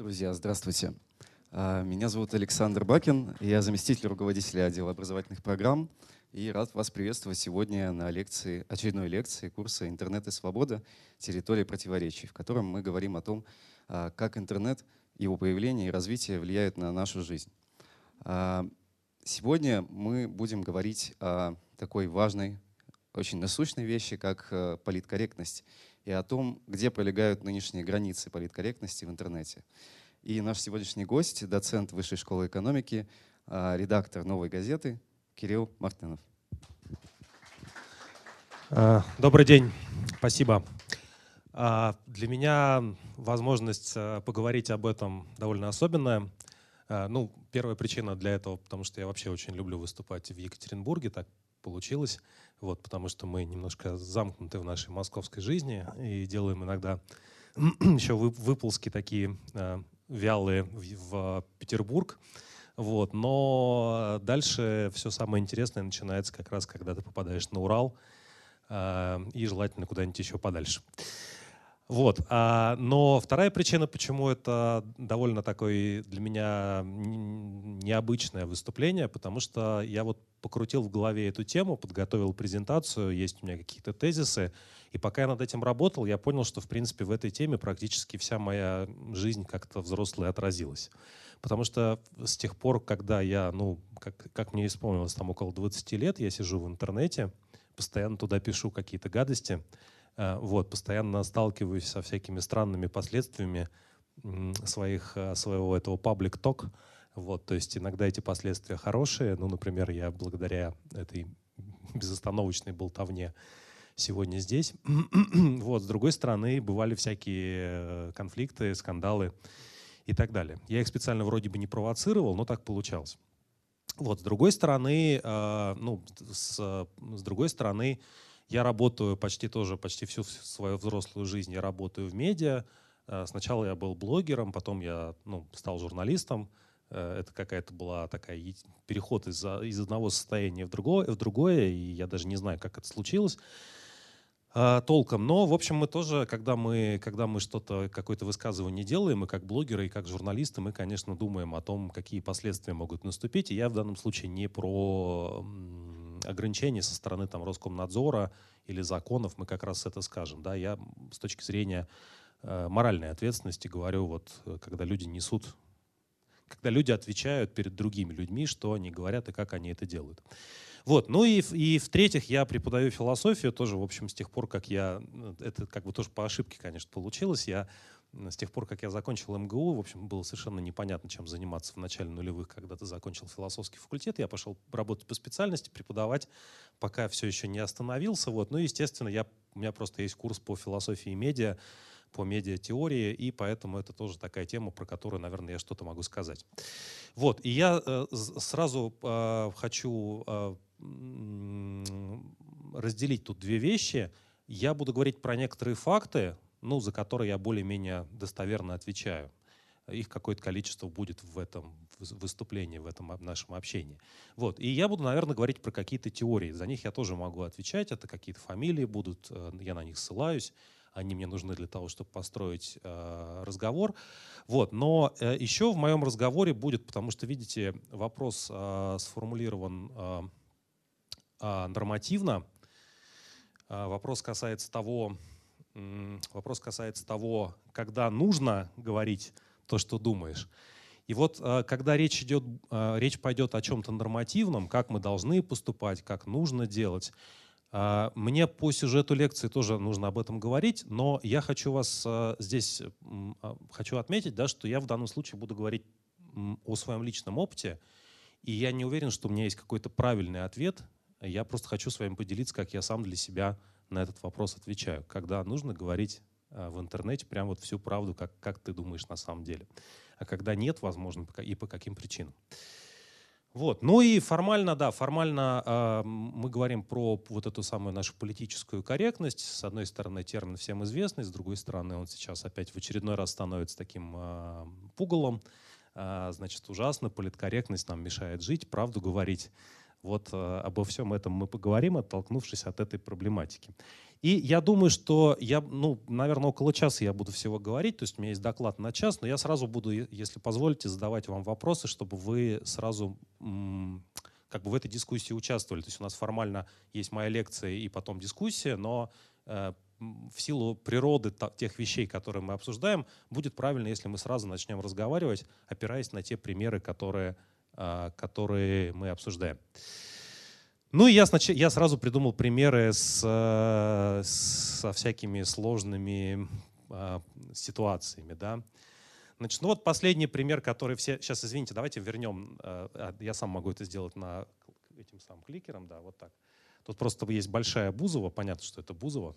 Друзья, здравствуйте. А, меня зовут Александр Бакин, я заместитель руководителя отдела образовательных программ и рад вас приветствовать сегодня на лекции, очередной лекции курса «Интернет и свобода. Территория противоречий», в котором мы говорим о том, а, как интернет, его появление и развитие влияют на нашу жизнь. А, сегодня мы будем говорить о такой важной, очень насущной вещи, как э, политкорректность и о том, где пролегают нынешние границы политкорректности в интернете. И наш сегодняшний гость, доцент Высшей школы экономики, а, редактор «Новой газеты» Кирилл Мартынов. А, добрый день, спасибо. А, для меня возможность поговорить об этом довольно особенная. Ну, первая причина для этого, потому что я вообще очень люблю выступать в Екатеринбурге, так получилось вот, потому что мы немножко замкнуты в нашей московской жизни и делаем иногда еще выползки такие э, вялые в, в Петербург. Вот. Но дальше все самое интересное начинается как раз, когда ты попадаешь на Урал э, и желательно куда-нибудь еще подальше. Вот. А, но вторая причина, почему это довольно такое для меня необычное выступление, потому что я вот покрутил в голове эту тему, подготовил презентацию, есть у меня какие-то тезисы, и пока я над этим работал, я понял, что, в принципе, в этой теме практически вся моя жизнь как-то взрослая отразилась. Потому что с тех пор, когда я, ну, как, как мне исполнилось, там около 20 лет, я сижу в интернете, постоянно туда пишу какие-то гадости, вот, постоянно сталкиваюсь со всякими странными последствиями своих, э, своего этого talk. Вот, то есть иногда эти последствия хорошие. Ну, например, я благодаря этой безостановочной болтовне сегодня здесь. вот, с другой стороны, бывали всякие э, конфликты, скандалы и так далее. Я их специально вроде бы не провоцировал, но так получалось. Вот, с другой стороны, э, ну, с, с другой стороны, я работаю почти тоже, почти всю свою взрослую жизнь я работаю в медиа. Э, сначала я был блогером, потом я ну, стал журналистом. Э, это какая-то была такая переход из, из одного состояния в другое, в другое, и я даже не знаю, как это случилось э, толком. Но, в общем, мы тоже, когда мы, когда мы что-то, какое-то высказывание делаем, мы как блогеры и как журналисты, мы, конечно, думаем о том, какие последствия могут наступить. И я в данном случае не про ограничений со стороны там, Роскомнадзора или законов, мы как раз это скажем. Да? Я с точки зрения э, моральной ответственности говорю, вот, э, когда люди несут, когда люди отвечают перед другими людьми, что они говорят и как они это делают. Вот. Ну и, и в-третьих, я преподаю философию тоже, в общем, с тех пор, как я, э, это как бы тоже по ошибке, конечно, получилось, я с тех пор, как я закончил МГУ, в общем, было совершенно непонятно, чем заниматься в начале нулевых, когда ты закончил философский факультет. Я пошел работать по специальности, преподавать, пока все еще не остановился. Вот. Ну, естественно, я, у меня просто есть курс по философии медиа, по медиатеории, и поэтому это тоже такая тема, про которую, наверное, я что-то могу сказать. Вот, и я э, сразу э, хочу э, разделить тут две вещи. Я буду говорить про некоторые факты, ну, за которые я более-менее достоверно отвечаю. Их какое-то количество будет в этом выступлении, в этом нашем общении. Вот. И я буду, наверное, говорить про какие-то теории. За них я тоже могу отвечать. Это какие-то фамилии будут, э, я на них ссылаюсь. Они мне нужны для того, чтобы построить э, разговор. Вот. Но э, еще в моем разговоре будет, потому что, видите, вопрос э, сформулирован э, э, нормативно. Э, вопрос касается того, вопрос касается того, когда нужно говорить то, что думаешь. И вот э, когда речь, идет, э, речь пойдет о чем-то нормативном, как мы должны поступать, как нужно делать, э, мне по сюжету лекции тоже нужно об этом говорить, но я хочу вас здесь хочу отметить, да, что я в данном случае буду говорить о своем личном опыте, и я не уверен, что у меня есть какой-то правильный ответ. Я просто хочу с вами поделиться, как я сам для себя на этот вопрос отвечаю, когда нужно говорить э, в интернете прям вот всю правду, как, как ты думаешь на самом деле. А когда нет, возможно, и по каким причинам. Вот. Ну и формально, да, формально э, мы говорим про вот эту самую нашу политическую корректность. С одной стороны, термин всем известный, с другой стороны, он сейчас опять в очередной раз становится таким э, пугалом. Э, значит, ужасно, политкорректность нам мешает жить, правду говорить. Вот э, обо всем этом мы поговорим, оттолкнувшись от этой проблематики. И я думаю, что я, ну, наверное, около часа я буду всего говорить, то есть у меня есть доклад на час, но я сразу буду, если позволите, задавать вам вопросы, чтобы вы сразу как бы в этой дискуссии участвовали. То есть у нас формально есть моя лекция и потом дискуссия, но э, в силу природы тех вещей, которые мы обсуждаем, будет правильно, если мы сразу начнем разговаривать, опираясь на те примеры, которые, которые мы обсуждаем. Ну и я, снач... я сразу придумал примеры с, э, со всякими сложными э, ситуациями. Да? Значит, ну вот последний пример, который все... Сейчас, извините, давайте вернем. Э, а, я сам могу это сделать на этим самым кликером, да, вот так. Тут просто есть большая Бузова, понятно, что это Бузова.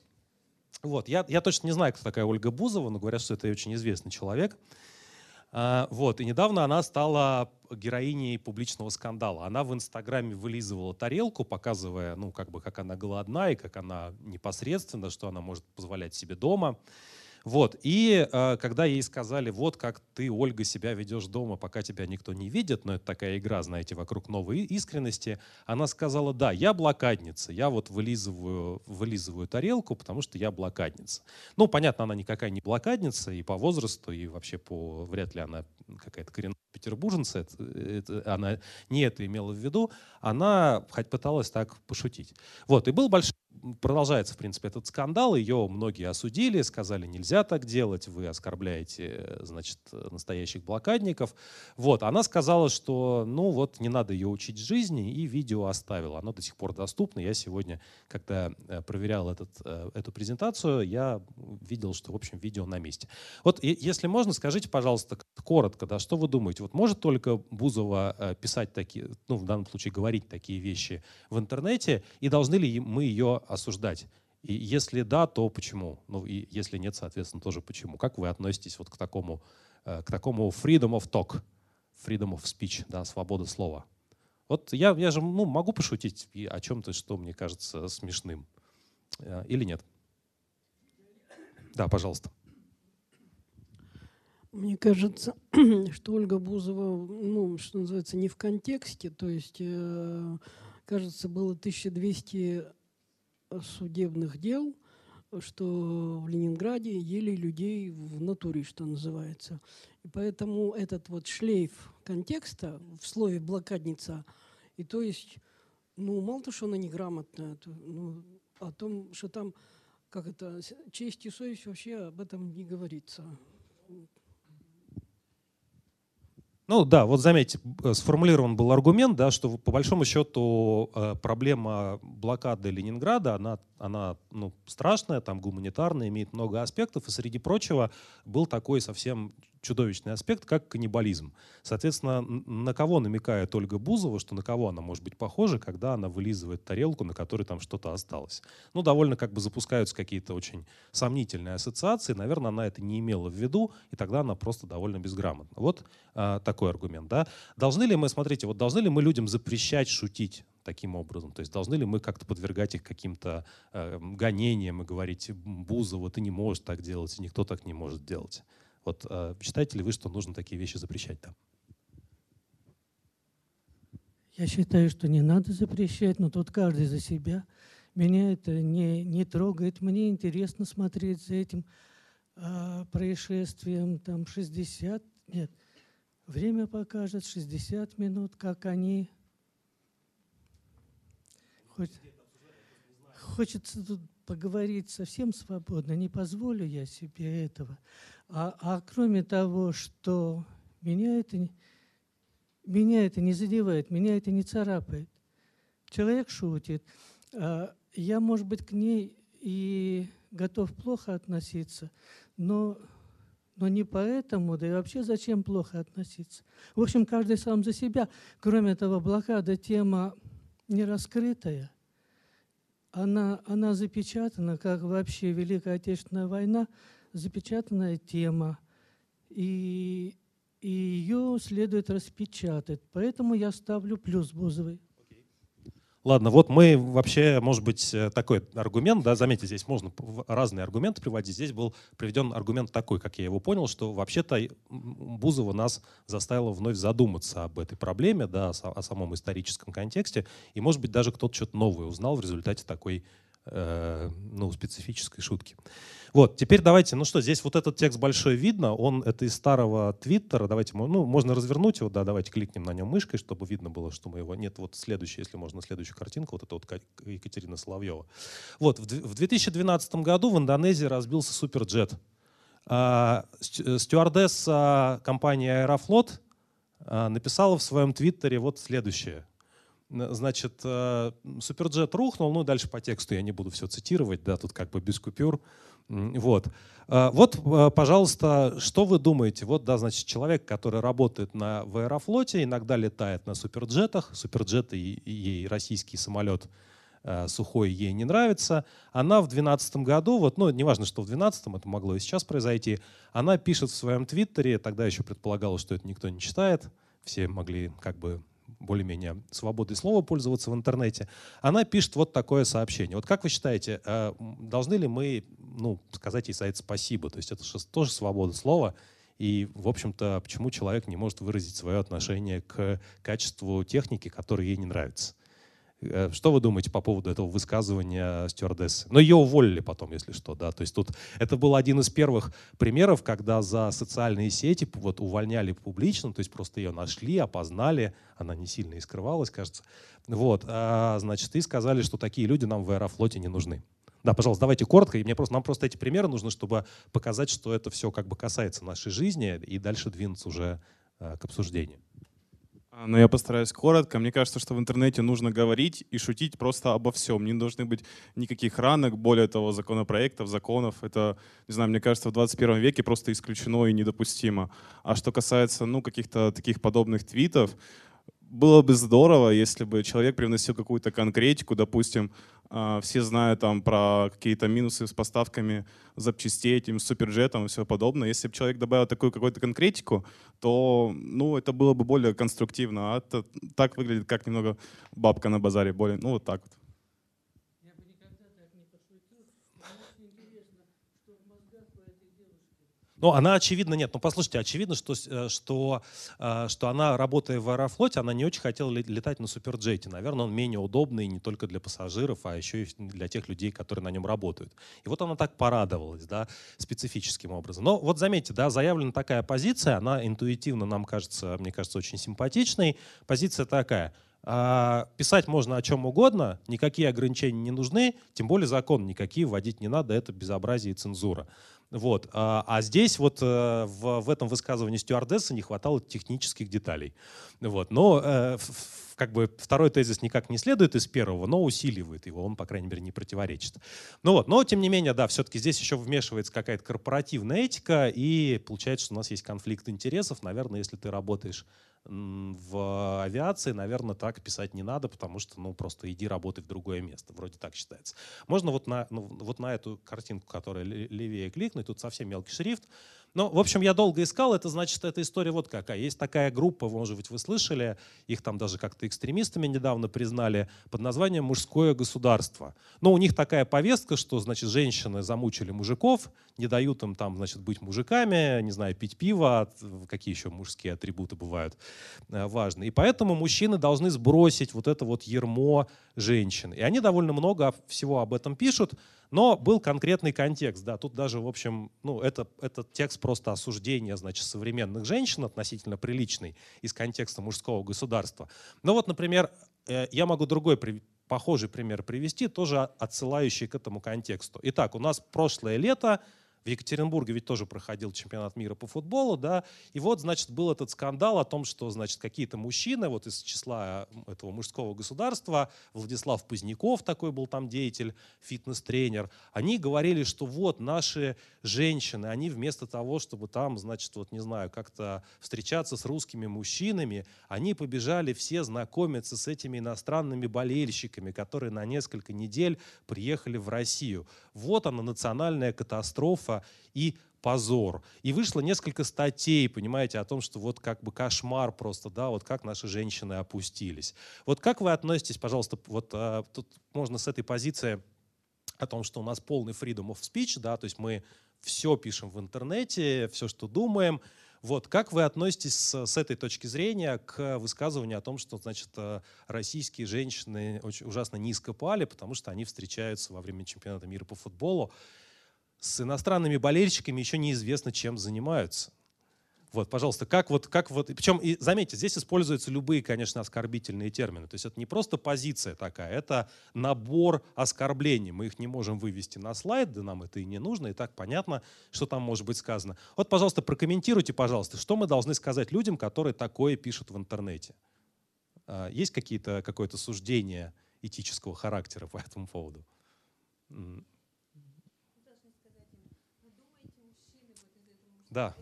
Вот, я, я точно не знаю, кто такая Ольга Бузова, но говорят, что это очень известный человек. А, вот, и недавно она стала героиней публичного скандала. Она в Инстаграме вылизывала тарелку, показывая, ну, как бы, как она голодна и как она непосредственно, что она может позволять себе дома. Вот. И э, когда ей сказали, вот как ты, Ольга, себя ведешь дома, пока тебя никто не видит, но это такая игра, знаете, вокруг новой искренности, она сказала, да, я блокадница, я вот вылизываю, вылизываю тарелку, потому что я блокадница. Ну, понятно, она никакая не блокадница и по возрасту, и вообще по, вряд ли она какая-то коренная петербурженца, это, это, она не это имела в виду, она хоть пыталась так пошутить. Вот, и был большой продолжается, в принципе, этот скандал. Ее многие осудили, сказали, нельзя так делать, вы оскорбляете, значит, настоящих блокадников. Вот, она сказала, что, ну вот, не надо ее учить жизни, и видео оставила. Оно до сих пор доступно. Я сегодня, когда э, проверял этот, э, эту презентацию, я видел, что, в общем, видео на месте. Вот, если можно, скажите, пожалуйста, коротко, да, что вы думаете? Вот может только Бузова э, писать такие, ну, в данном случае говорить такие вещи в интернете, и должны ли мы ее осуждать? И если да, то почему? Ну и если нет, соответственно, тоже почему? Как вы относитесь вот к такому, э, к такому freedom of talk, freedom of speech, да, свобода слова? Вот я, я же ну, могу пошутить о чем-то, что мне кажется смешным. Э, или нет? Да, пожалуйста. Мне кажется, что Ольга Бузова, ну, что называется, не в контексте. То есть, э, кажется, было 1200 судебных дел, что в Ленинграде ели людей в натуре, что называется. И поэтому этот вот шлейф контекста в слове «блокадница», и то есть, ну, мало того, что она неграмотная, то, ну, о том, что там, как это, честь и совесть вообще об этом не говорится. Ну да, вот заметьте, э, сформулирован был аргумент, да, что по большому счету э, проблема блокады Ленинграда, она, она ну, страшная, там гуманитарная, имеет много аспектов, и среди прочего был такой совсем чудовищный аспект, как каннибализм. Соответственно, на кого намекает Ольга Бузова, что на кого она может быть похожа, когда она вылизывает тарелку, на которой там что-то осталось. Ну, довольно как бы запускаются какие-то очень сомнительные ассоциации. Наверное, она это не имела в виду, и тогда она просто довольно безграмотна. Вот а, такой аргумент. Да? Должны ли мы, смотрите, вот должны ли мы людям запрещать шутить таким образом? То есть должны ли мы как-то подвергать их каким-то э, гонениям и говорить, Бузова, ты не можешь так делать, и никто так не может делать? Вот э, считаете ли вы, что нужно такие вещи запрещать там? Я считаю, что не надо запрещать, но тут каждый за себя. Меня это не, не трогает. Мне интересно смотреть за этим э, происшествием. Там 60, нет, время покажет, 60 минут, как они... Хоть, хочется тут поговорить совсем свободно, не позволю я себе этого. А, а кроме того, что меня это, меня это не задевает, меня это не царапает. Человек шутит. А я, может быть, к ней и готов плохо относиться, но, но не поэтому, да и вообще зачем плохо относиться. В общем, каждый сам за себя. Кроме того, блокада тема не раскрытая. Она, она запечатана, как вообще Великая Отечественная война – запечатанная тема, и, и ее следует распечатать. Поэтому я ставлю плюс Бузовой. Ладно, вот мы вообще, может быть, э, такой аргумент, да, заметьте, здесь можно разные аргументы приводить. Здесь был приведен аргумент такой, как я его понял, что вообще-то Бузова нас заставила вновь задуматься об этой проблеме, да, о самом историческом контексте, и, может быть, даже кто-то что-то новое узнал в результате такой э, ну, специфической шутки. Вот, теперь давайте, ну что, здесь вот этот текст большой видно, он это из старого твиттера, давайте, ну, можно развернуть его, да, давайте кликнем на нем мышкой, чтобы видно было, что мы его, нет, вот следующий, если можно, следующую картинку, вот это вот Екатерина Соловьева. Вот, в 2012 году в Индонезии разбился суперджет. А, стюардесса компании Аэрофлот а, написала в своем твиттере вот следующее. Значит, э, суперджет рухнул, ну дальше по тексту я не буду все цитировать, да, тут как бы без купюр. Вот. А, вот, пожалуйста, что вы думаете? Вот, да, значит, человек, который работает на, в Аэрофлоте, иногда летает на суперджетах. Суперджеты ей российский самолет сухой ей не нравится. Она в 2012 году, вот, ну, неважно, что в 2012, это могло и сейчас произойти, она пишет в своем твиттере, тогда еще предполагалось, что это никто не читает, все могли как бы более-менее свободой слова пользоваться в интернете, она пишет вот такое сообщение. Вот как вы считаете, э, должны ли мы ну, сказать ей это спасибо? То есть это же тоже свобода слова. И, в общем-то, почему человек не может выразить свое отношение к качеству техники, которая ей не нравится? Э, что вы думаете по поводу этого высказывания стюардессы? Но ее уволили потом, если что, да. То есть тут это был один из первых примеров, когда за социальные сети вот увольняли публично, то есть просто ее нашли, опознали, она не сильно и скрывалась, кажется. Вот, а, значит, и сказали, что такие люди нам в Аэрофлоте не нужны. Да, пожалуйста, давайте коротко. И мне просто, нам просто эти примеры нужны, чтобы показать, что это все как бы касается нашей жизни, и дальше двинуться уже э, к обсуждению. А, но я постараюсь коротко. Мне кажется, что в интернете нужно говорить и шутить просто обо всем. Не должны быть никаких ранок, более того, законопроектов, законов. Это, не знаю, мне кажется, в 21 веке просто исключено и недопустимо. А что касается, ну, каких-то таких подобных твитов, было бы здорово, если бы человек привносил какую-то конкретику, допустим, а, все знают там про какие-то минусы с поставками запчастей этим суперджетом и все подобное. Если бы человек добавил такую какую-то конкретику, то ну, это было бы более конструктивно. А это так выглядит, как немного бабка на базаре. Более, ну вот так вот. Ну, она очевидно нет. Ну, послушайте, очевидно, что, э, что, э, что она, работая в Аэрофлоте, она не очень хотела летать на суперджете. Наверное, он менее удобный не только для пассажиров, а еще и для тех людей, которые на нем работают. И вот она так порадовалась, да, специфическим образом. Но вот заметьте, да, заявлена такая позиция, она интуитивно нам кажется, мне кажется, очень симпатичной. Позиция такая – а, писать можно о чем угодно, никакие ограничения не нужны, тем более закон никакие вводить не надо, это безобразие и цензура. Вот. А, а здесь вот э, в, этом высказывании стюардессы не хватало технических деталей. Вот. Но э, как бы второй тезис никак не следует из первого, но усиливает его, он, по крайней мере, не противоречит. Ну вот, но тем не менее, да, все-таки здесь еще вмешивается какая-то корпоративная этика, и получается, что у нас есть конфликт интересов. Наверное, если ты работаешь в авиации, наверное, так писать не надо, потому что, ну, просто иди работай в другое место. Вроде так считается. Можно вот на, ну, вот на эту картинку, которая левее кликнуть, тут совсем мелкий шрифт. Ну, в общем, я долго искал, это значит, эта история вот какая. Есть такая группа, может быть, вы слышали, их там даже как-то экстремистами недавно признали, под названием «Мужское государство». Но у них такая повестка, что, значит, женщины замучили мужиков, не дают им там, значит, быть мужиками, не знаю, пить пиво, какие еще мужские атрибуты бывают э, важные. И поэтому мужчины должны сбросить вот это вот ермо женщин. И они довольно много всего об этом пишут, но был конкретный контекст, да, тут даже, в общем, ну, это, этот текст просто осуждения, значит, современных женщин относительно приличный из контекста мужского государства. Но вот, например, э, я могу другой похожий пример привести, тоже отсылающий к этому контексту. Итак, у нас прошлое лето, в Екатеринбурге ведь тоже проходил чемпионат мира по футболу, да, и вот, значит, был этот скандал о том, что, значит, какие-то мужчины вот из числа этого мужского государства, Владислав Поздняков такой был там деятель, фитнес-тренер, они говорили, что вот наши женщины, они вместо того, чтобы там, значит, вот не знаю, как-то встречаться с русскими мужчинами, они побежали все знакомиться с этими иностранными болельщиками, которые на несколько недель приехали в Россию. Вот она, национальная катастрофа, и позор. И вышло несколько статей, понимаете, о том, что вот как бы кошмар просто, да, вот как наши женщины опустились. Вот как вы относитесь, пожалуйста, вот а, тут можно с этой позиции о том, что у нас полный freedom of speech, да, то есть мы все пишем в интернете, все, что думаем. Вот, как вы относитесь с, с этой точки зрения к высказыванию о том, что, значит, э, российские женщины очень ужасно низко пали, потому что они встречаются во время чемпионата мира по футболу с иностранными болельщиками, еще неизвестно, чем занимаются. Вот, пожалуйста, как вот, как вот, причем, и заметьте, здесь используются любые, конечно, оскорбительные термины. То есть это не просто позиция такая, это набор оскорблений. Мы их не можем вывести на слайд, да нам это и не нужно, и так понятно, что там может быть сказано. Вот, пожалуйста, прокомментируйте, пожалуйста, что мы должны сказать людям, которые такое пишут в интернете. А, есть какие-то, какое-то суждение этического характера по этому поводу? Да.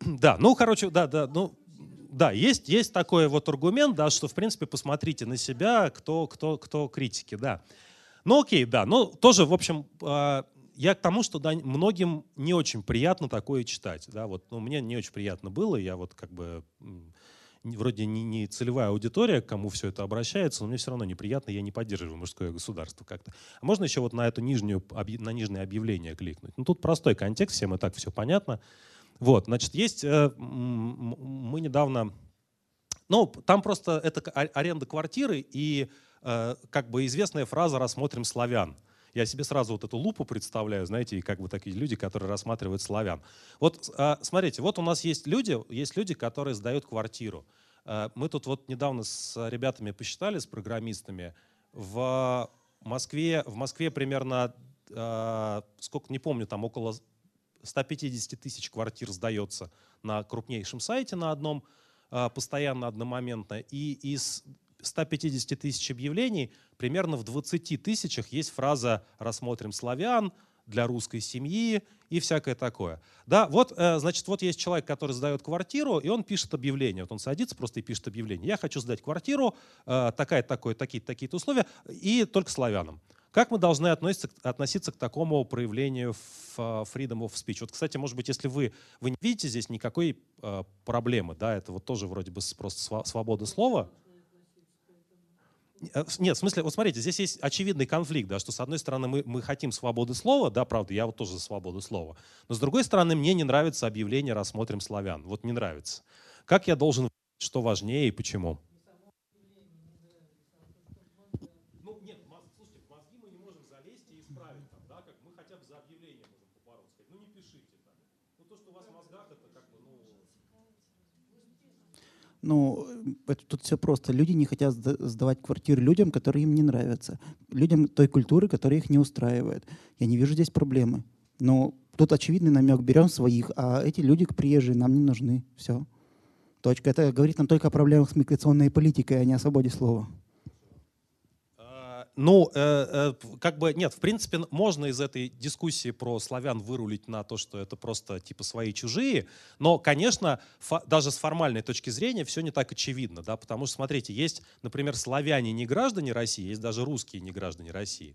Да, ну, короче, да, да, ну, да, есть, есть такой вот аргумент, да, что, в принципе, посмотрите на себя, кто, кто, кто критики, да. Ну, окей, да, ну, тоже, в общем, а, я к тому, что да, многим не очень приятно такое читать, да, вот, ну, мне не очень приятно было, я вот как бы вроде не, не целевая аудитория, к кому все это обращается, но мне все равно неприятно, я не поддерживаю мужское государство как-то. А можно еще вот на эту нижнюю, на нижнее объявление кликнуть? Ну, тут простой контекст, всем и так все понятно. Вот, значит, есть, э, мы недавно, ну, там просто это аренда квартиры и э, как бы известная фраза «рассмотрим славян». Я себе сразу вот эту лупу представляю, знаете, и как бы такие люди, которые рассматривают славян. Вот э, смотрите, вот у нас есть люди, есть люди, которые сдают квартиру. Мы тут вот недавно с ребятами посчитали, с программистами, в Москве, в Москве примерно, сколько, не помню, там около 150 тысяч квартир сдается на крупнейшем сайте на одном, а, постоянно одномоментно. И из 150 тысяч объявлений примерно в 20 тысячах есть фраза «рассмотрим славян», для русской семьи и всякое такое. Да, вот, э, значит, вот есть человек, который сдает квартиру, и он пишет объявление. Вот он садится просто и пишет объявление. Я хочу сдать квартиру, э, такая, такое, такие-то такие условия, и только славянам. Как мы должны относиться, относиться к такому проявлению freedom of speech? Вот, кстати, может быть, если вы, вы не видите здесь никакой э, проблемы, да, это вот тоже вроде бы просто свобода слова. Э, нет, в смысле, вот смотрите, здесь есть очевидный конфликт, да, что с одной стороны мы, мы хотим свободы слова, да, правда, я вот тоже за свободу слова, но с другой стороны мне не нравится объявление «Рассмотрим славян». Вот не нравится. Как я должен, что важнее и почему? Ну, это, тут все просто. Люди не хотят сдавать квартиры людям, которые им не нравятся. Людям той культуры, которая их не устраивает. Я не вижу здесь проблемы. Но тут очевидный намек. Берем своих, а эти люди приезжие нам не нужны. Все. Точка. Это говорит нам только о проблемах с миграционной политикой, а не о свободе слова. Ну, э, э, как бы нет, в принципе, можно из этой дискуссии про славян вырулить на то, что это просто типа свои чужие, но, конечно, даже с формальной точки зрения все не так очевидно, да, потому что, смотрите, есть, например, славяне не граждане России, есть даже русские не граждане России.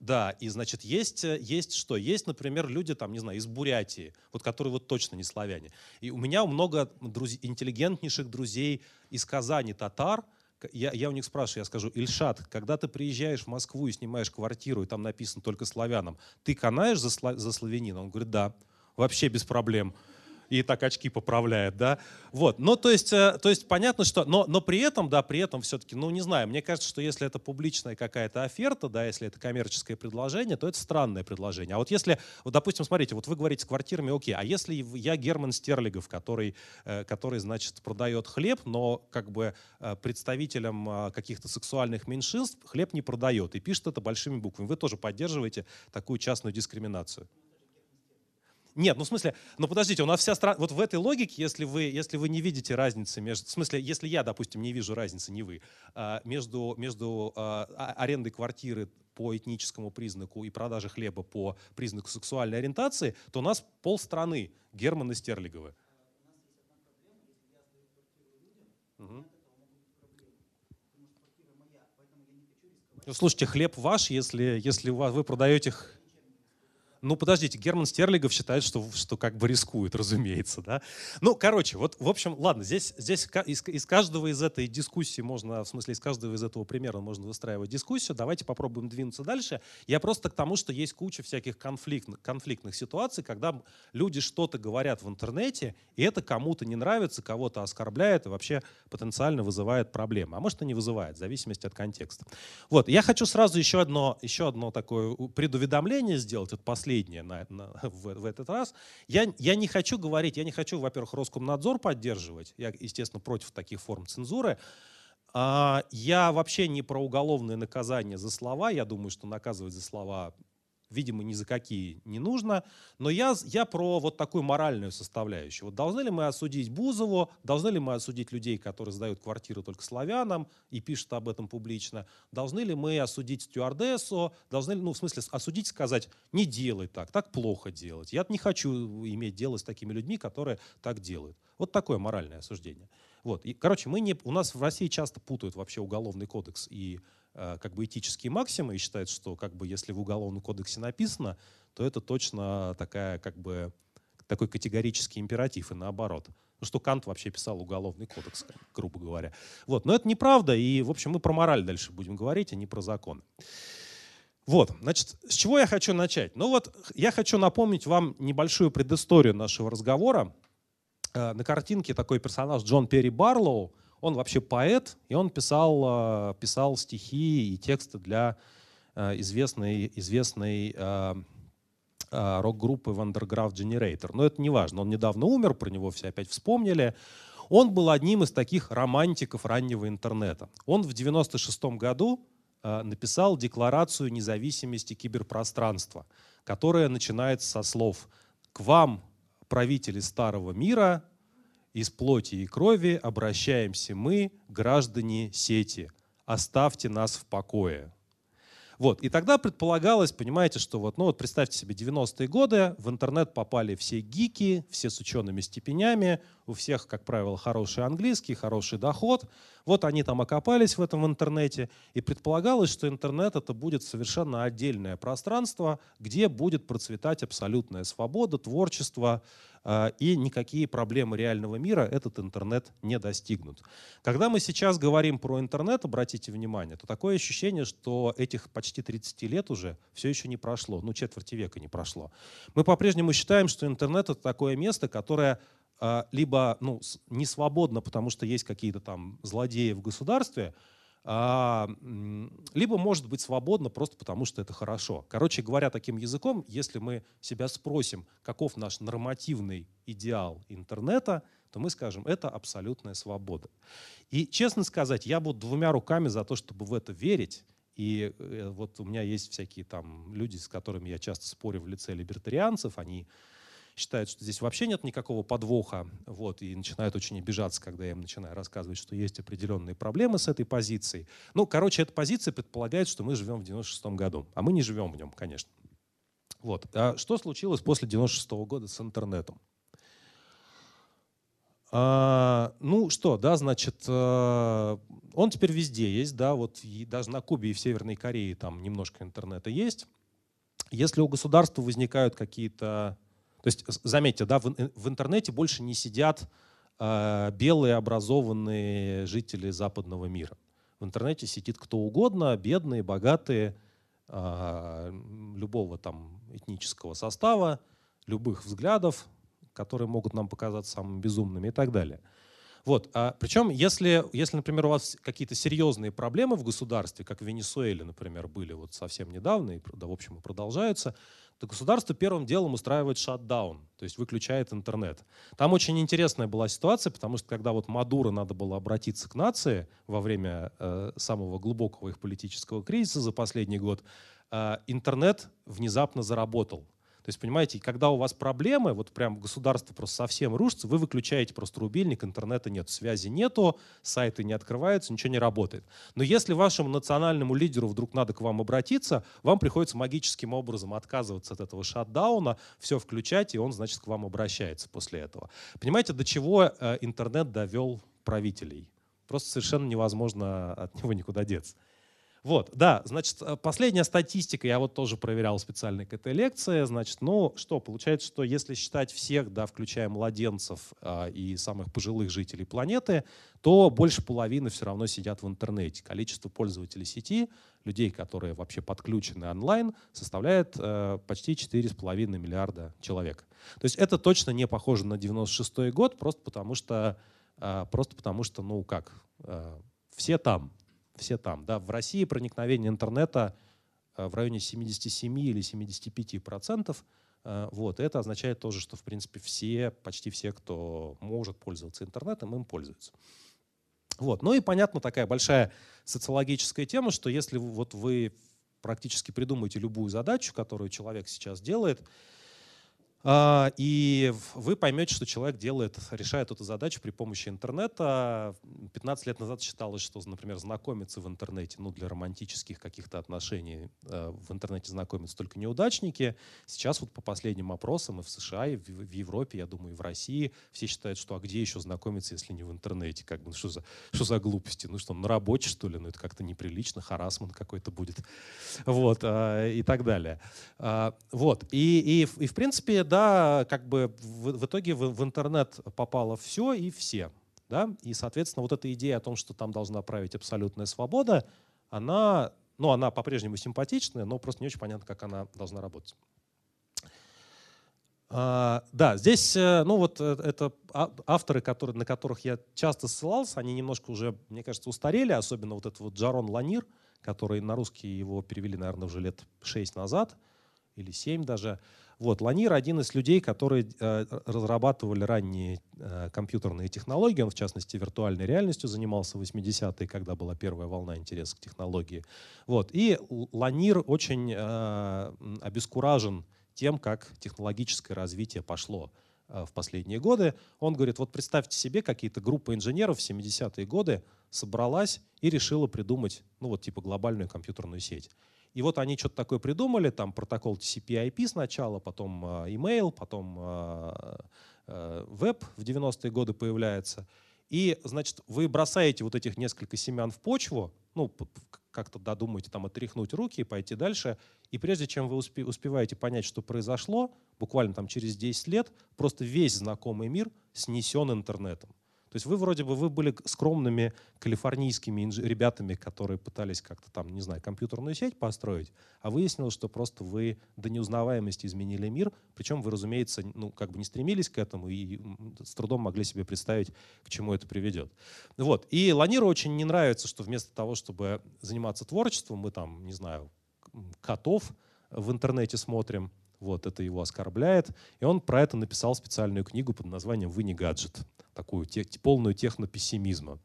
Да, и значит, есть, есть что? Есть, например, люди там, не знаю, из Бурятии, вот которые вот точно не славяне. И у меня много друз... интеллигентнейших друзей из Казани татар, я, я у них спрашиваю, я скажу, Ильшат, когда ты приезжаешь в Москву и снимаешь квартиру, и там написано только славянам, ты канаешь за, за славянина? Он говорит, да, вообще без проблем и так очки поправляет, да. Вот, ну, то есть, э, то есть понятно, что, но, но при этом, да, при этом все-таки, ну, не знаю, мне кажется, что если это публичная какая-то оферта, да, если это коммерческое предложение, то это странное предложение. А вот если, вот, допустим, смотрите, вот вы говорите с квартирами, окей, а если я Герман Стерлигов, который, э, который значит, продает хлеб, но как бы э, представителям каких-то сексуальных меньшинств хлеб не продает и пишет это большими буквами, вы тоже поддерживаете такую частную дискриминацию? Нет, ну в смысле, ну подождите, у нас вся страна... Вот в этой логике, если вы, если вы не видите разницы между... В смысле, если я, допустим, не вижу разницы, не вы, а, между, между а, а, арендой квартиры по этническому признаку и продажей хлеба по признаку сексуальной ориентации, то у нас полстраны Германы Стерлиговы. Угу. Ну, слушайте, хлеб ваш, если, если вы продаете ну, подождите, Герман Стерлигов считает, что, что как бы рискует, разумеется, да. Ну, короче, вот, в общем, ладно, здесь, здесь из, из каждого из этой дискуссии можно, в смысле, из каждого из этого примера можно выстраивать дискуссию. Давайте попробуем двинуться дальше. Я просто к тому, что есть куча всяких конфликтных, конфликтных ситуаций, когда люди что-то говорят в интернете, и это кому-то не нравится, кого-то оскорбляет и вообще потенциально вызывает проблемы. А может и не вызывает, в зависимости от контекста. Вот, я хочу сразу еще одно, еще одно такое предуведомление сделать, это последнее последнее на, на, в, в этот раз. Я, я не хочу говорить, я не хочу, во-первых, Роскомнадзор поддерживать. Я, естественно, против таких форм цензуры. А, я вообще не про уголовное наказание за слова. Я думаю, что наказывать за слова видимо, ни за какие не нужно. Но я, я про вот такую моральную составляющую. Вот должны ли мы осудить Бузову, должны ли мы осудить людей, которые сдают квартиры только славянам и пишут об этом публично, должны ли мы осудить стюардессу, должны ли, ну, в смысле, осудить, сказать, не делай так, так плохо делать. Я не хочу иметь дело с такими людьми, которые так делают. Вот такое моральное осуждение. Вот. И, короче, мы не, у нас в России часто путают вообще уголовный кодекс и как бы этические максимы и считает, что как бы если в Уголовном кодексе написано, то это точно такая как бы такой категорический императив и наоборот. Ну что Кант вообще писал уголовный кодекс, грубо говоря. Вот. Но это неправда, и, в общем, мы про мораль дальше будем говорить, а не про закон. Вот, значит, с чего я хочу начать? Ну вот, я хочу напомнить вам небольшую предысторию нашего разговора. Э, на картинке такой персонаж Джон Перри Барлоу, он вообще поэт, и он писал, э, писал стихи и тексты для э, известной, известной э, рок-группы Wondergraph Generator. Но это не важно. Он недавно умер, про него все опять вспомнили. Он был одним из таких романтиков раннего интернета. Он в 96 году написал Декларацию независимости киберпространства, которая начинается со слов «К вам, правители старого мира, из плоти и крови обращаемся мы, граждане сети. Оставьте нас в покое. Вот. И тогда предполагалось, понимаете, что вот, ну вот представьте себе 90-е годы, в интернет попали все гики, все с учеными степенями, у всех, как правило, хороший английский, хороший доход. Вот они там окопались в этом интернете, и предполагалось, что интернет это будет совершенно отдельное пространство, где будет процветать абсолютная свобода, творчество, а, и никакие проблемы реального мира этот интернет не достигнут. Когда мы сейчас говорим про интернет, обратите внимание, то такое ощущение, что этих почти 30 лет уже все еще не прошло, ну четверти века не прошло. Мы по-прежнему считаем, что интернет это такое место, которое либо ну, не свободно, потому что есть какие-то там злодеи в государстве, а, либо может быть свободно просто потому, что это хорошо. Короче говоря, таким языком, если мы себя спросим, каков наш нормативный идеал интернета, то мы скажем, это абсолютная свобода. И, честно сказать, я буду двумя руками за то, чтобы в это верить. И э, вот у меня есть всякие там люди, с которыми я часто спорю в лице либертарианцев, они считают, что здесь вообще нет никакого подвоха, вот, и начинают очень обижаться, когда я им начинаю рассказывать, что есть определенные проблемы с этой позицией. Ну, короче, эта позиция предполагает, что мы живем в 96 году, а мы не живем в нем, конечно. Вот. А что случилось после 96 -го года с интернетом? А, ну что, да, значит, э, он теперь везде есть, да, вот и даже на Кубе и в Северной Корее там немножко интернета есть. Если у государства возникают какие-то то есть, заметьте, да, в, в интернете больше не сидят э, белые образованные жители западного мира. В интернете сидит кто угодно, бедные, богатые, э, любого там этнического состава, любых взглядов, которые могут нам показаться самыми безумными и так далее. Вот. А, причем, если, если, например, у вас какие-то серьезные проблемы в государстве, как в Венесуэле, например, были вот совсем недавно, и, да, в общем, продолжаются, то государство первым делом устраивает шатдаун, то есть выключает интернет. Там очень интересная была ситуация, потому что когда вот Мадуро надо было обратиться к нации во время э, самого глубокого их политического кризиса за последний год, э, интернет внезапно заработал. То есть, понимаете, когда у вас проблемы, вот прям государство просто совсем рушится, вы выключаете просто рубильник, интернета нет, связи нету, сайты не открываются, ничего не работает. Но если вашему национальному лидеру вдруг надо к вам обратиться, вам приходится магическим образом отказываться от этого шатдауна, все включать, и он, значит, к вам обращается после этого. Понимаете, до чего э, интернет довел правителей? Просто совершенно невозможно от него никуда деться. Вот, да, значит, э, последняя статистика, я вот тоже проверял специально к этой лекции, значит, ну что, получается, что если считать всех, да, включая младенцев э, и самых пожилых жителей планеты, то больше половины все равно сидят в интернете. Количество пользователей сети, людей, которые вообще подключены онлайн, составляет э, почти 4,5 миллиарда человек. То есть это точно не похоже на 96 год, просто потому что, э, просто потому что, ну как, э, все там, все там. Да. В России проникновение интернета э, в районе 77 или 75 процентов. Э, вот. Это означает тоже, что в принципе все, почти все, кто может пользоваться интернетом, им пользуются. Вот. Ну и понятно, такая большая социологическая тема, что если вот вы практически придумаете любую задачу, которую человек сейчас делает, и вы поймете, что человек делает, решает эту задачу при помощи интернета. 15 лет назад считалось, что, например, знакомиться в интернете, ну, для романтических каких-то отношений э, в интернете знакомятся только неудачники. Сейчас вот по последним опросам и в США, и в Европе, я думаю, и в России все считают, что а где еще знакомиться, если не в интернете? Как бы, ну, что за, что за глупости? Ну что, на работе, что ли? Ну это как-то неприлично, харасман какой-то будет. Вот, а, и так далее. А, вот, и, и, и в принципе, да, как бы в, в итоге в, в интернет попало все и все. Да? И, соответственно, вот эта идея о том, что там должна править абсолютная свобода, она, ну, она по-прежнему симпатичная, но просто не очень понятно, как она должна работать. А, да, здесь, э, ну вот э, это а, авторы, которые, на которых я часто ссылался, они немножко уже, мне кажется, устарели, особенно вот этот вот Джарон Ланир, который на русский его перевели, наверное, уже лет 6 назад или 7 даже. Вот, Ланир один из людей, которые э, разрабатывали ранние э, компьютерные технологии. Он, в частности, виртуальной реальностью занимался в 80-е, когда была первая волна интереса к технологии. Вот. И Ланир очень э, обескуражен тем, как технологическое развитие пошло э, в последние годы. Он говорит, вот представьте себе, какие-то группы инженеров в 70-е годы собралась и решила придумать, ну вот типа глобальную компьютерную сеть. И вот они что-то такое придумали, там протокол TCP/IP сначала, потом э, email, потом э, э, веб в 90-е годы появляется. И, значит, вы бросаете вот этих несколько семян в почву, ну, как-то додумаете там отряхнуть руки и пойти дальше. И прежде чем вы успе успеваете понять, что произошло, буквально там через 10 лет, просто весь знакомый мир снесен интернетом. То есть вы вроде бы вы были скромными калифорнийскими ребятами, которые пытались как-то там, не знаю, компьютерную сеть построить, а выяснилось, что просто вы до неузнаваемости изменили мир, причем вы, разумеется, ну, как бы не стремились к этому и с трудом могли себе представить, к чему это приведет. Вот. И Ланиру очень не нравится, что вместо того, чтобы заниматься творчеством, мы там, не знаю, котов в интернете смотрим, вот, это его оскорбляет. И он про это написал специальную книгу под названием «Вы не гаджет», такую те, полную технопессимизма.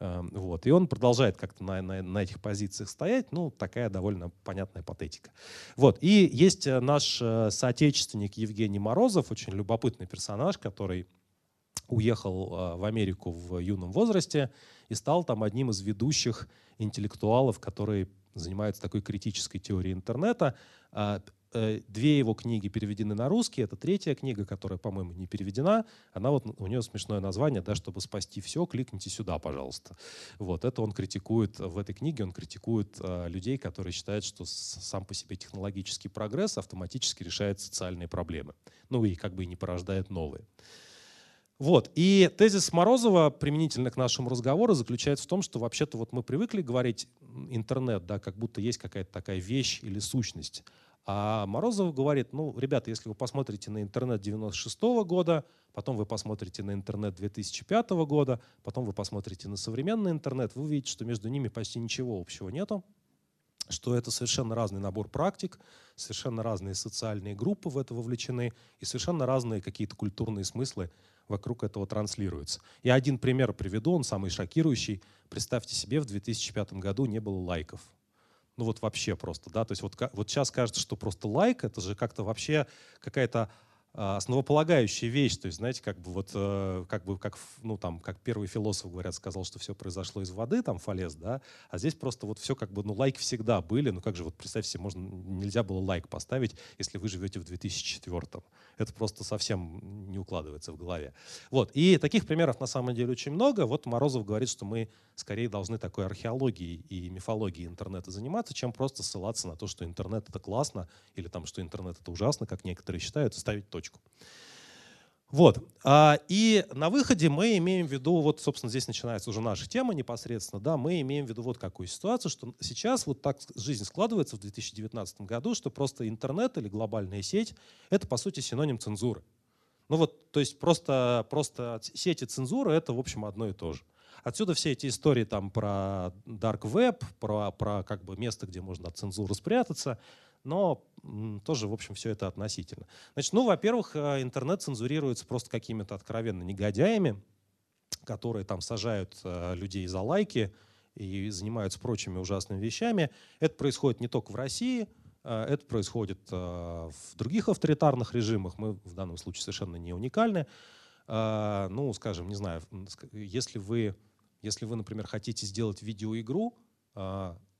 Эм, вот. И он продолжает как-то на, на, на этих позициях стоять. Ну, такая довольно понятная патетика. Вот. И есть э, наш э, соотечественник Евгений Морозов, очень любопытный персонаж, который уехал э, в Америку в юном возрасте и стал там одним из ведущих интеллектуалов, которые занимаются такой критической теорией интернета. Э, две его книги переведены на русский. Это третья книга, которая, по-моему, не переведена. Она вот, у нее смешное название, да, чтобы спасти все, кликните сюда, пожалуйста. Вот, это он критикует, в этой книге он критикует э, людей, которые считают, что сам по себе технологический прогресс автоматически решает социальные проблемы. Ну и как бы и не порождает новые. Вот. И тезис Морозова применительно к нашему разговору заключается в том, что вообще-то вот мы привыкли говорить интернет, да, как будто есть какая-то такая вещь или сущность. А Морозов говорит, ну, ребята, если вы посмотрите на интернет 96 -го года, потом вы посмотрите на интернет 2005 года, потом вы посмотрите на современный интернет, вы увидите, что между ними почти ничего общего нету, что это совершенно разный набор практик, совершенно разные социальные группы в это вовлечены и совершенно разные какие-то культурные смыслы вокруг этого транслируются. Я один пример приведу, он самый шокирующий. Представьте себе, в 2005 году не было лайков ну вот вообще просто, да, то есть вот, вот сейчас кажется, что просто лайк, это же как-то вообще какая-то основополагающая вещь, то есть, знаете, как бы вот, э, как бы, как, ну, там, как первый философ, говорят, сказал, что все произошло из воды, там, фалес, да, а здесь просто вот все как бы, ну, лайки всегда были, ну, как же, вот представьте себе, можно, нельзя было лайк поставить, если вы живете в 2004 -м. Это просто совсем не укладывается в голове. Вот, и таких примеров на самом деле очень много. Вот Морозов говорит, что мы скорее должны такой археологией и мифологией интернета заниматься, чем просто ссылаться на то, что интернет это классно, или там, что интернет это ужасно, как некоторые считают, ставить точку точку. Вот. А, и на выходе мы имеем в виду, вот, собственно, здесь начинается уже наша тема непосредственно, да, мы имеем в виду вот какую ситуацию, что сейчас вот так жизнь складывается в 2019 году, что просто интернет или глобальная сеть — это, по сути, синоним цензуры. Ну вот, то есть просто, просто сети цензуры — это, в общем, одно и то же. Отсюда все эти истории там про dark web, про, про как бы место, где можно от цензуры спрятаться но тоже, в общем, все это относительно. Значит, ну, во-первых, э, интернет цензурируется просто какими-то откровенно негодяями, которые там сажают э, людей за лайки и занимаются прочими ужасными вещами. Это происходит не только в России, э, это происходит в других авторитарных режимах. Мы в данном случае совершенно не уникальны. Ну, скажем, не знаю, если вы, если вы например, хотите сделать видеоигру,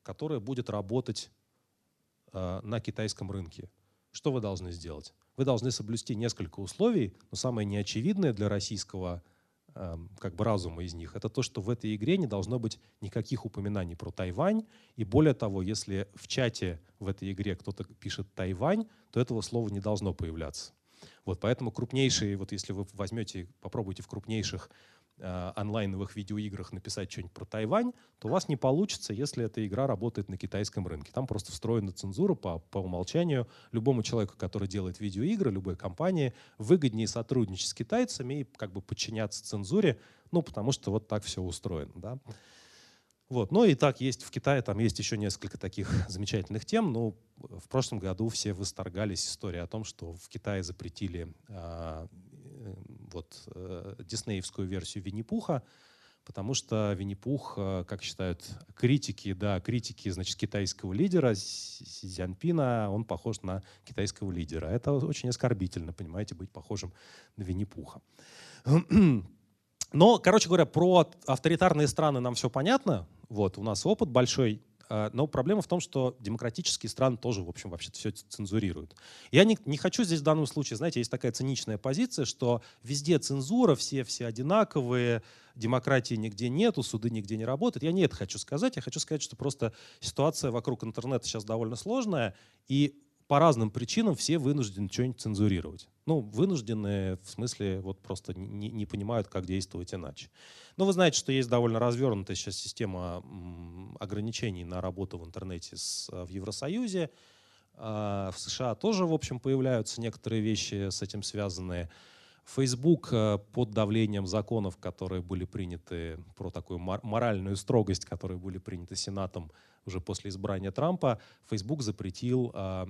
которая будет работать на китайском рынке. Что вы должны сделать? Вы должны соблюсти несколько условий, но самое неочевидное для российского эм, как бы разума из них, это то, что в этой игре не должно быть никаких упоминаний про Тайвань. И более того, если в чате в этой игре кто-то пишет Тайвань, то этого слова не должно появляться. Вот, поэтому крупнейшие, вот если вы возьмете, попробуйте в крупнейших Э, онлайновых видеоиграх написать что-нибудь про Тайвань, то у вас не получится, если эта игра работает на китайском рынке. Там просто встроена цензура по, по умолчанию. Любому человеку, который делает видеоигры, любой компании, выгоднее сотрудничать с китайцами и как бы подчиняться цензуре, ну, потому что вот так все устроено. Да? Вот. Ну и так есть в Китае, там есть еще несколько таких замечательных тем. Ну, в прошлом году все восторгались историей о том, что в Китае запретили а, вот, э, диснеевскую версию Винни-Пуха, потому что Винни-Пух, э, как считают критики, да, критики, значит, китайского лидера Си Цзяньпина, он похож на китайского лидера. Это очень оскорбительно, понимаете, быть похожим на Винни-Пуха. Но, короче говоря, про авторитарные страны нам все понятно. Вот, у нас опыт большой. А, но проблема в том, что демократические страны тоже, в общем, вообще все цензурируют. Я не, не хочу здесь в данном случае, знаете, есть такая циничная позиция, что везде цензура, все, все одинаковые, демократии нигде нету, суды нигде не работают. Я не это хочу сказать. Я хочу сказать, что просто ситуация вокруг интернета сейчас довольно сложная, и по разным причинам все вынуждены что-нибудь цензурировать. Ну, вынуждены, в смысле, вот просто не, не понимают, как действовать иначе. Но вы знаете, что есть довольно развернутая сейчас система ограничений на работу в интернете с, в Евросоюзе. А, в США тоже, в общем, появляются некоторые вещи с этим связанные. Facebook э, под давлением законов, которые были приняты про такую моральную строгость, которые были приняты Сенатом, уже после избрания Трампа, Facebook запретил э,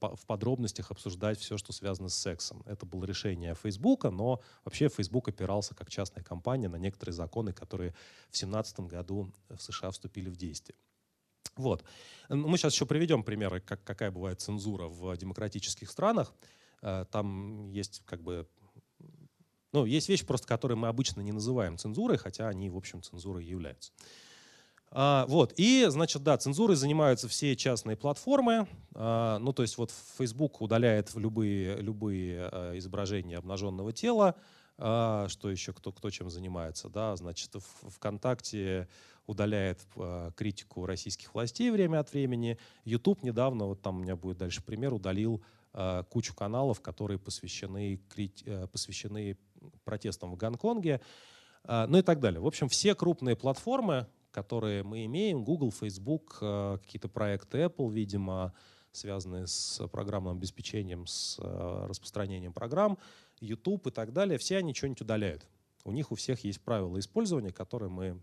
в подробностях обсуждать все, что связано с сексом. Это было решение Facebook, но вообще Facebook опирался как частная компания на некоторые законы, которые в 2017 году в США вступили в действие. Вот. Мы сейчас еще приведем примеры, как, какая бывает цензура в демократических странах. Э, там есть как бы ну, есть вещи, просто которые мы обычно не называем цензурой, хотя они, в общем, цензурой являются. А, вот. И, значит, да, цензурой занимаются все частные платформы. А, ну, то есть вот Facebook удаляет любые, любые а, изображения обнаженного тела. А, что еще, кто, кто чем занимается? Да? Значит, в, ВКонтакте удаляет а, критику российских властей время от времени. YouTube недавно, вот там у меня будет дальше пример, удалил а, кучу каналов, которые посвящены, посвящены протестам в Гонконге. Ну и так далее. В общем, все крупные платформы, которые мы имеем, Google, Facebook, э, какие-то проекты Apple, видимо, связанные с программным обеспечением, с э, распространением программ, YouTube и так далее, все они что-нибудь удаляют. У них у всех есть правила использования, которые мы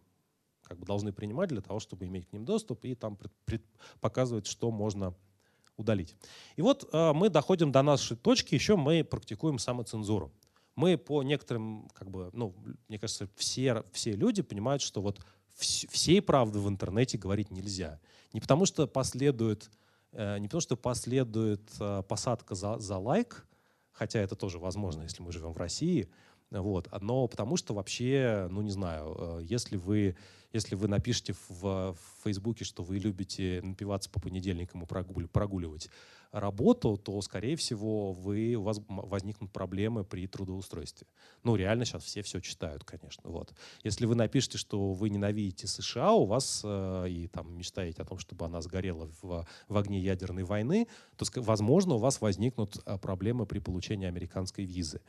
как бы должны принимать для того, чтобы иметь к ним доступ и там пред, пред, показывать, что можно удалить. И вот э, мы доходим до нашей точки, еще мы практикуем самоцензуру. Мы по некоторым, как бы, ну, мне кажется, все, все люди понимают, что вот всей правды в интернете говорить нельзя. Не потому что последует, э, не потому что последует э, посадка за, за лайк, хотя это тоже возможно, если мы живем в России, вот. Но потому что вообще, ну не знаю, э, если вы, если вы напишете в, в Фейсбуке, что вы любите напиваться по понедельникам и прогуливать работу, то, скорее всего, вы, у вас возникнут проблемы при трудоустройстве. Ну, реально сейчас все все читают, конечно. Вот. Если вы напишете, что вы ненавидите США, у вас э, и там мечтаете о том, чтобы она сгорела в, в огне ядерной войны, то, возможно, у вас возникнут э, проблемы при получении американской визы.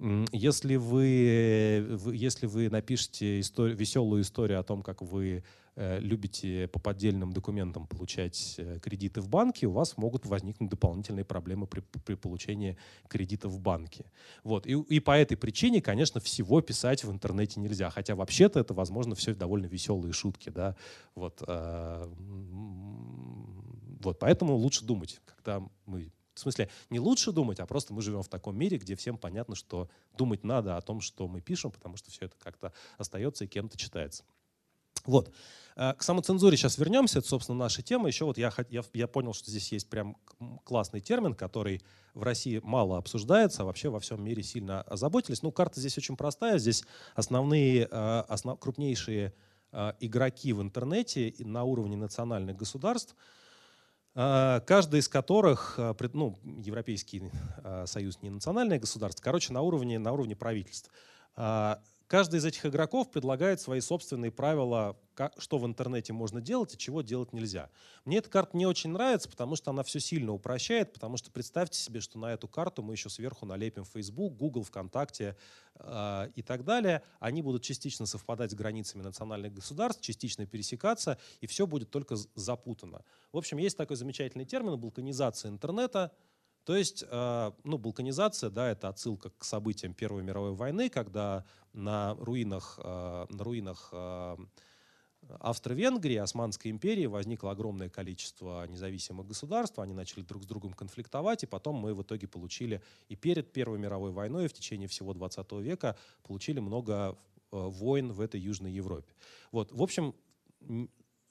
Если вы, если вы напишете историю, веселую историю о том, как вы э, любите по поддельным документам получать э, кредиты в банке, у вас могут возникнуть дополнительные проблемы при, при получении кредита в банке. Вот. И, и по этой причине, конечно, всего писать в интернете нельзя. Хотя вообще-то это, возможно, все довольно веселые шутки. Да? Вот, э, вот. Поэтому лучше думать, когда мы в смысле, не лучше думать, а просто мы живем в таком мире, где всем понятно, что думать надо о том, что мы пишем, потому что все это как-то остается и кем-то читается. Вот. Э, к самоцензуре сейчас вернемся. Это, собственно, наша тема. Еще вот я, я, я понял, что здесь есть прям классный термин, который в России мало обсуждается, а вообще во всем мире сильно озаботились. Ну, карта здесь очень простая. Здесь основные, э, основ, крупнейшие э, игроки в интернете на уровне национальных государств – каждый из которых, а, ну, Европейский а, союз не национальное государство, короче, на уровне, на уровне правительств. Каждый из этих игроков предлагает свои собственные правила, что в интернете можно делать и чего делать нельзя. Мне эта карта не очень нравится, потому что она все сильно упрощает, потому что представьте себе, что на эту карту мы еще сверху налепим Facebook, Google, ВКонтакте э, и так далее. Они будут частично совпадать с границами национальных государств, частично пересекаться, и все будет только запутано. В общем, есть такой замечательный термин – балканизация интернета – то есть, э, ну, балканизация, да, это отсылка к событиям Первой мировой войны, когда на руинах, э, на руинах э, Австро-Венгрии, Османской империи возникло огромное количество независимых государств, они начали друг с другом конфликтовать, и потом мы в итоге получили и перед Первой мировой войной, и в течение всего 20 века получили много войн в этой Южной Европе. Вот, в общем,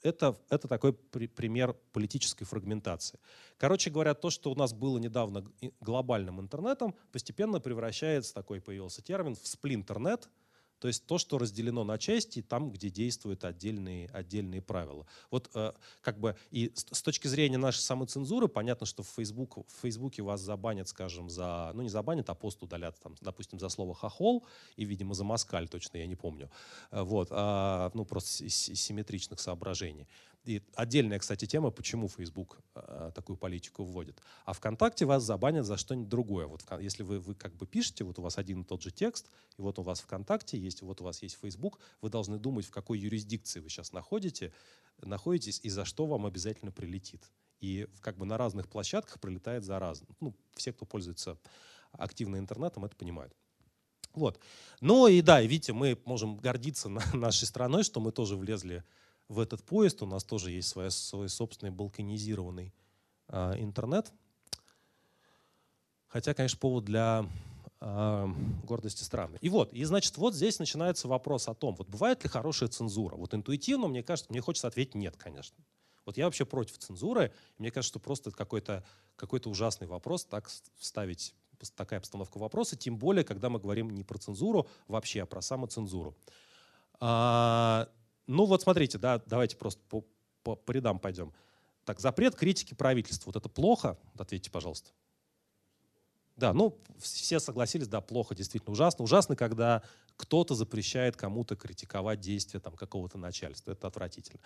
это, это такой при, пример политической фрагментации. Короче говоря, то, что у нас было недавно глобальным интернетом, постепенно превращается, такой появился термин, в сплинтернет – то есть то, что разделено на части, там, где действуют отдельные, отдельные правила. Вот э, как бы и с, с точки зрения нашей самоцензуры, понятно, что в, Facebook, в Фейсбуке вас забанят, скажем, за, ну не забанят, а пост удалят, там, допустим, за слово хохол и, видимо, за москаль, точно я не помню. Э, вот, а, ну просто из, из симметричных соображений. И отдельная, кстати, тема, почему Facebook э, такую политику вводит. А ВКонтакте вас забанят за что-нибудь другое. Вот если вы, вы как бы пишете, вот у вас один и тот же текст, и вот у вас ВКонтакте есть, вот у вас есть Facebook, вы должны думать, в какой юрисдикции вы сейчас находите, находитесь и за что вам обязательно прилетит. И как бы на разных площадках прилетает за раз. Ну, все, кто пользуется активно интернетом, это понимают. Вот. Ну и да, видите, мы можем гордиться нашей страной, что мы тоже влезли в этот поезд. У нас тоже есть свой, свой собственный балканизированный э, интернет. Хотя, конечно, повод для гордости странный. И вот, и значит, вот здесь начинается вопрос о том, вот бывает ли хорошая цензура. Вот интуитивно, мне кажется, мне хочется ответить нет, конечно. Вот я вообще против цензуры. Мне кажется, что просто какой-то какой ужасный вопрос так вставить такая обстановка вопроса, тем более, когда мы говорим не про цензуру вообще, а про самоцензуру. А, ну вот смотрите, да, давайте просто по, по, по рядам пойдем. Так, запрет критики правительства. Вот это плохо? Ответьте, пожалуйста. Да, ну, все согласились, да, плохо, действительно ужасно. Ужасно, когда кто-то запрещает кому-то критиковать действия там, какого-то начальства. Это отвратительно.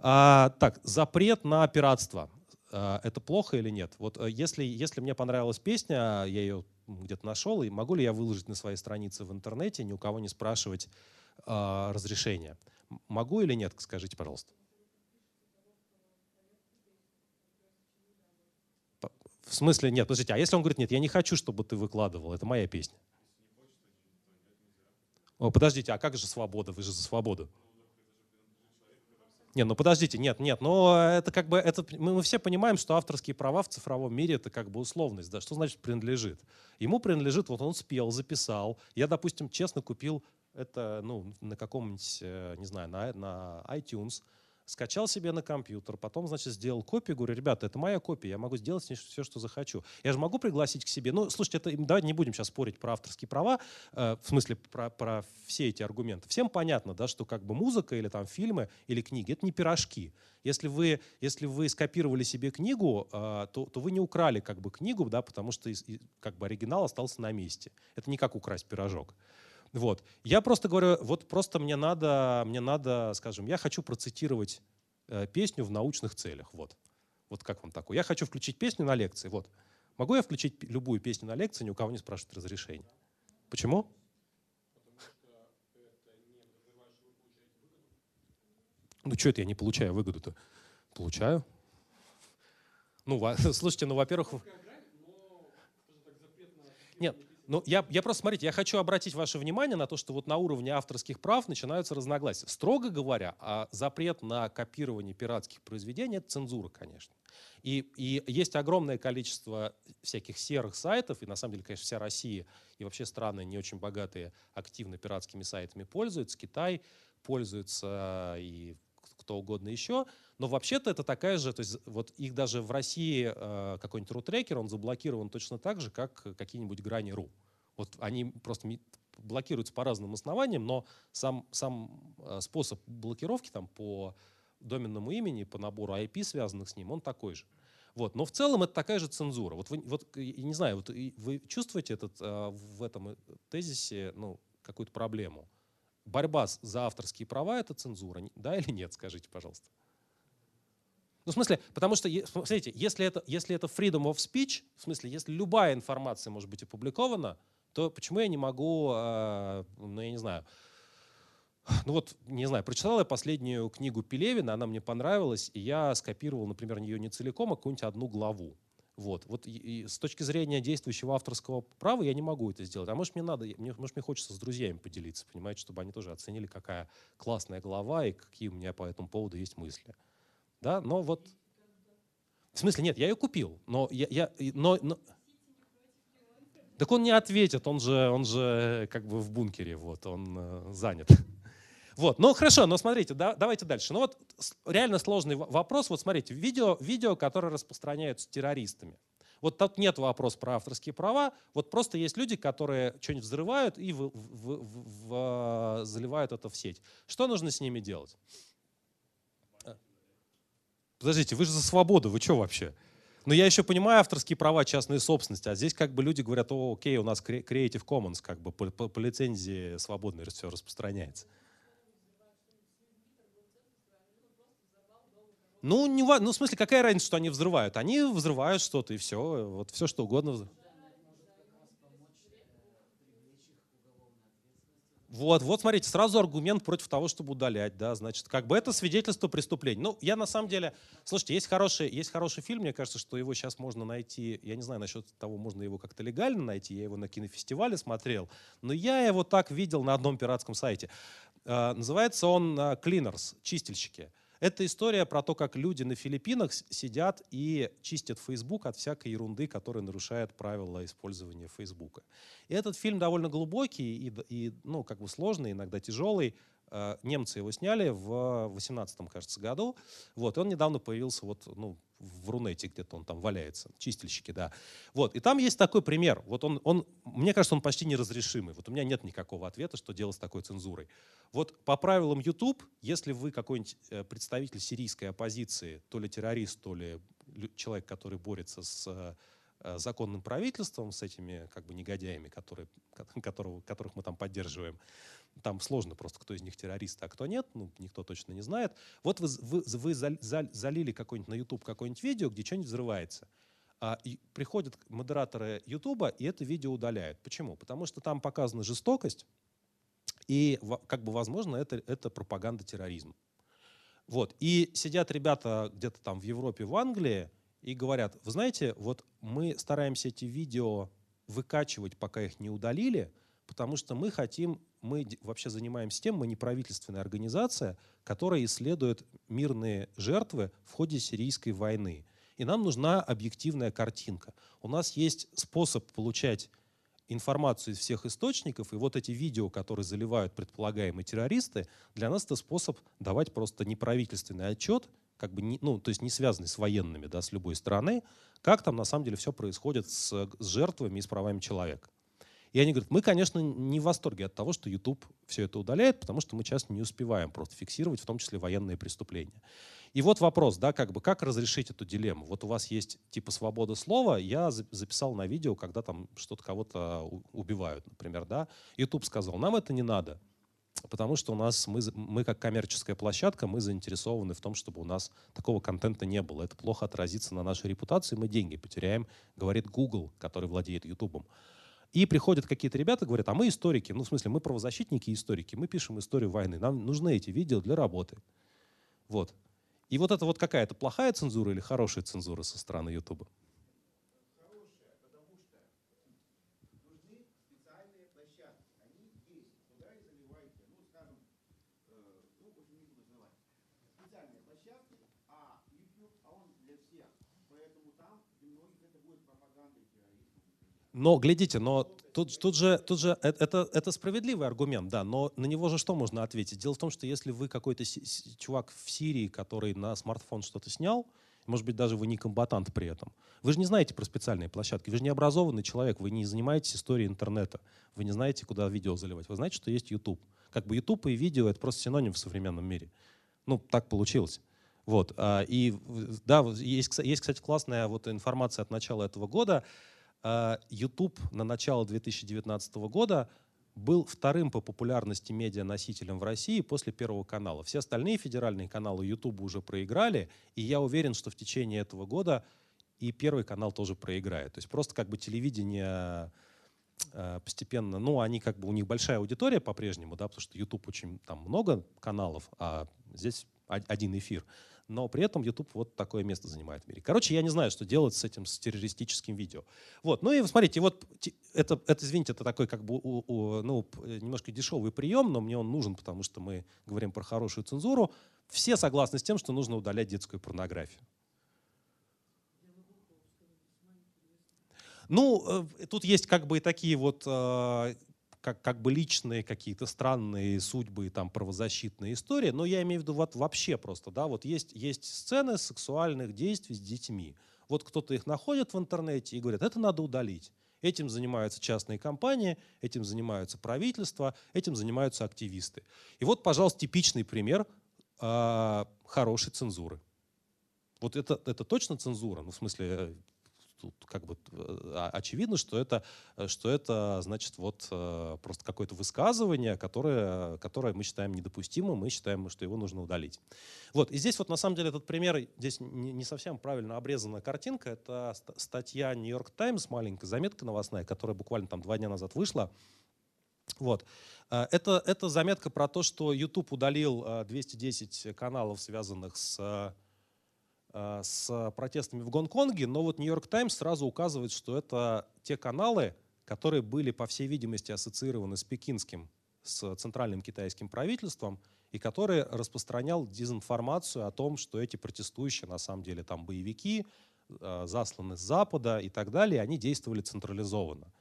А, так, запрет на пиратство. А, это плохо или нет? Вот э, если, если мне понравилась песня, я ее где-то нашел, и могу ли я выложить на своей странице в интернете, ни у кого не спрашивать а, разрешения? Могу или нет, скажите, пожалуйста. В смысле, нет, подождите, а если он говорит, нет, я не хочу, чтобы ты выкладывал, это моя песня. О, подождите, а как же свобода? Вы же за свободу. Не, ну подождите, нет, нет, но это как бы, это, мы, мы все понимаем, что авторские права в цифровом мире это как бы условность, да, что значит принадлежит? Ему принадлежит, вот он спел, записал, я, допустим, честно купил это ну, на каком-нибудь, э, не знаю, на, на iTunes скачал себе на компьютер, потом, значит, сделал копию, говорю, ребята, это моя копия, я могу сделать с ней все, что захочу. Я же могу пригласить к себе. Ну, слушайте, это, давайте не будем сейчас спорить про авторские права, э, в смысле про, про все эти аргументы. Всем понятно, да, что как бы музыка или там фильмы или книги — это не пирожки. Если вы, если вы скопировали себе книгу, э, то, то вы не украли как бы книгу, да, потому что из, как бы оригинал остался на месте. Это не как украсть пирожок. Вот. Я просто говорю, вот просто мне надо, мне надо, скажем, я хочу процитировать э, песню в научных целях. Вот. Вот как вам такое? Я хочу включить песню на лекции. Вот. Могу я включить любую песню на лекции, ни у кого не спрашивать разрешения? Почему? Ну, что это я не получаю выгоду-то? Получаю. Ну, слушайте, ну, во-первых... Нет, ну, я, я просто, смотрите, я хочу обратить ваше внимание на то, что вот на уровне авторских прав начинаются разногласия. Строго говоря, а запрет на копирование пиратских произведений – это цензура, конечно. И, и есть огромное количество всяких серых сайтов, и на самом деле, конечно, вся Россия и вообще страны не очень богатые активно пиратскими сайтами пользуются. Китай пользуется и кто угодно еще. Но вообще-то это такая же, то есть вот их даже в России э, какой-нибудь рутрекер, он заблокирован точно так же, как какие-нибудь грани ру. Вот они просто блокируются по разным основаниям, но сам, сам э, способ блокировки там по доменному имени, по набору IP, связанных с ним, он такой же. Вот. Но в целом это такая же цензура. Вот вы, вот, я не знаю, вот вы чувствуете этот, э, в этом тезисе ну, какую-то проблему? Борьба за авторские права — это цензура, да или нет, скажите, пожалуйста. Ну, в смысле, потому что, смотрите, если это, если это freedom of speech, в смысле, если любая информация может быть опубликована, то почему я не могу, э, ну, я не знаю, ну вот, не знаю, прочитал я последнюю книгу Пелевина, она мне понравилась, и я скопировал, например, ее не целиком, а какую-нибудь одну главу. Вот, вот и, и с точки зрения действующего авторского права я не могу это сделать. А может мне надо, мне, может мне хочется с друзьями поделиться, понимаете, чтобы они тоже оценили, какая классная глава и какие у меня по этому поводу есть мысли. Да, но вот... В смысле, нет, я ее купил, но я... я но, но... Так он не ответит, он же, он же как бы в бункере, вот, он э, занят. Вот, ну хорошо, но смотрите, да, давайте дальше. Ну вот реально сложный вопрос. Вот смотрите, видео, видео, которые распространяются террористами. Вот тут нет вопроса про авторские права. Вот просто есть люди, которые что-нибудь взрывают и в, в, в, в, заливают это в сеть. Что нужно с ними делать? Подождите, вы же за свободу, вы что вообще? Но я еще понимаю авторские права частной собственности, а здесь как бы люди говорят, о, окей, у нас Creative Commons, как бы по, по, по лицензии свободно все распространяется. Ну, не, ну, в смысле, какая разница, что они взрывают? Они взрывают что-то, и все, вот все что угодно. Вот, вот, смотрите, сразу аргумент против того, чтобы удалять, да, значит, как бы это свидетельство преступления. Ну, я на самом деле, слушайте, есть хороший, есть хороший фильм, мне кажется, что его сейчас можно найти, я не знаю насчет того, можно его как-то легально найти, я его на кинофестивале смотрел, но я его так видел на одном пиратском сайте. Э, называется он э, «Cleaners», «Чистильщики». Это история про то, как люди на Филиппинах сидят и чистят Facebook от всякой ерунды, которая нарушает правила использования Facebook. И этот фильм довольно глубокий и, и ну, как бы сложный, иногда тяжелый. Э, немцы его сняли в 18 кажется, году. Вот, и он недавно появился вот, ну, в Рунете где-то он там валяется, чистильщики, да. Вот, и там есть такой пример. Вот он, он, мне кажется, он почти неразрешимый. Вот у меня нет никакого ответа, что делать с такой цензурой. Вот по правилам YouTube, если вы какой-нибудь э, представитель сирийской оппозиции, то ли террорист, то ли человек, который борется с э, законным правительством, с этими как бы негодяями, которые, которого, которых мы там поддерживаем, там сложно просто, кто из них террорист, а кто нет, ну, никто точно не знает. Вот вы, вы, вы залили какой-нибудь на YouTube какое-нибудь видео, где что-нибудь взрывается. А, и приходят модераторы YouTube и это видео удаляют. Почему? Потому что там показана жестокость, и, как бы, возможно, это, это пропаганда терроризма. Вот. И сидят ребята где-то там в Европе, в Англии, и говорят, вы знаете, вот мы стараемся эти видео выкачивать, пока их не удалили, потому что мы хотим, мы вообще занимаемся тем, мы не правительственная организация, которая исследует мирные жертвы в ходе сирийской войны. И нам нужна объективная картинка. У нас есть способ получать информацию из всех источников, и вот эти видео, которые заливают предполагаемые террористы, для нас это способ давать просто неправительственный отчет, как бы не, ну, то есть не связанный с военными, да, с любой страны, как там на самом деле все происходит с, с жертвами и с правами человека. И они говорят, мы, конечно, не в восторге от того, что YouTube все это удаляет, потому что мы часто не успеваем просто фиксировать, в том числе военные преступления. И вот вопрос, да, как бы, как разрешить эту дилемму? Вот у вас есть типа свобода слова, я записал на видео, когда там что-то кого-то убивают, например, да. YouTube сказал, нам это не надо, потому что у нас, мы, мы как коммерческая площадка, мы заинтересованы в том, чтобы у нас такого контента не было. Это плохо отразится на нашей репутации, мы деньги потеряем, говорит Google, который владеет YouTube. И приходят какие-то ребята, говорят, а мы историки, ну, в смысле, мы правозащитники и историки, мы пишем историю войны, нам нужны эти видео для работы. Вот. И вот это вот какая-то плохая цензура или хорошая цензура со стороны Ютуба? Но глядите, но тут, тут же, тут же э, это, это справедливый аргумент, да, но на него же что можно ответить? Дело в том, что если вы какой-то чувак в Сирии, который на смартфон что-то снял, может быть, даже вы не комбатант при этом. Вы же не знаете про специальные площадки, вы же не образованный человек, вы не занимаетесь историей интернета, вы не знаете, куда видео заливать. Вы знаете, что есть YouTube. Как бы YouTube и видео — это просто синоним в современном мире. Ну, так получилось. Вот. А, и да, есть, есть, кстати, классная вот информация от начала этого года. А, YouTube на начало 2019 года был вторым по популярности медианосителем в России после Первого канала. Все остальные федеральные каналы YouTube уже проиграли, и я уверен, что в течение этого года и Первый канал тоже проиграет. То есть просто как бы телевидение а, постепенно, ну, они как бы, у них большая аудитория по-прежнему, да, потому что YouTube очень, там много каналов, а здесь один эфир но при этом YouTube вот такое место занимает в мире. Короче, я не знаю, что делать с этим, с террористическим видео. Вот, ну и смотрите, вот это, это извините, это такой как бы у, у, ну, немножко дешевый прием, но мне он нужен, потому что мы говорим про хорошую цензуру. Все согласны с тем, что нужно удалять детскую порнографию. Ну, э, тут есть как бы и такие вот э, как, как бы личные какие-то странные судьбы и там правозащитные истории, но я имею в виду вот вообще просто, да, вот есть, есть сцены сексуальных действий с детьми. Вот кто-то их находит в интернете и говорит, это надо удалить. Этим занимаются частные компании, этим занимаются правительства, этим занимаются активисты. И вот, пожалуйста, типичный пример э, хорошей цензуры. Вот это, это точно цензура? Ну, в смысле, тут как бы э, очевидно, что это, э, что это значит вот э, просто какое-то высказывание, которое, которое мы считаем недопустимым, мы считаем, что его нужно удалить. Вот, и здесь вот на самом деле этот пример, здесь не совсем правильно обрезанная картинка, это статья New York Times, маленькая заметка новостная, которая буквально там два дня назад вышла. Вот. Это, это заметка про то, что YouTube удалил 210 каналов, связанных с с протестами в Гонконге, но вот Нью-Йорк Таймс сразу указывает, что это те каналы, которые были, по всей видимости, ассоциированы с пекинским, с центральным китайским правительством, и который распространял дезинформацию о том, что эти протестующие на самом деле там боевики, э, засланы с Запада и так далее, они действовали централизованно.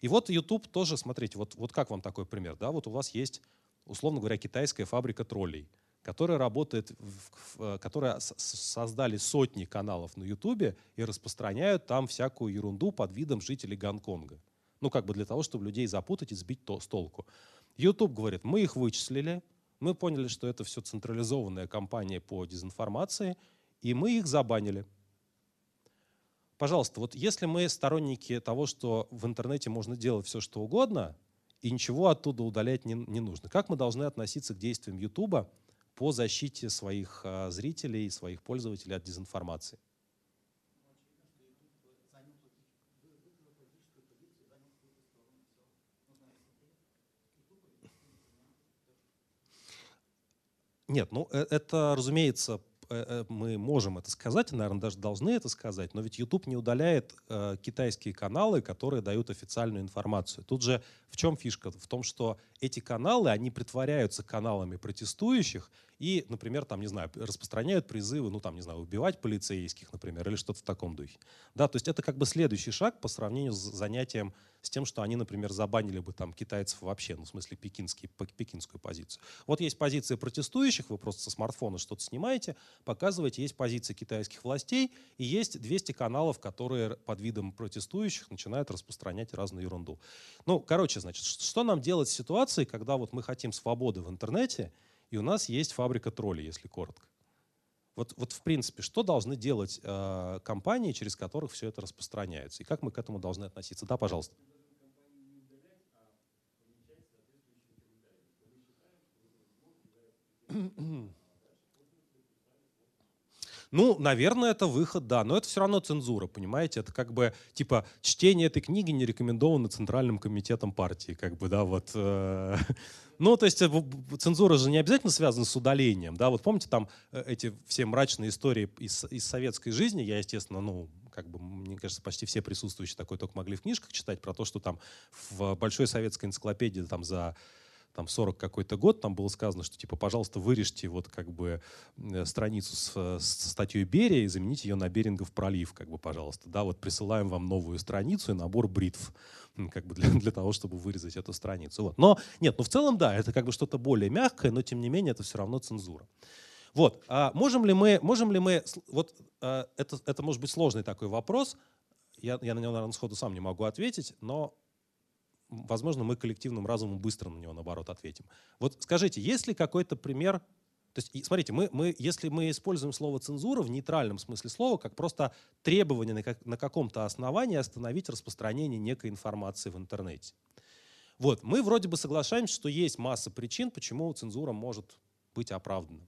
И вот YouTube тоже, смотрите, вот, вот как вам такой пример, да, вот у вас есть, условно говоря, китайская фабрика троллей – которая работает, в, которая создали сотни каналов на Ютубе и распространяют там всякую ерунду под видом жителей Гонконга. Ну, как бы для того, чтобы людей запутать и сбить то, с толку. Ютуб говорит, мы их вычислили, мы поняли, что это все централизованная кампания по дезинформации, и мы их забанили. Пожалуйста, вот если мы сторонники того, что в интернете можно делать все, что угодно, и ничего оттуда удалять не, не нужно, как мы должны относиться к действиям Ютуба, по защите своих а, зрителей, своих пользователей от дезинформации. Нет, ну э, это, разумеется, мы можем это сказать, наверное, даже должны это сказать, но ведь YouTube не удаляет э, китайские каналы, которые дают официальную информацию. Тут же в чем фишка? В том, что эти каналы, они притворяются каналами протестующих и, например, там, не знаю, распространяют призывы, ну, там, не знаю, убивать полицейских, например, или что-то в таком духе. Да, то есть это как бы следующий шаг по сравнению с занятием с тем, что они, например, забанили бы там китайцев вообще, ну, в смысле пекинский, пекинскую позицию. Вот есть позиция протестующих, вы просто со смартфона что-то снимаете, показываете, есть позиция китайских властей, и есть 200 каналов, которые под видом протестующих начинают распространять разную ерунду. Ну, короче, значит, что нам делать в ситуации, когда вот мы хотим свободы в интернете, и у нас есть фабрика троллей, если коротко? Вот, вот в принципе, что должны делать э, компании, через которых все это распространяется? И как мы к этому должны относиться? Да, пожалуйста. Ну, наверное, это выход, да, но это все равно цензура, понимаете? Это как бы, типа, чтение этой книги не рекомендовано Центральным комитетом партии, как бы, да, вот. Э, ну, то есть э, цензура же не обязательно связана с удалением, да, вот помните там э, эти все мрачные истории из, из советской жизни, я, естественно, ну, как бы, мне кажется, почти все присутствующие такое только могли в книжках читать, про то, что там в большой советской энциклопедии там за там 40 какой-то год, там было сказано, что типа, пожалуйста, вырежьте вот как бы э, страницу с, с статьей Берия и замените ее на Берингов пролив, как бы, пожалуйста. Да, вот присылаем вам новую страницу и набор бритв как бы для, для того, чтобы вырезать эту страницу. Вот. Но нет, ну в целом да, это как бы что-то более мягкое, но тем не менее это все равно цензура. Вот, а можем ли мы, можем ли мы, вот а, это, это может быть сложный такой вопрос, я, я на него, наверное, сходу сам не могу ответить, но возможно, мы коллективным разумом быстро на него, наоборот, ответим. Вот скажите, есть ли какой-то пример, то есть, смотрите, мы, мы, если мы используем слово «цензура» в нейтральном смысле слова, как просто требование на, как, на каком-то основании остановить распространение некой информации в интернете. Вот, мы вроде бы соглашаемся, что есть масса причин, почему цензура может быть оправдана.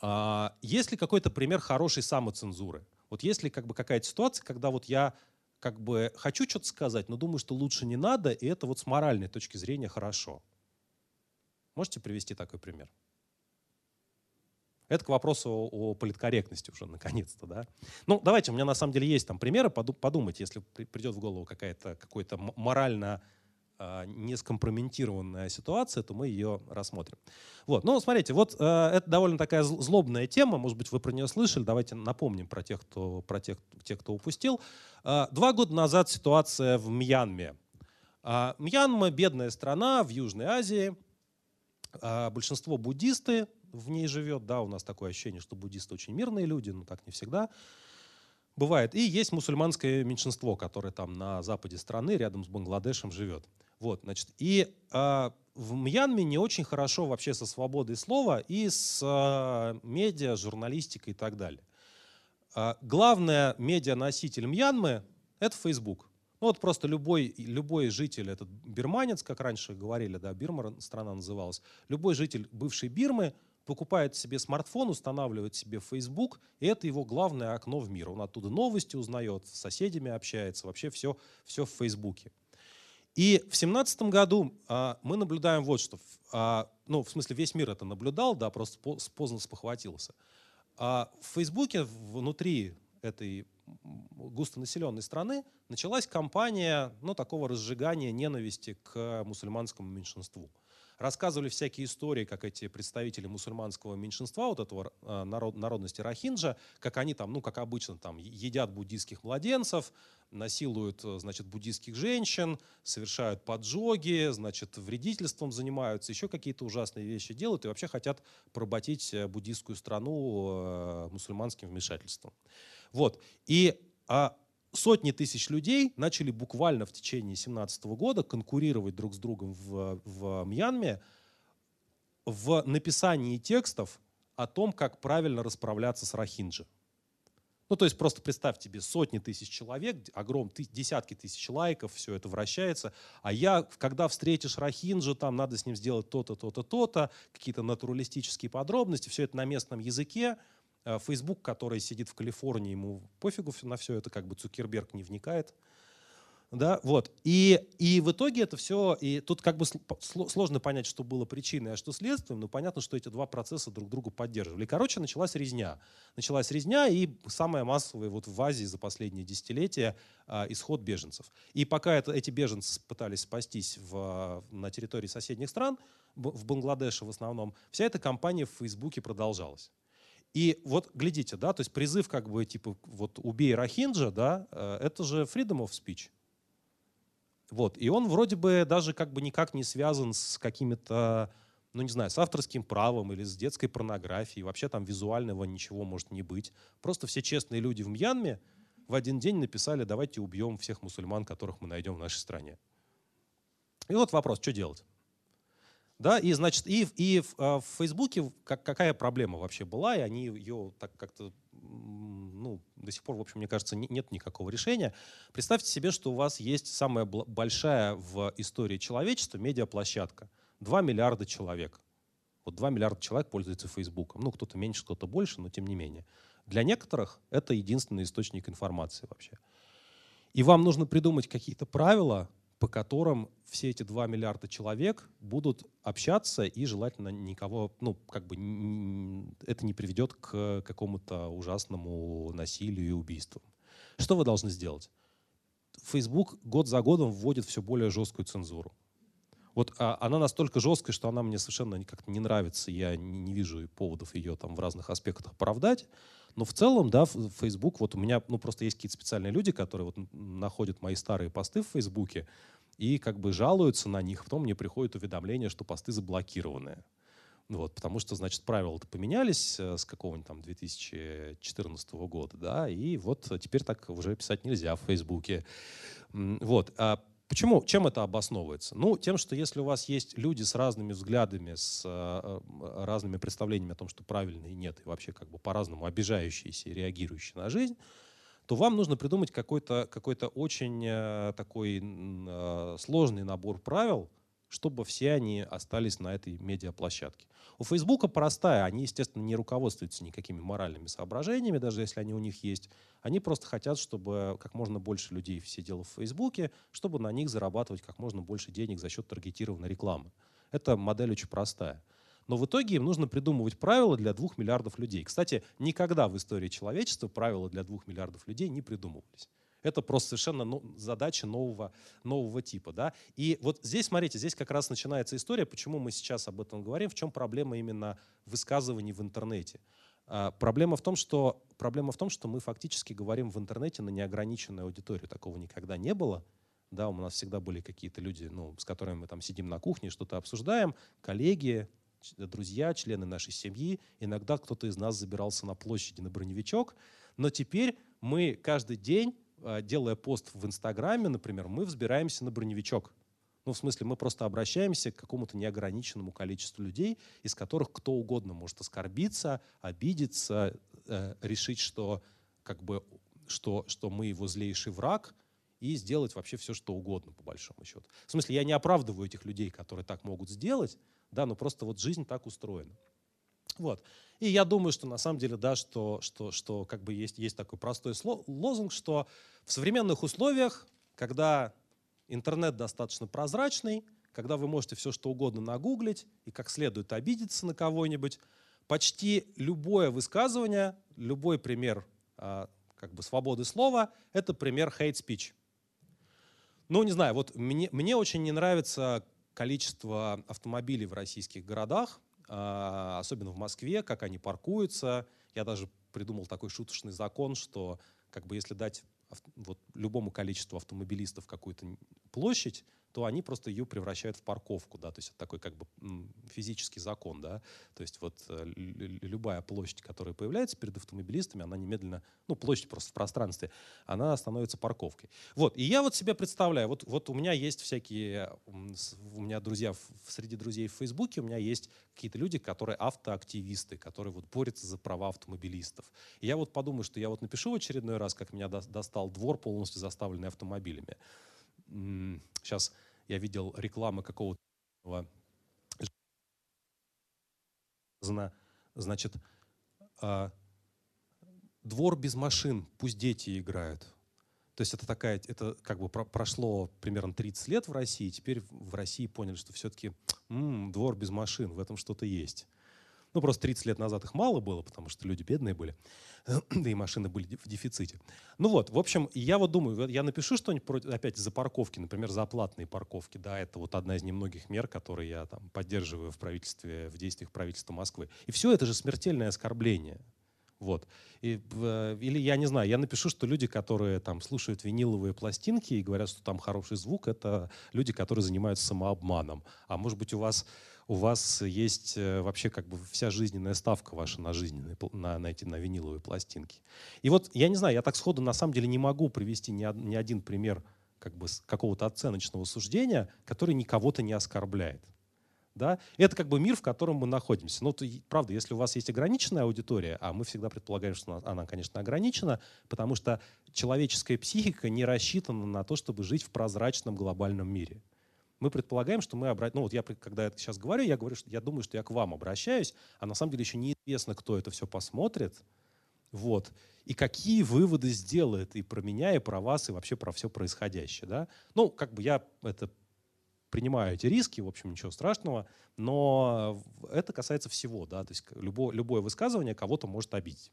А, есть ли какой-то пример хорошей самоцензуры? Вот есть ли как бы какая-то ситуация, когда вот я как бы хочу что-то сказать, но думаю, что лучше не надо, и это вот с моральной точки зрения хорошо. Можете привести такой пример? Это к вопросу о, политкорректности уже, наконец-то, да. Ну, давайте, у меня на самом деле есть там примеры, подумать, если придет в голову какая-то, какой-то морально не скомпрометированная ситуация, то мы ее рассмотрим. Вот. Ну, смотрите, вот э, это довольно такая злобная тема, может быть, вы про нее слышали, давайте напомним про тех, кто, про тех, тех кто упустил. Э, два года назад ситуация в Мьянме. Э, Мьянма – бедная страна в Южной Азии, большинство буддисты в ней живет, да, у нас такое ощущение, что буддисты очень мирные люди, но так не всегда. Бывает. И есть мусульманское меньшинство, которое там на западе страны, рядом с Бангладешем живет. Вот, значит, и э, в Мьянме не очень хорошо вообще со свободой слова и с э, медиа, журналистикой и так далее. Э, главный медианоситель Мьянмы — это Facebook. Ну вот просто любой, любой житель, этот бирманец, как раньше говорили, да, Бирма страна называлась, любой житель бывшей Бирмы покупает себе смартфон, устанавливает себе Facebook, и это его главное окно в мир. Он оттуда новости узнает, с соседями общается, вообще все, все в Фейсбуке. И в 2017 году а, мы наблюдаем вот что. А, ну, в смысле, весь мир это наблюдал, да, просто поздно спохватился. А в Фейсбуке внутри этой густонаселенной страны началась кампания ну, такого разжигания ненависти к мусульманскому меньшинству рассказывали всякие истории, как эти представители мусульманского меньшинства, вот этого э, народ, народности Рахинджа, как они там, ну, как обычно, там, едят буддийских младенцев, насилуют, э, значит, буддийских женщин, совершают поджоги, значит, вредительством занимаются, еще какие-то ужасные вещи делают и вообще хотят поработить э, буддийскую страну мусульманским вмешательством. Вот. И а сотни тысяч людей начали буквально в течение 2017 года конкурировать друг с другом в, в Мьянме в написании текстов о том, как правильно расправляться с Рахинджи. Ну, то есть просто представь тебе сотни тысяч человек, огром, ты, десятки тысяч лайков, все это вращается. А я, когда встретишь Рахинджа, там надо с ним сделать то-то, то-то, то-то, какие-то натуралистические подробности, все это на местном языке. Э, Facebook, который сидит в Калифорнии, ему пофигу на все это, как бы Цукерберг не вникает. Да, вот. И, и в итоге это все, и тут как бы сложно понять, что было причиной, а что следствием, но понятно, что эти два процесса друг друга поддерживали. Короче, началась резня. Началась резня, и самая массовая вот в Азии за последние десятилетия а, исход беженцев. И пока это, эти беженцы пытались спастись в, на территории соседних стран, в Бангладеше в основном, вся эта кампания в Фейсбуке продолжалась. И вот глядите, да, то есть призыв как бы типа вот убей Рахинджа, да, э, это же freedom of speech. Вот. И он вроде бы даже как бы никак не связан с какими-то, ну не знаю, с авторским правом или с детской порнографией. Вообще там визуального ничего может не быть. Просто все честные люди в Мьянме в один день написали, давайте убьем всех мусульман, которых мы найдем в нашей стране. И вот вопрос, что делать? Да, и значит, и, и в, а, в Фейсбуке как, какая проблема вообще была, и они ее так как-то ну, до сих пор, в общем, мне кажется, нет никакого решения. Представьте себе, что у вас есть самая большая в истории человечества медиаплощадка. 2 миллиарда человек. Вот 2 миллиарда человек пользуются Фейсбуком. Ну, кто-то меньше, кто-то больше, но тем не менее. Для некоторых это единственный источник информации вообще. И вам нужно придумать какие-то правила, по которым все эти 2 миллиарда человек будут общаться и желательно никого, ну, как бы это не приведет к какому-то ужасному насилию и убийствам. Что вы должны сделать? Facebook год за годом вводит все более жесткую цензуру. Вот а, она настолько жесткая, что она мне совершенно как-то не нравится. Я не, не вижу поводов ее там в разных аспектах оправдать. Но в целом, да, Facebook, вот у меня, ну, просто есть какие-то специальные люди, которые вот находят мои старые посты в Фейсбуке и как бы жалуются на них, потом мне приходит уведомление, что посты заблокированы. Вот, потому что, значит, правила-то поменялись э, с какого-нибудь там 2014 года, да, и вот теперь так уже писать нельзя в Фейсбуке. Вот. А Почему? Чем это обосновывается? Ну, тем, что если у вас есть люди с разными взглядами, с э, э, разными представлениями о том, что правильно и нет, и вообще как бы по-разному обижающиеся и реагирующие на жизнь, то вам нужно придумать какой-то какой очень э, такой э, сложный набор правил, чтобы все они остались на этой медиаплощадке. У Фейсбука простая, они, естественно, не руководствуются никакими моральными соображениями, даже если они у них есть. Они просто хотят, чтобы как можно больше людей сидело в Фейсбуке, чтобы на них зарабатывать как можно больше денег за счет таргетированной рекламы. Это модель очень простая. Но в итоге им нужно придумывать правила для двух миллиардов людей. Кстати, никогда в истории человечества правила для двух миллиардов людей не придумывались. Это просто совершенно ну, задача нового, нового типа. Да? И вот здесь, смотрите, здесь как раз начинается история, почему мы сейчас об этом говорим, в чем проблема именно высказываний в интернете. А, проблема, в том, что, проблема в том, что мы фактически говорим в интернете на неограниченную аудиторию. Такого никогда не было. Да, у нас всегда были какие-то люди, ну, с которыми мы там сидим на кухне, что-то обсуждаем, коллеги, друзья, члены нашей семьи. Иногда кто-то из нас забирался на площади на броневичок. Но теперь мы каждый день делая пост в Инстаграме, например, мы взбираемся на броневичок. Ну, в смысле, мы просто обращаемся к какому-то неограниченному количеству людей, из которых кто угодно может оскорбиться, обидеться, э, решить, что, как бы, что, что мы его злейший враг, и сделать вообще все, что угодно, по большому счету. В смысле, я не оправдываю этих людей, которые так могут сделать, да, но просто вот жизнь так устроена. Вот. И я думаю, что на самом деле, да, что, что, что как бы есть, есть такой простой лозунг, что в современных условиях, когда интернет достаточно прозрачный, когда вы можете все что угодно нагуглить и как следует обидеться на кого-нибудь, почти любое высказывание, любой пример а, как бы свободы слова — это пример hate speech. Ну, не знаю, вот мне, мне очень не нравится количество автомобилей в российских городах, особенно в Москве, как они паркуются. Я даже придумал такой шуточный закон, что как бы если дать вот, любому количеству автомобилистов какую-то площадь, то они просто ее превращают в парковку, да, то есть это такой как бы физический закон, да, то есть вот э, любая площадь, которая появляется перед автомобилистами, она немедленно, ну, площадь просто в пространстве, она становится парковкой. Вот, и я вот себе представляю, вот, вот у меня есть всякие, у меня друзья, среди друзей в Фейсбуке у меня есть какие-то люди, которые автоактивисты, которые вот борются за права автомобилистов. И я вот подумаю, что я вот напишу в очередной раз, как меня достал двор полностью заставленный автомобилями сейчас я видел рекламы какого-то значит, а, двор без машин, пусть дети играют. То есть это такая, это как бы прошло примерно 30 лет в России, теперь в России поняли, что все-таки м-м, двор без машин, в этом что-то есть. Ну, просто 30 лет назад их мало было, потому что люди бедные были, да и машины были в дефиците. Ну вот, в общем, я вот думаю, я напишу что-нибудь опять за парковки, например, за оплатные парковки. Да, это вот одна из немногих мер, которые я там поддерживаю в правительстве, в действиях правительства Москвы. И все это же смертельное оскорбление. Вот. И, или я не знаю, я напишу, что люди, которые там слушают виниловые пластинки и говорят, что там хороший звук, это люди, которые занимаются самообманом. А может быть у вас у вас есть э, вообще как бы вся жизненная ставка ваша на жизненные, на, на эти на виниловые пластинки. И вот я не знаю, я так сходу на самом деле не могу привести ни, ни один пример как бы какого-то оценочного суждения, который никого-то не оскорбляет. Да? Это как бы мир, в котором мы находимся. Ну, правда, если у вас есть ограниченная аудитория, а мы всегда предполагаем, что она, конечно, ограничена, потому что человеческая психика не рассчитана на то, чтобы жить в прозрачном глобальном мире мы предполагаем, что мы обратим, ну вот я, когда я сейчас говорю, я говорю, что я думаю, что я к вам обращаюсь, а на самом деле еще неизвестно, кто это все посмотрит, вот, и какие выводы сделает и про меня, и про вас, и вообще про все происходящее, да. Ну, как бы я это принимаю эти риски, в общем, ничего страшного, но это касается всего, да, то есть любое, любое высказывание кого-то может обидеть.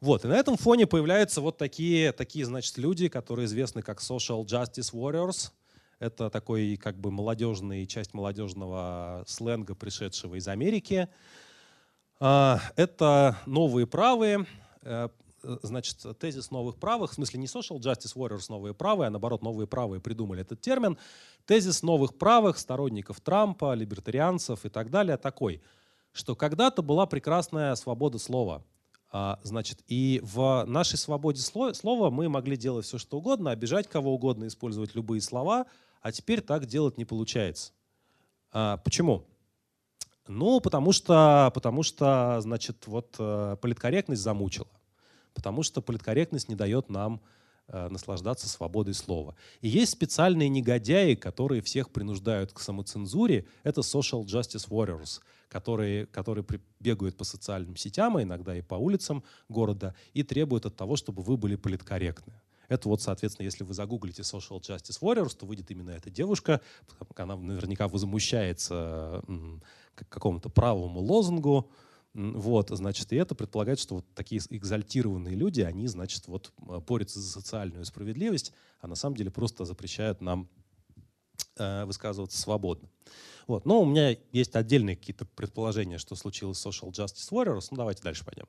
Вот, и на этом фоне появляются вот такие, такие, значит, люди, которые известны как social justice warriors – это такой как бы молодежный, часть молодежного сленга, пришедшего из Америки. А, это новые правые, э, значит, тезис новых правых, в смысле не social justice warriors новые правые, а наоборот новые правые придумали этот термин. Тезис новых правых, сторонников Трампа, либертарианцев и так далее такой, что когда-то была прекрасная свобода слова. А, значит, и в нашей свободе слова мы могли делать все, что угодно, обижать кого угодно, использовать любые слова, а теперь так делать не получается. А, почему? Ну, потому что, потому что, значит, вот э, политкорректность замучила. Потому что политкорректность не дает нам э, наслаждаться свободой слова. И есть специальные негодяи, которые всех принуждают к самоцензуре. Это social justice warriors, которые, которые бегают по социальным сетям, а иногда и по улицам города, и требуют от того, чтобы вы были политкорректны. Это вот, соответственно, если вы загуглите Social Justice Warriors, то выйдет именно эта девушка. Она наверняка возмущается какому-то правому лозунгу. Вот, значит, и это предполагает, что вот такие экзальтированные люди, они, значит, вот борются за социальную справедливость, а на самом деле просто запрещают нам э, высказываться свободно. Вот. Но у меня есть отдельные какие-то предположения, что случилось с Social Justice Warriors. Ну, давайте дальше пойдем.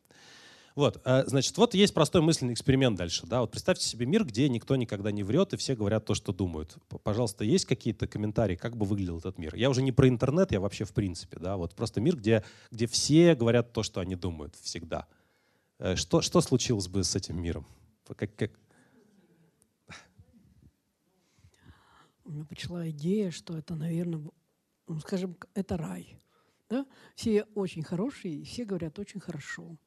Вот, э, значит, вот есть простой мысленный эксперимент дальше. Да? Вот представьте себе мир, где никто никогда не врет, и все говорят то, что думают. Пожалуйста, есть какие-то комментарии, как бы выглядел этот мир? Я уже не про интернет, я вообще в принципе. Да? Вот просто мир, где, где все говорят то, что они думают всегда. Э, что, что случилось бы с этим миром? Как, как... У меня пришла идея, что это, наверное, ну, скажем, это рай. Да? Все очень хорошие, все говорят очень хорошо.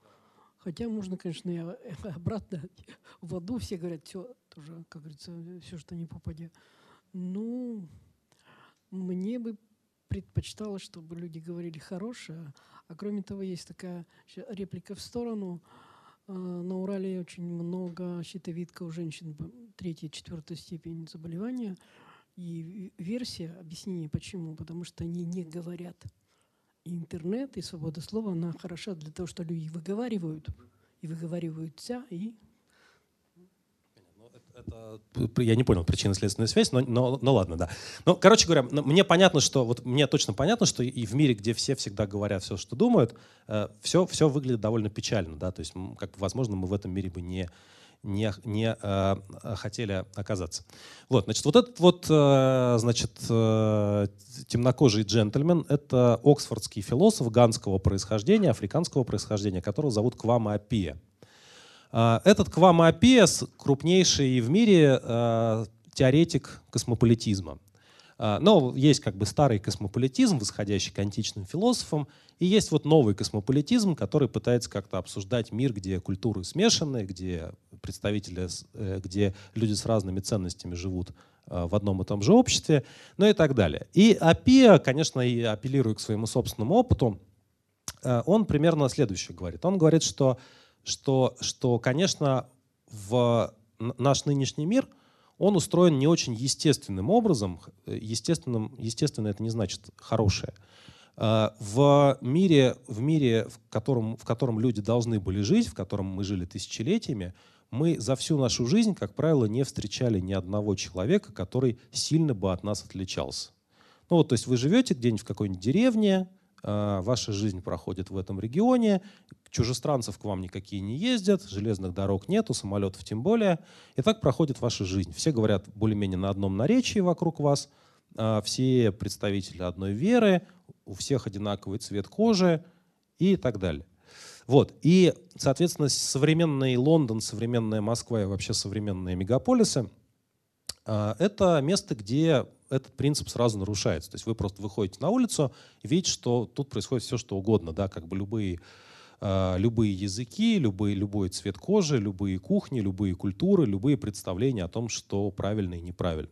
Хотя можно, конечно, и обратно в аду все говорят, все тоже, как говорится, все, что не попадя. Ну, мне бы предпочиталось, чтобы люди говорили хорошее. А кроме того, есть такая реплика в сторону. А, на Урале очень много щитовидка у женщин третьей, четвертой степени заболевания. И версия, объяснение почему. Потому что они не говорят и интернет, и свобода слова, она хороша для того, что люди выговаривают, и выговариваются, и это, я не понял причинно-следственную связь, но, но, но ладно, да. Ну, короче говоря, мне понятно, что вот мне точно понятно, что и в мире, где все всегда говорят все, что думают, э, все, все выглядит довольно печально, да, то есть, как возможно, мы в этом мире бы не не, не э, хотели оказаться. Вот, значит, вот этот вот, э, значит, э, темнокожий джентльмен — это оксфордский философ ганского происхождения, африканского происхождения, которого зовут Квама Апия. Э, этот Квама Апия — крупнейший в мире э, теоретик космополитизма. Э, но есть как бы старый космополитизм, восходящий к античным философам, и есть вот новый космополитизм, который пытается как-то обсуждать мир, где культуры смешаны, где представители, э, где люди с разными ценностями живут э, в одном и том же обществе, ну и так далее. И Апиа, конечно, и апеллируя к своему собственному опыту, э, он примерно следующее говорит. Он говорит, что, что, что конечно, в наш нынешний мир, он устроен не очень естественным образом. Естественным, естественно, это не значит хорошее. А, в мире, в, мире в, котором, в котором люди должны были жить, в котором мы жили тысячелетиями, мы за всю нашу жизнь, как правило, не встречали ни одного человека, который сильно бы от нас отличался. Ну вот, то есть вы живете где-нибудь в какой-нибудь деревне, а, ваша жизнь проходит в этом регионе, чужестранцев к вам никакие не ездят, железных дорог нету, самолетов тем более. И так проходит ваша жизнь. Все говорят более-менее на одном наречии вокруг вас, а, все представители одной веры, у всех одинаковый цвет кожи и так далее. Вот. И, соответственно, современный Лондон, современная Москва и вообще современные мегаполисы а, — это место, где этот принцип сразу нарушается. То есть вы просто выходите на улицу и видите, что тут происходит все, что угодно, да, как бы любые а, любые языки, любые, любой цвет кожи, любые кухни, любые культуры, любые представления о том, что правильно и неправильно.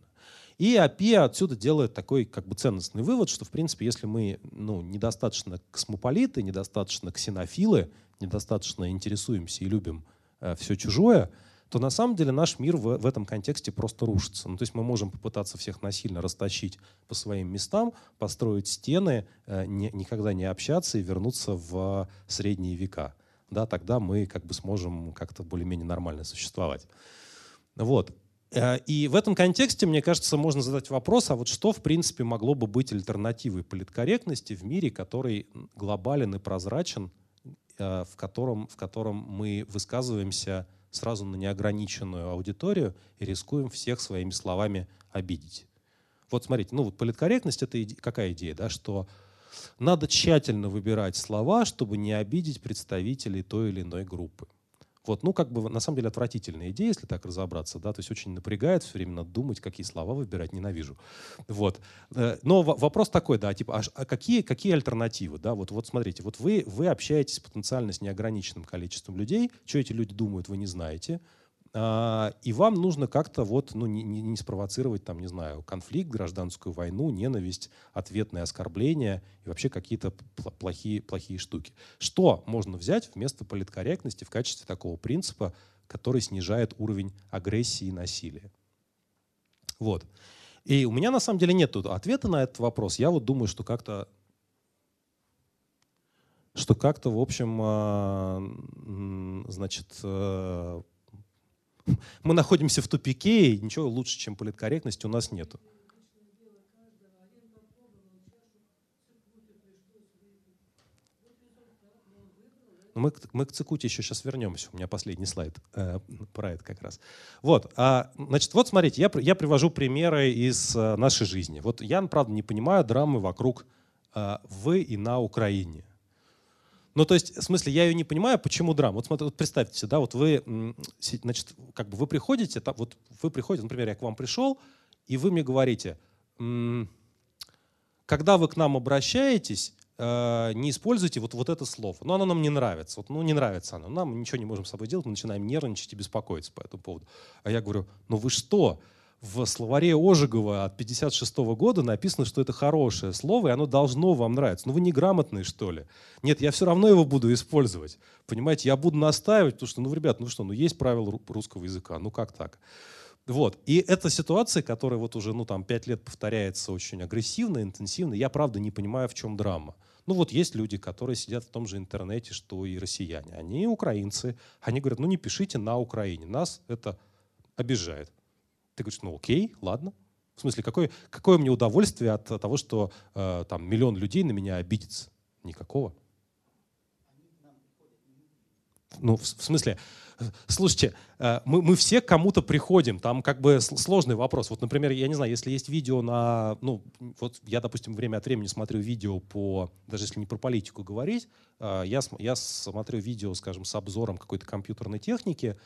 И АПИ отсюда делает такой как бы ценностный вывод, что, в принципе, если мы ну, недостаточно космополиты, недостаточно ксенофилы, недостаточно интересуемся и любим э, все чужое, то на самом деле наш мир в, в этом контексте просто рушится. Ну, то есть мы можем попытаться всех насильно растащить по своим местам, построить стены, э, не, никогда не общаться и вернуться в средние века. Да, тогда мы как бы сможем как-то более-менее нормально существовать. Вот. Э, и в этом контексте, мне кажется, можно задать вопрос, а вот что, в принципе, могло бы быть альтернативой политкорректности в мире, который глобален и прозрачен, э, в котором, в котором мы высказываемся сразу на неограниченную аудиторию и рискуем всех своими словами обидеть. Вот смотрите, ну вот политкорректность это иде- какая идея, да, что надо тщательно выбирать слова, чтобы не обидеть представителей той или иной группы. Вот, ну, как бы, на самом деле, отвратительная идея, если так разобраться, да, то есть очень напрягает все время, надо думать, какие слова выбирать, ненавижу. Вот. Э, но вопрос такой, да, типа, а, а какие, какие альтернативы, да, вот, вот смотрите, вот вы, вы общаетесь потенциально с неограниченным количеством людей, что эти люди думают, вы не знаете, и вам нужно как-то вот, ну, не, не, спровоцировать, там, не знаю, конфликт, гражданскую войну, ненависть, ответные оскорбления и вообще какие-то плохие, плохие штуки. Что можно взять вместо политкорректности в качестве такого принципа, который снижает уровень агрессии и насилия? Вот. И у меня на самом деле нет ответа на этот вопрос. Я вот думаю, что как-то что как-то, в общем, а, значит, э, мы находимся в тупике, и ничего лучше, чем политкорректность, у нас нету. Но мы, мы к Цикуте еще сейчас вернемся. У меня последний слайд э, про это как раз. Вот, а, значит, вот смотрите, я, я привожу примеры из э, нашей жизни. Вот я, правда, не понимаю драмы вокруг э, «вы» и «на Украине». Ну, то есть, в смысле, я ее не понимаю, почему драма. Вот, смотрите, вот представьте, да, вот вы, значит, как бы вы приходите, там, вот вы приходите, например, я к вам пришел, и вы мне говорите, когда вы к нам обращаетесь, э, не используйте вот, вот это слово. Но оно нам не нравится. Вот, ну, не нравится оно. Нам ничего не можем с собой делать, мы начинаем нервничать и беспокоиться по этому поводу. А я говорю, ну вы что? В словаре Ожегова от 56 года написано, что это хорошее слово, и оно должно вам нравиться. Ну вы неграмотные, что ли? Нет, я все равно его буду использовать. Понимаете, я буду настаивать, потому что, ну, ребят, ну что, ну есть правила русского языка, ну как так? Вот. И эта ситуация, которая вот уже, ну, там, пять лет повторяется очень агрессивно, интенсивно, я, правда, не понимаю, в чем драма. Ну, вот есть люди, которые сидят в том же интернете, что и россияне. Они украинцы. Они говорят, ну, не пишите на Украине. Нас это обижает. Ты говоришь, ну окей, ладно. В смысле, какое, какое мне удовольствие от того, что э, там миллион людей на меня обидится? Никакого. Ну, в, в смысле, слушайте, э, мы, мы все к кому-то приходим, там как бы сложный вопрос. Вот, например, я не знаю, если есть видео на, ну, вот я, допустим, время от времени смотрю видео по, даже если не про политику говорить, э, я, я смотрю видео, скажем, с обзором какой-то компьютерной техники,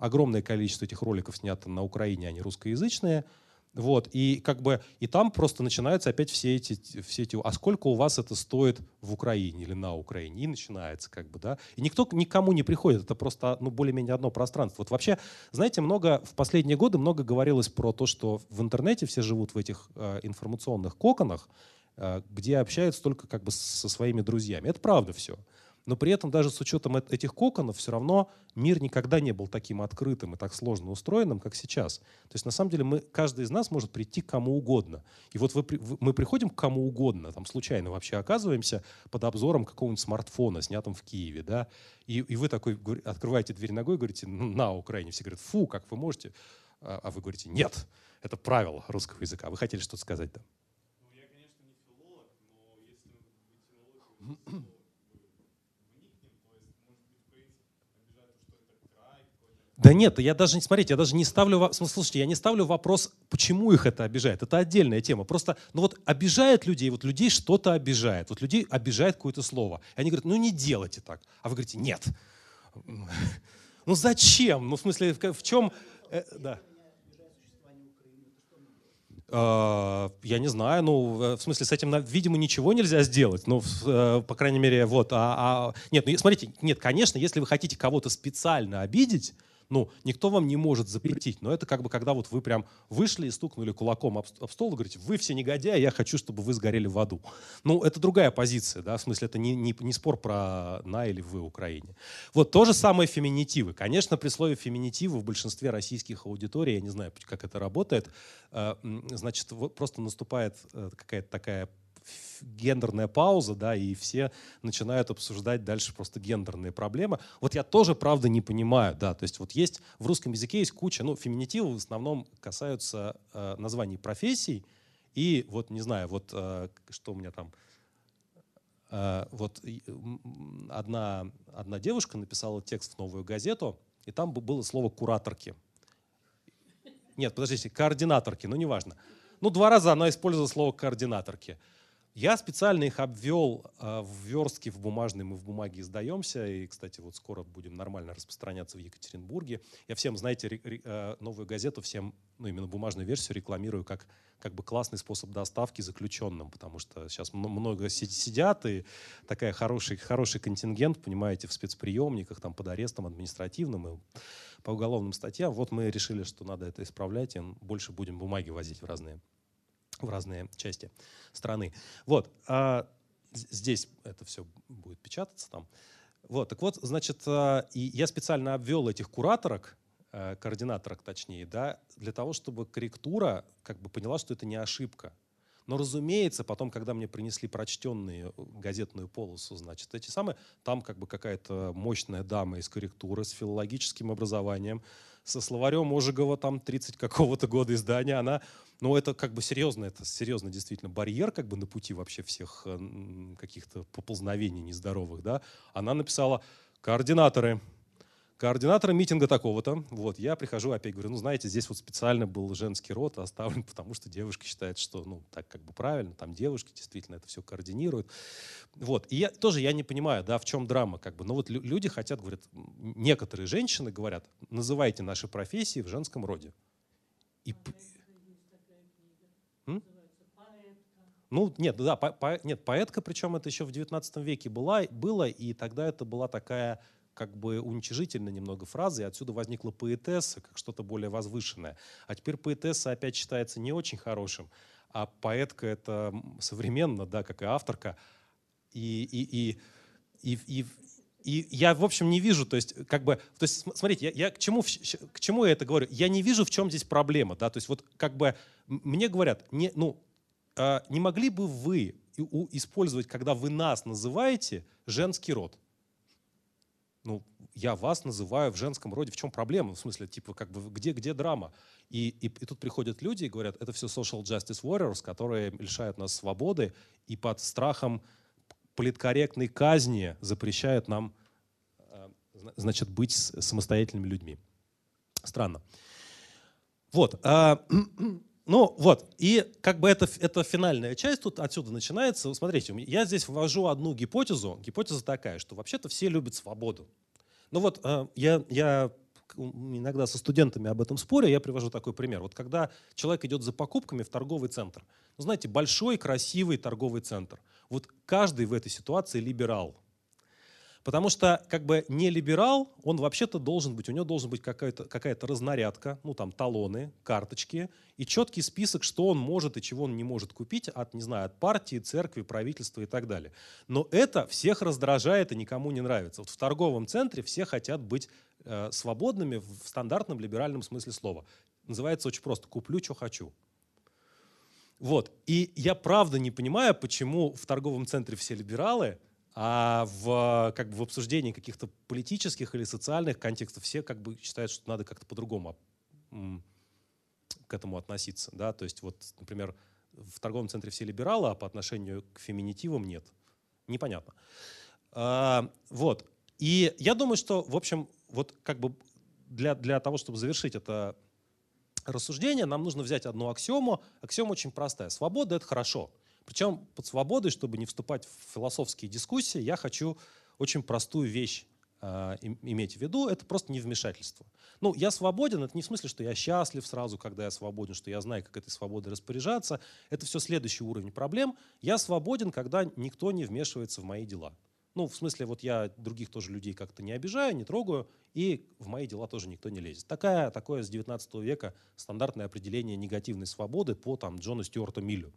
огромное количество этих роликов снято на Украине, они русскоязычные. Вот, и как бы, и там просто начинаются опять все эти, все эти, а сколько у вас это стоит в Украине или на Украине, и начинается как бы, да, и никто никому не приходит, это просто, ну, более-менее одно пространство. Вот вообще, знаете, много, в последние годы много говорилось про то, что в интернете все живут в этих э, информационных коконах, э, где общаются только как бы со своими друзьями. Это правда все. Но при этом даже с учетом этих коконов все равно мир никогда не был таким открытым и так сложно устроенным, как сейчас. То есть на самом деле мы, каждый из нас может прийти к кому угодно. И вот вы, мы приходим к кому угодно, там случайно вообще оказываемся под обзором какого-нибудь смартфона, снятым в Киеве, да, и, и вы такой открываете дверь ногой говорите, на Украине. Все говорят, фу, как вы можете? А, а вы говорите, нет, это правило русского языка. Вы хотели что-то сказать, да? Ну, я, конечно, не филолог, но если филолог, Да нет, я даже не смотрите, я даже не ставлю, слушайте, я не ставлю вопрос, почему их это обижает. Это отдельная тема. Просто, ну вот обижает людей, вот людей что-то обижает. Вот людей обижает какое-то слово. И они говорят, ну не делайте так. А вы говорите, нет. Ну зачем? Ну в смысле, в чем? Э, да. А, я не знаю, ну, в смысле, с этим, видимо, ничего нельзя сделать, ну, э, по крайней мере, вот, а, а, нет, ну, смотрите, нет, конечно, если вы хотите кого-то специально обидеть, ну, никто вам не может запретить. Но это как бы, когда вот вы прям вышли и стукнули кулаком об, стол и говорите, вы все негодяи, я хочу, чтобы вы сгорели в аду. Ну, это другая позиция, да, в смысле, это не, не, не спор про на или вы Украине. Вот то же самое феминитивы. Конечно, при слове феминитивы в большинстве российских аудиторий, я не знаю, как это работает, э, значит, просто наступает э, какая-то такая гендерная пауза, да, и все начинают обсуждать дальше просто гендерные проблемы. Вот я тоже, правда, не понимаю, да, то есть вот есть, в русском языке есть куча, ну, феминитивы в основном касаются э, названий профессий, и вот, не знаю, вот э, что у меня там, э, вот одна, одна девушка написала текст в «Новую газету», и там было слово «кураторки». Нет, подождите, координаторки, ну неважно. Ну, два раза она использовала слово координаторки. Я специально их обвел э, в верстке, в бумажной, мы в бумаге издаемся, и, кстати, вот скоро будем нормально распространяться в Екатеринбурге. Я всем, знаете, э, новую газету, всем, ну, именно бумажную версию рекламирую как, как бы классный способ доставки заключенным, потому что сейчас много сидят, и такая хороший, хороший контингент, понимаете, в спецприемниках, там, под арестом административным и по уголовным статьям. Вот мы решили, что надо это исправлять, и больше будем бумаги возить в разные в разные части страны. Вот, а здесь это все будет печататься там. Вот, так вот, значит, а, и я специально обвел этих кураторок, э, координаторок точнее, да, для того, чтобы корректура как бы поняла, что это не ошибка. Но, разумеется, потом, когда мне принесли прочтенную газетную полосу, значит, эти самые, там как бы какая-то мощная дама из корректуры с филологическим образованием, со словарем Ожегова, там 30 какого-то года издания, она, ну это как бы серьезно, это серьезно действительно барьер как бы на пути вообще всех каких-то поползновений нездоровых, да. Она написала координаторы, координатора митинга такого-то. Вот, я прихожу опять говорю, ну, знаете, здесь вот специально был женский род оставлен, потому что девушки считают, что, ну, так как бы правильно, там девушки действительно это все координируют. Вот, и я тоже, я не понимаю, да, в чем драма, как бы, но вот люди хотят, говорят, некоторые женщины говорят, называйте наши профессии в женском роде. И... Ну, нет, да, по, по, нет, поэтка, причем это еще в 19 веке была, было, и тогда это была такая как бы уничижительно немного фразы, и отсюда возникла поэтесса, как что-то более возвышенное. А теперь поэтесса опять считается не очень хорошим, а поэтка это современно, да, как и авторка. И, и, и, и, и, и я, в общем, не вижу, то есть, как бы, то есть, смотрите, я, я к, чему, к чему я это говорю? Я не вижу, в чем здесь проблема, да, то есть, вот, как бы, мне говорят, не, ну, э, не могли бы вы использовать, когда вы нас называете, женский род? Ну, я вас называю в женском роде, в чем проблема? В смысле, типа, как бы, где, где драма? И, и, и тут приходят люди и говорят, это все social justice warriors, которые лишают нас свободы и под страхом политкорректной казни запрещают нам, э, значит, быть самостоятельными людьми. Странно. Вот. Ну вот, и как бы это, это финальная часть тут отсюда начинается. Смотрите, я здесь ввожу одну гипотезу. Гипотеза такая, что вообще-то все любят свободу. Ну вот а, я, я иногда со студентами об этом спорю, я привожу такой пример. Вот когда человек идет за покупками в торговый центр, ну знаете, большой, красивый торговый центр. Вот каждый в этой ситуации либерал. Потому что как бы не либерал, он вообще-то должен быть, у него должен быть какая-то какая разнарядка, ну там талоны, карточки и четкий список, что он может и чего он не может купить от, не знаю, от партии, церкви, правительства и так далее. Но это всех раздражает и никому не нравится. Вот в торговом центре все хотят быть э, свободными в стандартном либеральном смысле слова. Называется очень просто «куплю, что хочу». Вот. И я правда не понимаю, почему в торговом центре все либералы – а в, как бы, в обсуждении каких-то политических или социальных контекстов все как бы считают, что надо как-то по-другому к этому относиться. Да? То есть, вот, например, в торговом центре все либералы, а по отношению к феминитивам нет. Непонятно. А, вот. И я думаю, что, в общем, вот как бы для, для того, чтобы завершить это рассуждение, нам нужно взять одну аксиому. Аксиома очень простая. Свобода — это хорошо. Причем под свободой, чтобы не вступать в философские дискуссии, я хочу очень простую вещь э, иметь в виду, это просто невмешательство. Ну, я свободен, это не в смысле, что я счастлив сразу, когда я свободен, что я знаю, как этой свободой распоряжаться. Это все следующий уровень проблем. Я свободен, когда никто не вмешивается в мои дела. Ну, в смысле, вот я других тоже людей как-то не обижаю, не трогаю, и в мои дела тоже никто не лезет. Такая, такое с 19 века стандартное определение негативной свободы по там, Джону Стюарту Миллю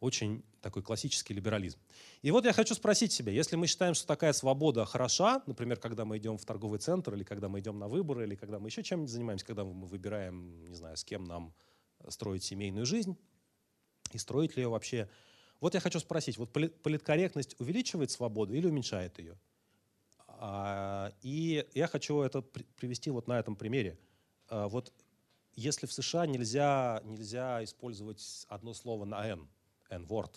очень такой классический либерализм. И вот я хочу спросить себя, если мы считаем, что такая свобода хороша, например, когда мы идем в торговый центр, или когда мы идем на выборы, или когда мы еще чем-нибудь занимаемся, когда мы выбираем, не знаю, с кем нам строить семейную жизнь, и строить ли ее вообще. Вот я хочу спросить, вот политкорректность увеличивает свободу или уменьшает ее? А, и я хочу это привести вот на этом примере. А, вот если в США нельзя, нельзя использовать одно слово на «н», N-word,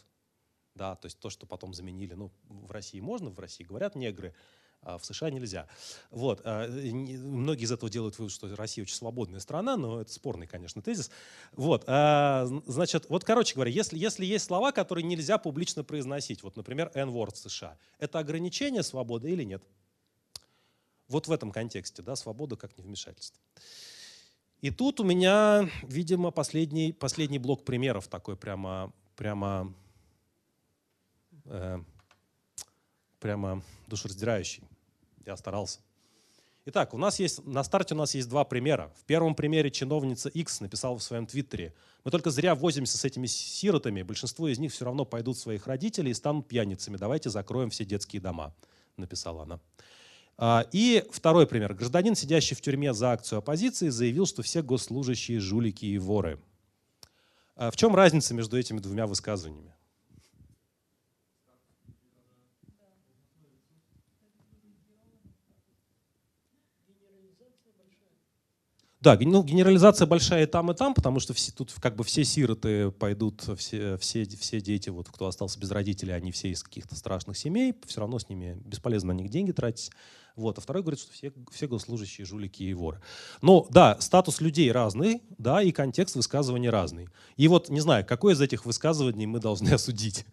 да, то есть то, что потом заменили, ну, в России можно, в России говорят негры, а в США нельзя. Вот. А, многие из этого делают вывод, что Россия очень свободная страна, но это спорный, конечно, тезис. Вот. А, значит, вот, короче говоря, если, если есть слова, которые нельзя публично произносить, вот, например, N-word США, это ограничение свободы или нет? Вот в этом контексте, да, свобода как невмешательство. И тут у меня, видимо, последний, последний блок примеров такой прямо прямо, э, прямо душераздирающий. Я старался. Итак, у нас есть, на старте у нас есть два примера. В первом примере чиновница X написала в своем твиттере, мы только зря возимся с этими сиротами, большинство из них все равно пойдут своих родителей и станут пьяницами. Давайте закроем все детские дома, написала она. А, и второй пример. Гражданин, сидящий в тюрьме за акцию оппозиции, заявил, что все госслужащие жулики и воры. А в чем разница между этими двумя высказываниями? Да, ну, генерализация большая и там, и там, потому что все, тут как бы все сироты пойдут, все, все, все дети, вот, кто остался без родителей, они все из каких-то страшных семей, все равно с ними бесполезно на них деньги тратить. Вот. А второй говорит, что все, все госслужащие жулики и воры. Но да, статус людей разный, да, и контекст высказывания разный. И вот, не знаю, какое из этих высказываний мы должны осудить?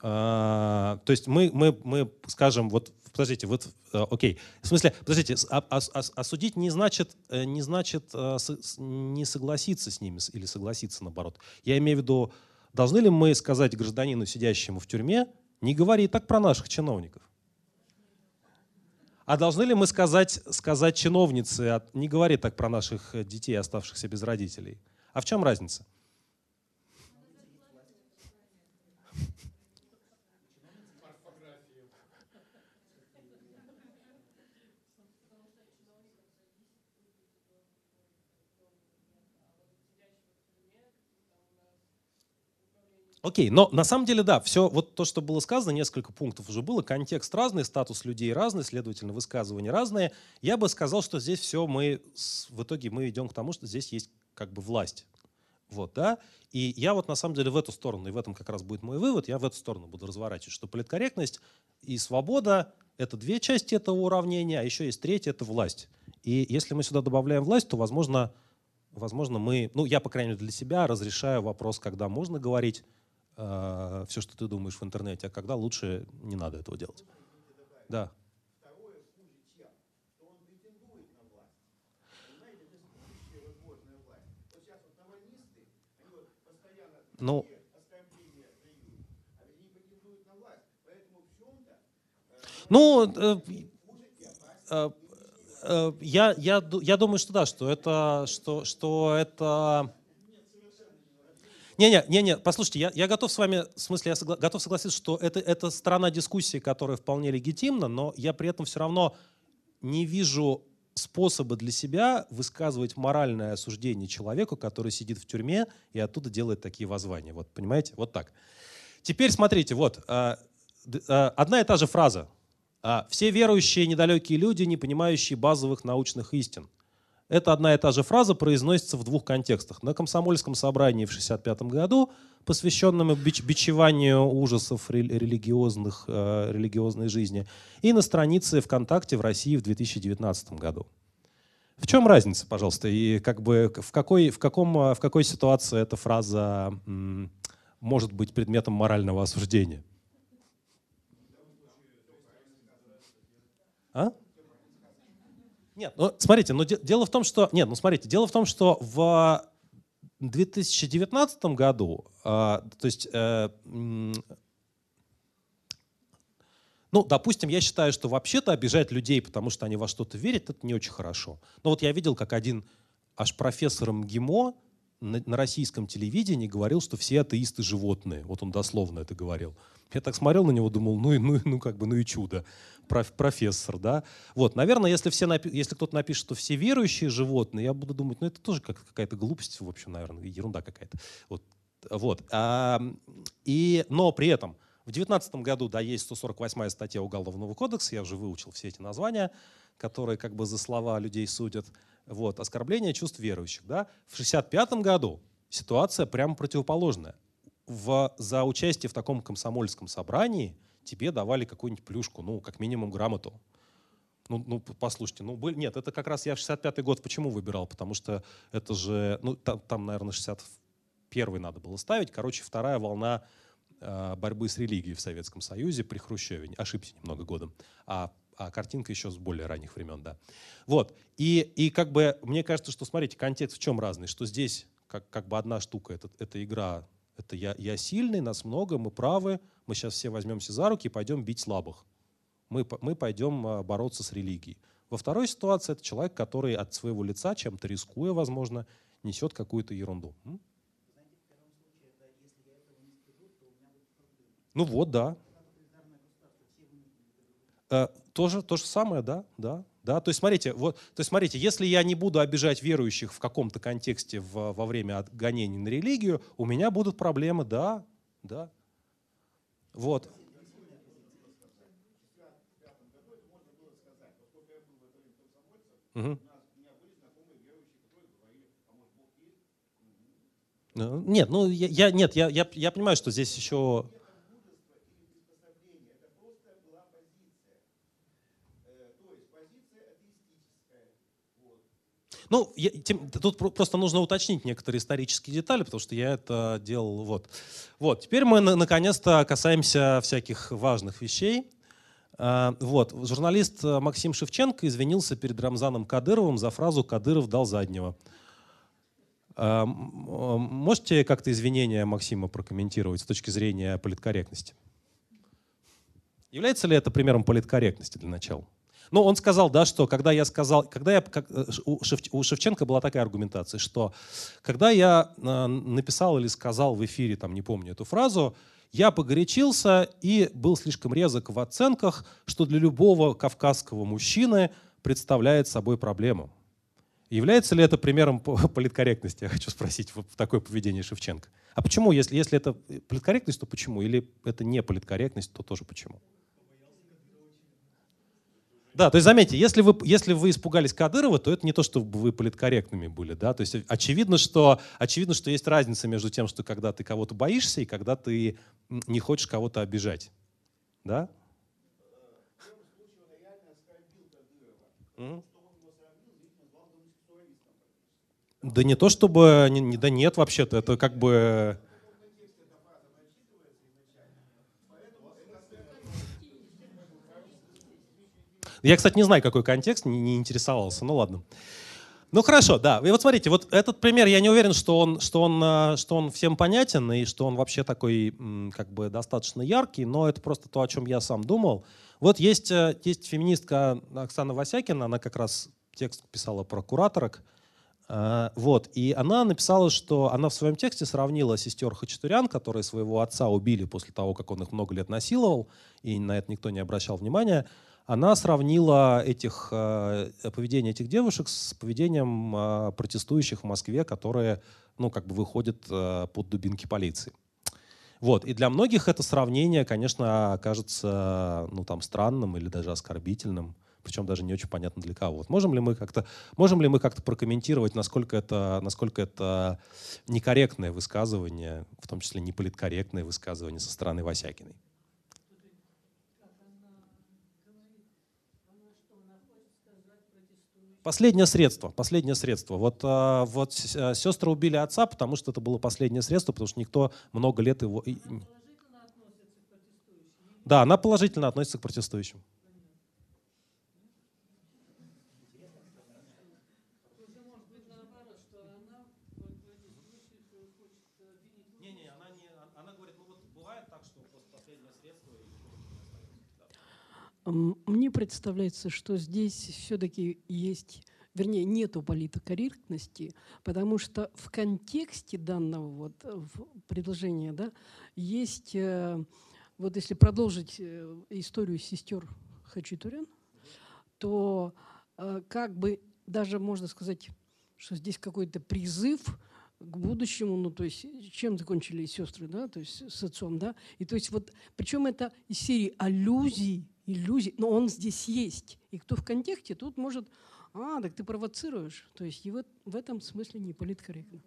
А, то есть мы, мы, мы скажем, вот, подождите, вот, э, окей, в смысле, подождите, а, а, осудить не значит, э, не значит э, не согласиться с ними или согласиться наоборот. Я имею в виду, должны ли мы сказать гражданину, сидящему в тюрьме, не говори так про наших чиновников? А должны ли мы сказать, сказать чиновнице, не говори так про наших э, детей, оставшихся без родителей? А в чем разница? Окей, но на самом деле, да, все вот то, что было сказано, несколько пунктов уже было, контекст разный, статус людей разный, следовательно, высказывания разные. Я бы сказал, что здесь все мы, в итоге мы идем к тому, что здесь есть как бы власть. Вот, да? И я вот на самом деле в эту сторону, и в этом как раз будет мой вывод, я в эту сторону буду разворачивать, что политкорректность и свобода — это две части этого уравнения, а еще есть третья — это власть. И если мы сюда добавляем власть, то, возможно, возможно мы, ну, я, по крайней мере, для себя разрешаю вопрос, когда можно говорить, э, все, что ты думаешь в интернете, а когда лучше не надо этого делать. Да. Ну, Ну, э, э, э, я, я, я думаю, что да, что это, что, что это не-не, не-не, послушайте, я, я готов с вами, в смысле, я согла- готов согласиться, что это, это сторона дискуссии, которая вполне легитимна, но я при этом все равно не вижу способа для себя высказывать моральное осуждение человеку, который сидит в тюрьме и оттуда делает такие воззвания. Вот, понимаете? Вот так. Теперь смотрите, вот, э, э, одна и та же фраза. Э, «Все верующие недалекие люди, не понимающие базовых научных истин». Это одна и та же фраза произносится в двух контекстах. На комсомольском собрании в 1965 году, посвященном бич бичеванию ужасов религиозных, э, религиозной жизни, и на странице ВКонтакте в России в 2019 году. В чем разница, пожалуйста, и как бы в какой, в каком, в какой ситуации эта фраза может быть предметом морального осуждения? А? Нет, ну смотрите, но де- дело в том, что нет, ну смотрите, дело в том, что в 2019 году, э, то есть, э, ну, допустим, я считаю, что вообще-то обижать людей, потому что они во что-то верят, это не очень хорошо. Но вот я видел, как один аж профессор МГИМО на, на российском телевидении говорил, что все атеисты животные. Вот он дословно это говорил. Я так смотрел на него, думал, ну и ну, ну как бы, ну и чудо профессор, да. Вот, наверное, если, все напи- если кто-то напишет, что все верующие животные, я буду думать, ну это тоже как какая-то глупость, в общем, наверное, ерунда какая-то. Вот. вот. А, и, но при этом в 2019 году, да, есть 148 статья Уголовного кодекса, я уже выучил все эти названия, которые как бы за слова людей судят. Вот, оскорбление чувств верующих, да. В 65 году ситуация прямо противоположная. В, за участие в таком комсомольском собрании – тебе давали какую-нибудь плюшку, ну, как минимум грамоту. Ну, ну, послушайте, ну, был, нет, это как раз я 65-й год почему выбирал? Потому что это же, ну, там, там наверное, 61-й надо было ставить. Короче, вторая волна э, борьбы с религией в Советском Союзе при Хрущеве. Ошибся немного годом. А, а картинка еще с более ранних времен, да. Вот. И, и как бы, мне кажется, что, смотрите, контекст в чем разный, что здесь как, как бы одна штука, это, это игра это я, я сильный, нас много, мы правы, мы сейчас все возьмемся за руки и пойдем бить слабых. Мы, мы пойдем а, бороться с религией. Во второй ситуации это человек, который от своего лица, чем-то рискуя, возможно, несет какую-то ерунду. Ну вот, да. Э, тоже то же самое, да, да. Да? То есть, смотрите, вот, то есть, смотрите, если я не буду обижать верующих в каком-то контексте в, во время гонений на религию, у меня будут проблемы, да, да. Вот. Угу. Нет, ну я, я нет, я, я, я понимаю, что здесь еще Ну, я, тем, тут просто нужно уточнить некоторые исторические детали, потому что я это делал. Вот, вот. теперь мы наконец-то касаемся всяких важных вещей. А, вот. Журналист Максим Шевченко извинился перед Рамзаном Кадыровым за фразу «Кадыров дал заднего». А, можете как-то извинения Максима прокомментировать с точки зрения политкорректности? Является ли это примером политкорректности для начала? Но он сказал, да, что когда я сказал, когда я, как, э, у, Шев, у Шевченко была такая аргументация, что когда я э, написал или сказал в эфире, там, не помню эту фразу, я погорячился и был слишком резок в оценках, что для любого кавказского мужчины представляет собой проблему. Является ли это примером политкорректности, я хочу спросить, в такое поведение Шевченко? А почему, если, если это политкорректность, то почему? Или это не политкорректность, то тоже почему? Да, то есть заметьте, если вы, если вы испугались Кадырова, то это не то, чтобы вы политкорректными были, да, то есть очевидно, что, очевидно, что есть разница между тем, что когда ты кого-то боишься и когда ты не хочешь кого-то обижать, да? Да не то чтобы, да нет вообще-то, это как бы... Я, кстати, не знаю, какой контекст, не, не интересовался. Ну ладно. Ну хорошо, да. И вот смотрите, вот этот пример, я не уверен, что он, что он, э, что он всем понятен и что он вообще такой как бы достаточно яркий, но это просто то, о чем я сам думал. Вот есть, э, есть феминистка Оксана Васякина, она как раз текст писала про кураторок. Э, вот, и она написала, что она в своем тексте сравнила сестер Хачатурян, которые своего отца убили после того, как он их много лет насиловал, и на это никто не обращал внимания. Она сравнила этих, э, поведение этих девушек с поведением протестующих в Москве, которые ну, как бы выходят под дубинки полиции. Вот. И для многих это сравнение, конечно, кажется ну, там, странным или даже оскорбительным причем даже не очень понятно для кого. Вот можем ли мы как-то можем ли мы как-то прокомментировать, насколько это насколько это некорректное высказывание, в том числе неполиткорректное высказывание со стороны Васякиной? Последнее средство, последнее средство. Вот, а, вот сестры убили отца, потому что это было последнее средство, потому что никто много лет его... Да, она положительно относится к протестующим. Мне представляется, что здесь все-таки есть, вернее, нету политокорректности, потому что в контексте данного вот э, предложения да, есть, э, вот если продолжить э, историю сестер Хачатурян, то как бы даже можно сказать, что здесь какой-то призыв к будущему, ну, то есть, чем закончили сестры, да, то есть с отцом, да, и то есть вот, причем это из серии аллюзий иллюзий, но он здесь есть. И кто в контексте, тут может, а, так ты провоцируешь. То есть и в, в этом смысле не политкорректно.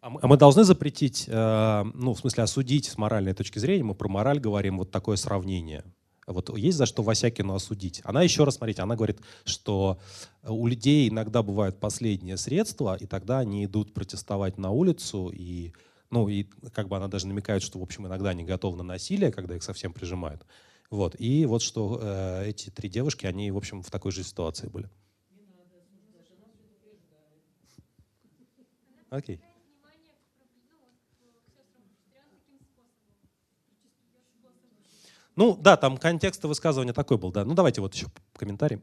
А мы, а должны запретить, э, ну, в смысле, осудить с моральной точки зрения, мы про мораль говорим, вот такое сравнение. Вот есть за что Васякину осудить. Она еще раз, смотрите, она говорит, что у людей иногда бывают последние средства, и тогда они идут протестовать на улицу, и, ну, и как бы она даже намекает, что, в общем, иногда они готовы на насилие, когда их совсем прижимают. Вот. И вот что э, эти три девушки, они, в общем, в такой же ситуации были. Окей. Ну да, там контекст высказывания такой был, да. Ну давайте вот еще комментарий.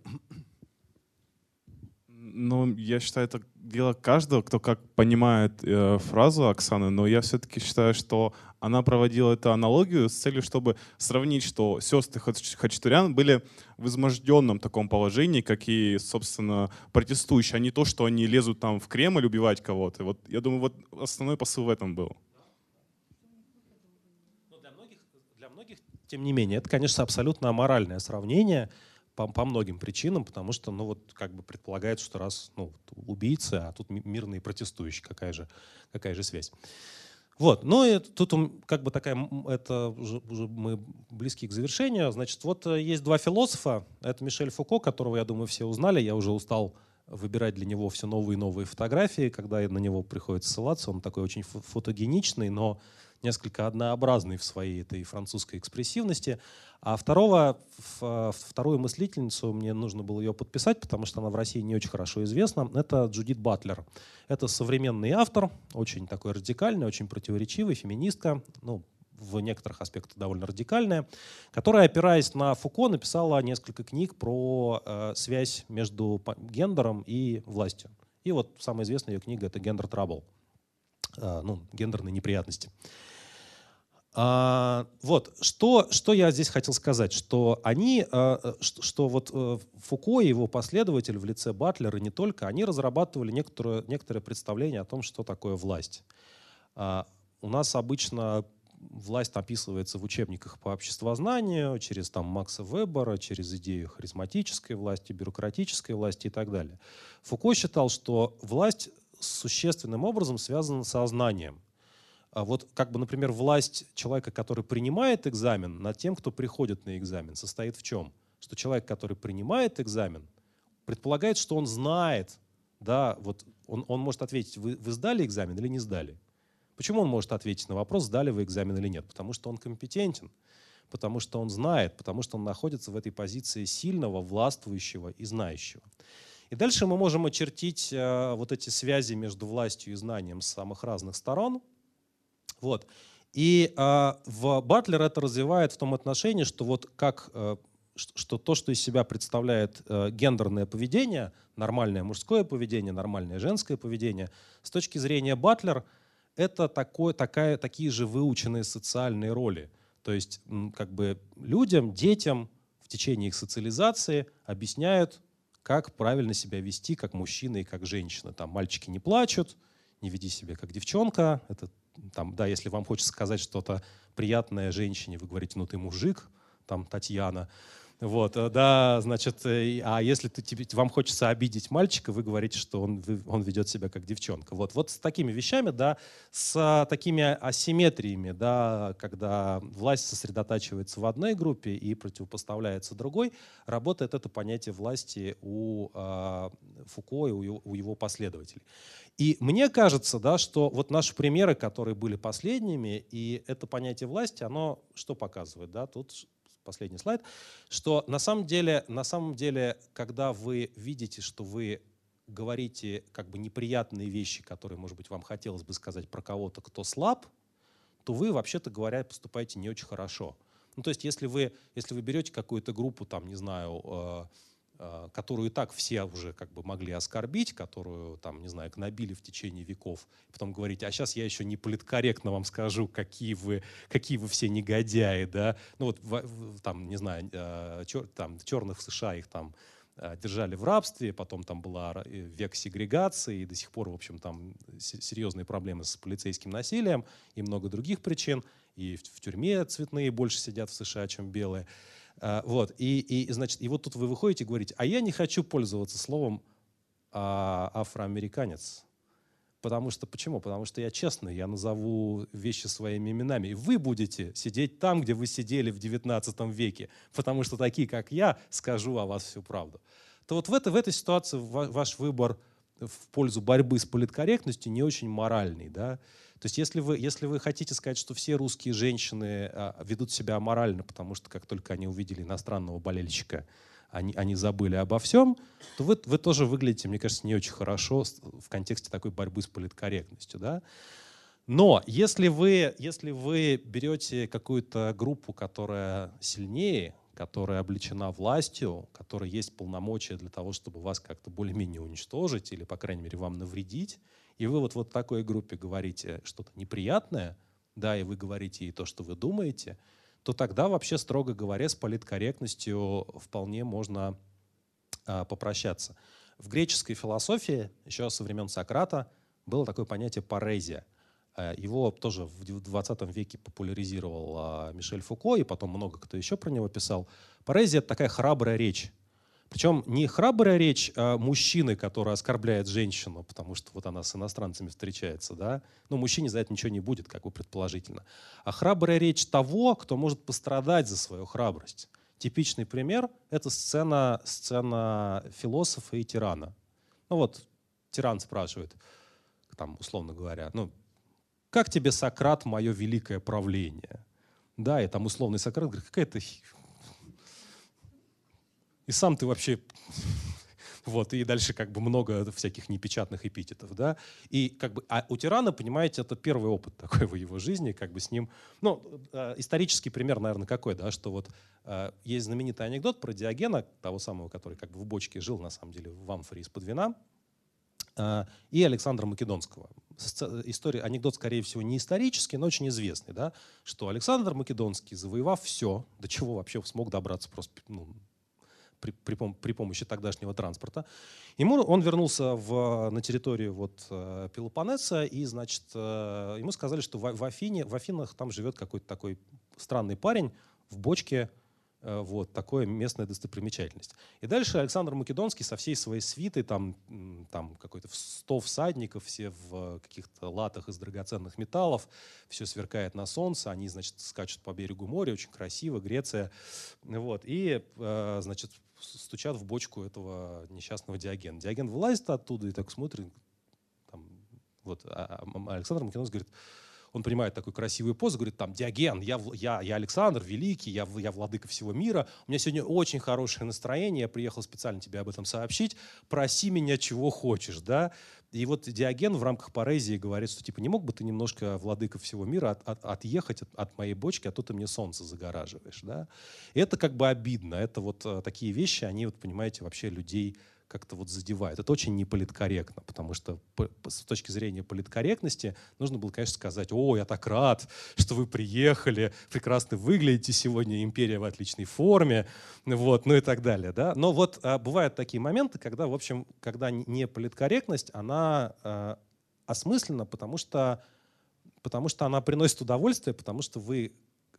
Ну, я считаю, это дело каждого, кто как понимает э, фразу Оксаны, но я все-таки считаю, что она проводила эту аналогию с целью, чтобы сравнить, что сестры Хачатурян были в изможденном таком положении, как и, собственно, протестующие, а не то, что они лезут там в Кремль убивать кого-то. Вот, я думаю, вот основной посыл в этом был. для многих, для многих, тем не менее, это, конечно, абсолютно аморальное сравнение — по, по многим причинам, потому что, ну вот, как бы предполагается, что раз, ну, убийцы, а тут мирные протестующие, какая же, какая же связь. Вот, ну и тут как бы такая, это уже, уже мы близки к завершению. Значит, вот э, есть два философа. Это Мишель Фуко, которого, я думаю, все узнали. Я уже устал выбирать для него все новые и новые фотографии, когда на него приходится ссылаться. Он такой очень фотогеничный, но несколько однообразный в своей этой французской экспрессивности. А второго, вторую мыслительницу, мне нужно было ее подписать, потому что она в России не очень хорошо известна, это Джудит Батлер. Это современный автор, очень такой радикальный, очень противоречивый, феминистка, ну, в некоторых аспектах довольно радикальная, которая, опираясь на Фуко, написала несколько книг про э, связь между гендером и властью. И вот самая известная ее книга — это «Гендер Трабл», ну, гендерные неприятности. А, вот, что, что я здесь хотел сказать, что они, а, что, что вот а, Фуко и его последователь в лице Батлера не только, они разрабатывали некоторое, некоторое представление о том, что такое власть. А, у нас обычно власть описывается в учебниках по обществознанию, через там, Макса Вебера, через идею харизматической власти, бюрократической власти и так далее. Фуко считал, что власть существенным образом связана со знанием. А вот как бы, например, власть человека, который принимает экзамен, над тем, кто приходит на экзамен, состоит в чем? Что человек, который принимает экзамен, предполагает, что он знает, да, вот он, он может ответить, вы, вы сдали экзамен или не сдали. Почему он может ответить на вопрос, сдали вы экзамен или нет? Потому что он компетентен, потому что он знает, потому что он находится в этой позиции сильного, властвующего и знающего. И дальше мы можем очертить э, вот эти связи между властью и знанием с самых разных сторон – вот. И э, в Батлер это развивает в том отношении, что вот как, э, что то, что из себя представляет гендерное поведение, нормальное мужское поведение, нормальное женское поведение, с точки зрения Батлер, это такое, такая, такие же выученные социальные роли. То есть как бы людям, детям в течение их социализации объясняют, как правильно себя вести как мужчина и как женщина. Там мальчики не плачут, не веди себя как девчонка. Это там, да, если вам хочется сказать что-то приятное женщине, вы говорите, ну ты мужик, там Татьяна. Вот, э, да, значит, э, а если ты, тебе, вам хочется обидеть мальчика, вы говорите, что он, он ведет себя как девчонка. Вот, вот с такими вещами, да, с такими асимметриями, да, когда власть сосредотачивается в одной группе и противопоставляется другой, работает это понятие власти у э, Фуко и у, у его последователей. И мне кажется, да, что вот наши примеры, которые были последними, и это понятие власти, оно что показывает? Да? Тут последний слайд, что на самом деле, на самом деле, когда вы видите, что вы говорите как бы неприятные вещи, которые, может быть, вам хотелось бы сказать про кого-то, кто слаб, то вы, вообще-то говоря, поступаете не очень хорошо. Ну, то есть, если вы, если вы берете какую-то группу, там, не знаю, э, которую и так все уже как бы могли оскорбить, которую, там, не знаю, гнобили в течение веков, и потом говорите, а сейчас я еще не политкорректно вам скажу, какие вы, какие вы все негодяи, да, ну вот, там, не знаю, э, чер, там, черных в США их там э, держали в рабстве, потом там была век сегрегации, и до сих пор, в общем, там серьезные проблемы с полицейским насилием и много других причин, и в тюрьме цветные больше сидят в США, чем белые. А, вот, и, и, значит, и вот тут вы выходите и говорите, а я не хочу пользоваться словом а, афроамериканец. Потому что, почему? Потому что я честный, я назову вещи своими именами. И вы будете сидеть там, где вы сидели в 19 веке. Потому что такие, как я, скажу о вас всю правду. То вот в, это, в этой ситуации ваш выбор в пользу борьбы с политкорректностью не очень моральный. Да? То есть если вы, если вы хотите сказать, что все русские женщины а, ведут себя аморально, потому что как только они увидели иностранного болельщика, они, они забыли обо всем, то вы, вы тоже выглядите, мне кажется, не очень хорошо в контексте такой борьбы с политкорректностью. Да? Но если вы, если вы берете какую-то группу, которая сильнее, которая обличена властью, которая есть полномочия для того, чтобы вас как-то более-менее уничтожить или, по крайней мере, вам навредить, и вы вот, вот такой группе говорите что-то неприятное, да, и вы говорите и то, что вы думаете, то тогда вообще, строго говоря, с политкорректностью вполне можно а, попрощаться. В греческой философии еще со времен Сократа было такое понятие парезия. А, его тоже в 20 веке популяризировал а, Мишель Фуко, и потом много кто еще про него писал. Парезия — это такая храбрая речь. Причем не храбрая речь а мужчины, который оскорбляет женщину, потому что вот она с иностранцами встречается, да, ну, мужчине за это ничего не будет, как бы предположительно, а храбрая речь того, кто может пострадать за свою храбрость. Типичный пример — это сцена, сцена философа и тирана. Ну вот, тиран спрашивает, там, условно говоря, ну, как тебе, Сократ, мое великое правление? Да, и там условный Сократ говорит, какая то и сам ты вообще... Вот, и дальше как бы много всяких непечатных эпитетов, да. И как бы, а у тирана, понимаете, это первый опыт такой в его жизни, как бы с ним, ну, э, исторический пример, наверное, какой, да, что вот э, есть знаменитый анекдот про Диогена, того самого, который как бы в бочке жил, на самом деле, в амфоре из-под вина, и Александра Македонского. История, анекдот, скорее всего, не исторический, но очень известный, да, что Александр Македонский, завоевав все, до чего вообще смог добраться просто ну, при, при, при помощи тогдашнего транспорта. Ему, он вернулся в, на территорию вот, э, Пелопоннеса, и, значит, э, ему сказали, что в, в, Афине, в Афинах там живет какой-то такой странный парень в бочке, э, вот, такое местная достопримечательность. И дальше Александр Македонский со всей своей свитой, там, там какой-то 100 всадников, все в каких-то латах из драгоценных металлов, все сверкает на солнце, они, значит, скачут по берегу моря, очень красиво, Греция. Вот, и, значит, стучат в бочку этого несчастного Диогена. Диоген вылазит оттуда и так смотрит. Там, вот, а, а Александр Македонский говорит, он принимает такую красивую позу, говорит там, Диоген, я, я, я Александр Великий, я, я владыка всего мира, у меня сегодня очень хорошее настроение, я приехал специально тебе об этом сообщить, проси меня чего хочешь, да, и вот Диоген в рамках поэзии говорит, что типа не мог бы ты немножко, владыка всего мира, от, от, отъехать от, от моей бочки, а то ты мне солнце загораживаешь. Да? И это как бы обидно. Это вот а, такие вещи, они, вот, понимаете, вообще людей как-то вот задевает. Это очень неполиткорректно, потому что с точки зрения политкорректности нужно было, конечно, сказать, о, я так рад, что вы приехали, прекрасно выглядите сегодня, империя в отличной форме, вот, ну и так далее. Да? Но вот а, бывают такие моменты, когда, в общем, когда не политкорректность, она а, осмысленна, потому что, потому что она приносит удовольствие, потому что вы,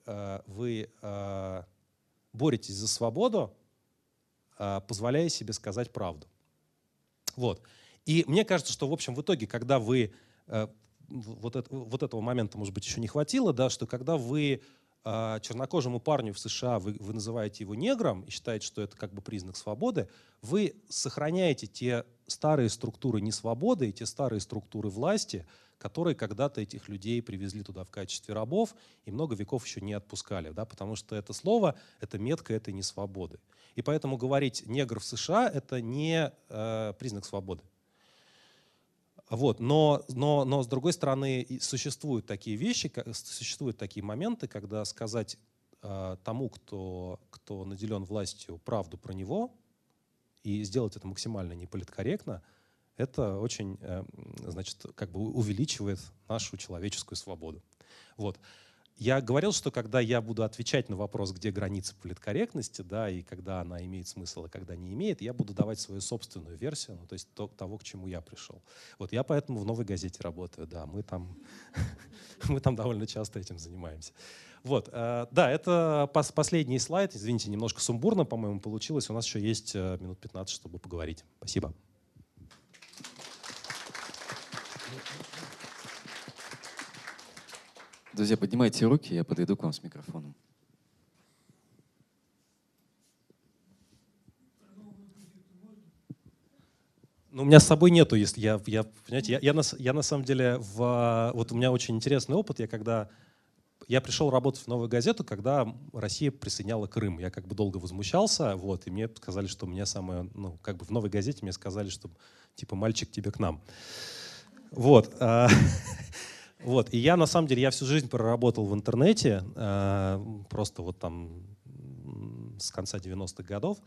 а, вы а, боретесь за свободу, позволяя себе сказать правду. Вот. И мне кажется, что, в общем, в итоге, когда вы... Э, вот, это, вот этого момента, может быть, еще не хватило, да, что когда вы а, чернокожему парню в США, вы, вы называете его негром и считаете, что это как бы признак свободы, вы сохраняете те старые структуры несвободы и те старые структуры власти, которые когда-то этих людей привезли туда в качестве рабов и много веков еще не отпускали, да, потому что это слово, это метка этой несвободы. И поэтому говорить негр в США — это не э, признак свободы. Вот. Но, но, но, с другой стороны, существуют такие вещи, существуют такие моменты, когда сказать э, тому, кто, кто наделен властью, правду про него, и сделать это максимально неполиткорректно — это очень, э, значит, как бы увеличивает нашу человеческую свободу. Вот. Я говорил, что когда я буду отвечать на вопрос, где граница политкорректности, да, и когда она имеет смысл, а когда не имеет, я буду давать свою собственную версию, ну, то есть то, того, к чему я пришел. Вот я поэтому в «Новой газете» работаю, да, мы там, мы там довольно часто этим занимаемся. Вот, э, да, это пос последний слайд, извините, немножко сумбурно, по-моему, получилось. У нас еще есть э, минут 15, чтобы поговорить. Спасибо. Друзья, поднимайте руки, я подойду к вам с микрофоном. Ну, у меня с собой нету, если я, я понимаете, я, я, на, я на самом деле, в, вот у меня очень интересный опыт, я когда, я пришел работать в новую газету, когда Россия присоединяла Крым, я как бы долго возмущался, вот, и мне сказали, что у меня самое, ну, как бы в новой газете мне сказали, что, типа, мальчик, тебе к нам. Вот. Вот. И я, на самом деле, я всю жизнь проработал в интернете, э, просто вот там с конца 90-х годов.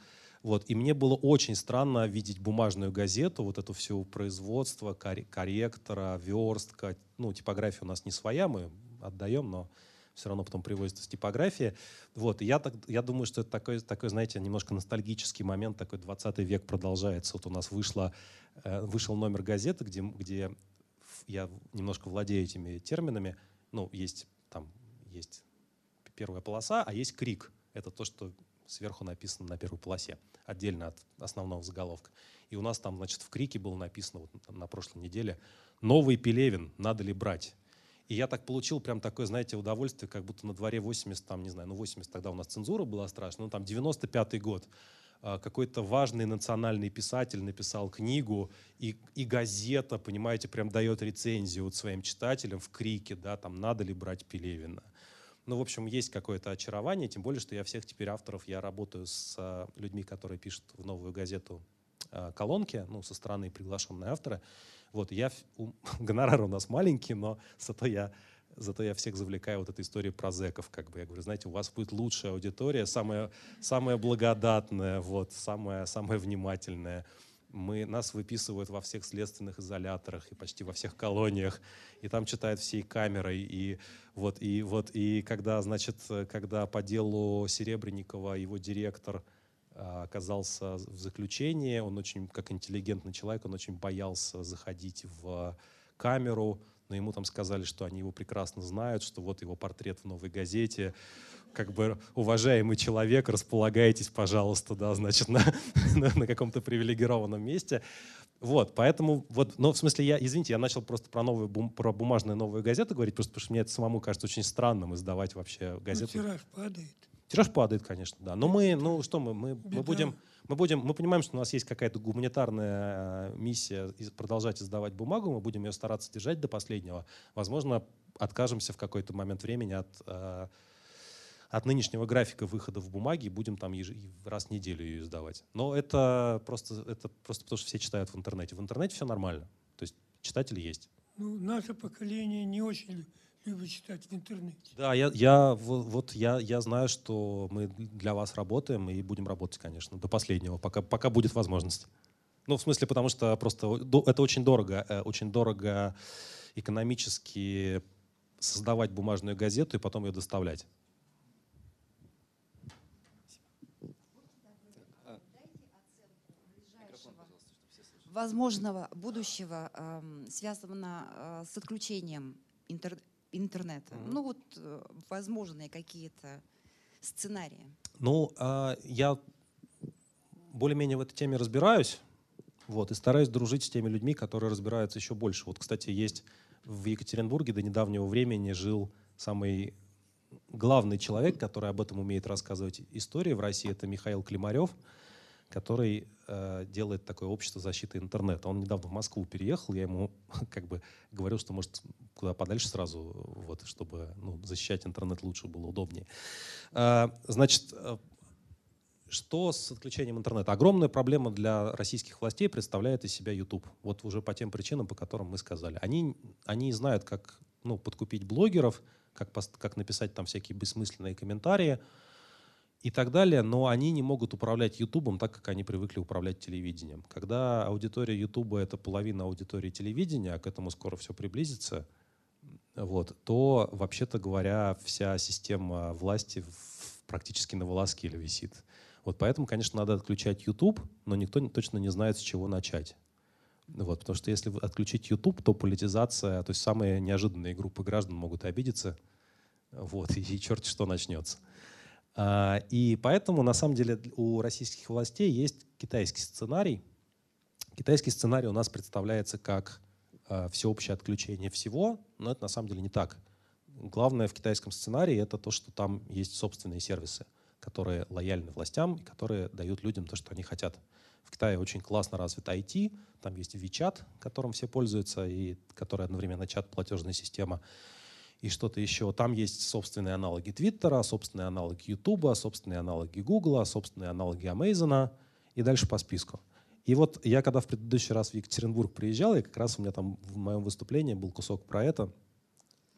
Вот. И мне было очень странно видеть бумажную газету, вот эту всю производство, корректора, верстка. Ну, типография у нас не своя, мы отдаем, но все равно потом привозится с типографии. Вот. И я, так, я думаю, что это такой, такой, знаете, немножко ностальгический момент, такой 20 век продолжается. Вот у нас вышло, э, вышел номер газеты, где, где я немножко владею этими терминами. Ну, есть там есть первая полоса, а есть крик. Это то, что сверху написано на первой полосе, отдельно от основного заголовка. И у нас там, значит, в крике было написано вот на прошлой неделе «Новый Пелевин, надо ли брать?» И я так получил прям такое, знаете, удовольствие, как будто на дворе 80, там, не знаю, ну 80 тогда у нас цензура была страшная, ну там 95-й год. А, какой-то важный национальный писатель написал книгу, и, и газета, понимаете, прям дает рецензию вот своим читателям в крике, да, там, надо ли брать Пелевина. Ну, в общем, есть какое-то очарование, тем более, что я всех теперь авторов, я работаю с а, людьми, которые пишут в новую газету а, колонки, ну, со стороны приглашенные авторы. Вот, я, у, гонорар у нас маленький, но зато я Зато я всех завлекаю вот этой историей про зеков, как бы. Я говорю, знаете, у вас будет лучшая аудитория, самая, самая благодатная, вот, самая, самая внимательная. Мы, нас выписывают во всех следственных изоляторах и почти во всех колониях, и там читают всей камерой. И вот, и вот, и когда, значит, когда по делу Серебренникова его директор а, оказался в заключении, он очень, как интеллигентный человек, он очень боялся заходить в камеру, но ему там сказали, что они его прекрасно знают, что вот его портрет в новой газете, как бы уважаемый человек, располагайтесь, пожалуйста, да, значит, на, на, на каком-то привилегированном месте. Вот, поэтому, вот, ну, в смысле, я, извините, я начал просто про новую, бум, про бумажную новую газету говорить, просто потому что мне это самому кажется очень странным издавать вообще газету. Ну, тираж падает. Тираж падает, конечно, да. Но мы, ну что мы, мы, мы будем, мы будем, мы понимаем, что у нас есть какая-то гуманитарная э, миссия продолжать издавать бумагу, мы будем ее стараться держать до последнего. Возможно, откажемся в какой-то момент времени от э, от нынешнего графика выхода в бумаге будем там еж... раз в неделю ее издавать. Но это просто, это просто потому, что все читают в интернете. В интернете все нормально. То есть читатели есть. Ну, наше поколение не очень любит читать в интернете. Да, я, я, вот я, я знаю, что мы для вас работаем и будем работать, конечно, до последнего, пока, пока будет возможность. Ну, в смысле, потому что просто это очень дорого, э, очень дорого экономически создавать бумажную газету и потом ее доставлять. возможного будущего, э, связанного э, с отключением интер интернета? Mm-hmm. Ну вот э, возможные какие-то сценарии. Ну, э, я более-менее в этой теме разбираюсь, вот, и стараюсь дружить с теми людьми, которые разбираются еще больше. Вот, кстати, есть в Екатеринбурге до недавнего времени жил самый главный человек, который об этом умеет рассказывать истории в России, это Михаил Климарев который э, делает такое общество защиты интернета. Он недавно в Москву переехал, я ему как бы говорил, что может куда подальше сразу, вот, чтобы ну, защищать интернет лучше было удобнее. Э, значит, э, что с отключением интернета? Огромная проблема для российских властей представляет из себя YouTube. Вот уже по тем причинам, по которым мы сказали. Они, они знают, как ну, подкупить блогеров, как, как написать там всякие бессмысленные комментарии, и так далее, но они не могут управлять Ютубом так, как они привыкли управлять телевидением. Когда аудитория Ютуба — это половина аудитории телевидения, а к этому скоро все приблизится, вот, то, вообще-то говоря, вся система власти практически на волоске висит. Вот поэтому, конечно, надо отключать YouTube, но никто точно не знает, с чего начать. Вот, потому что если отключить YouTube, то политизация, то есть самые неожиданные группы граждан могут обидеться, вот, и черт что начнется. А, и поэтому, на самом деле, у российских властей есть китайский сценарий. Китайский сценарий у нас представляется как а, всеобщее отключение всего, но это на самом деле не так. Главное в китайском сценарии это то, что там есть собственные сервисы, которые лояльны властям и которые дают людям то, что они хотят. В Китае очень классно развит IT, там есть WeChat, которым все пользуются, и который одновременно чат, платежная система и что-то еще. Там есть собственные аналоги Твиттера, собственные аналоги Ютуба, собственные аналоги Гугла, собственные аналоги Амейзона и дальше по списку. И вот я когда в предыдущий раз в Екатеринбург приезжал, и как раз у меня там в моем выступлении был кусок про это,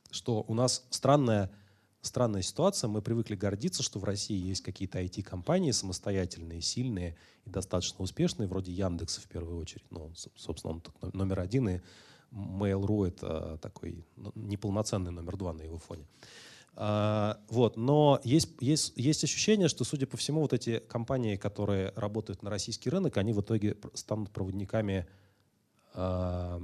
что у нас странная, странная ситуация. Мы привыкли гордиться, что в России есть какие-то IT-компании самостоятельные, сильные и достаточно успешные, вроде Яндекса в первую очередь. Ну, собственно, он номер один, и Mail.ru — это такой ну, неполноценный номер два на его фоне. А, вот, но есть, есть, есть ощущение, что, судя по всему, вот эти компании, которые работают на российский рынок, они в итоге станут проводниками а,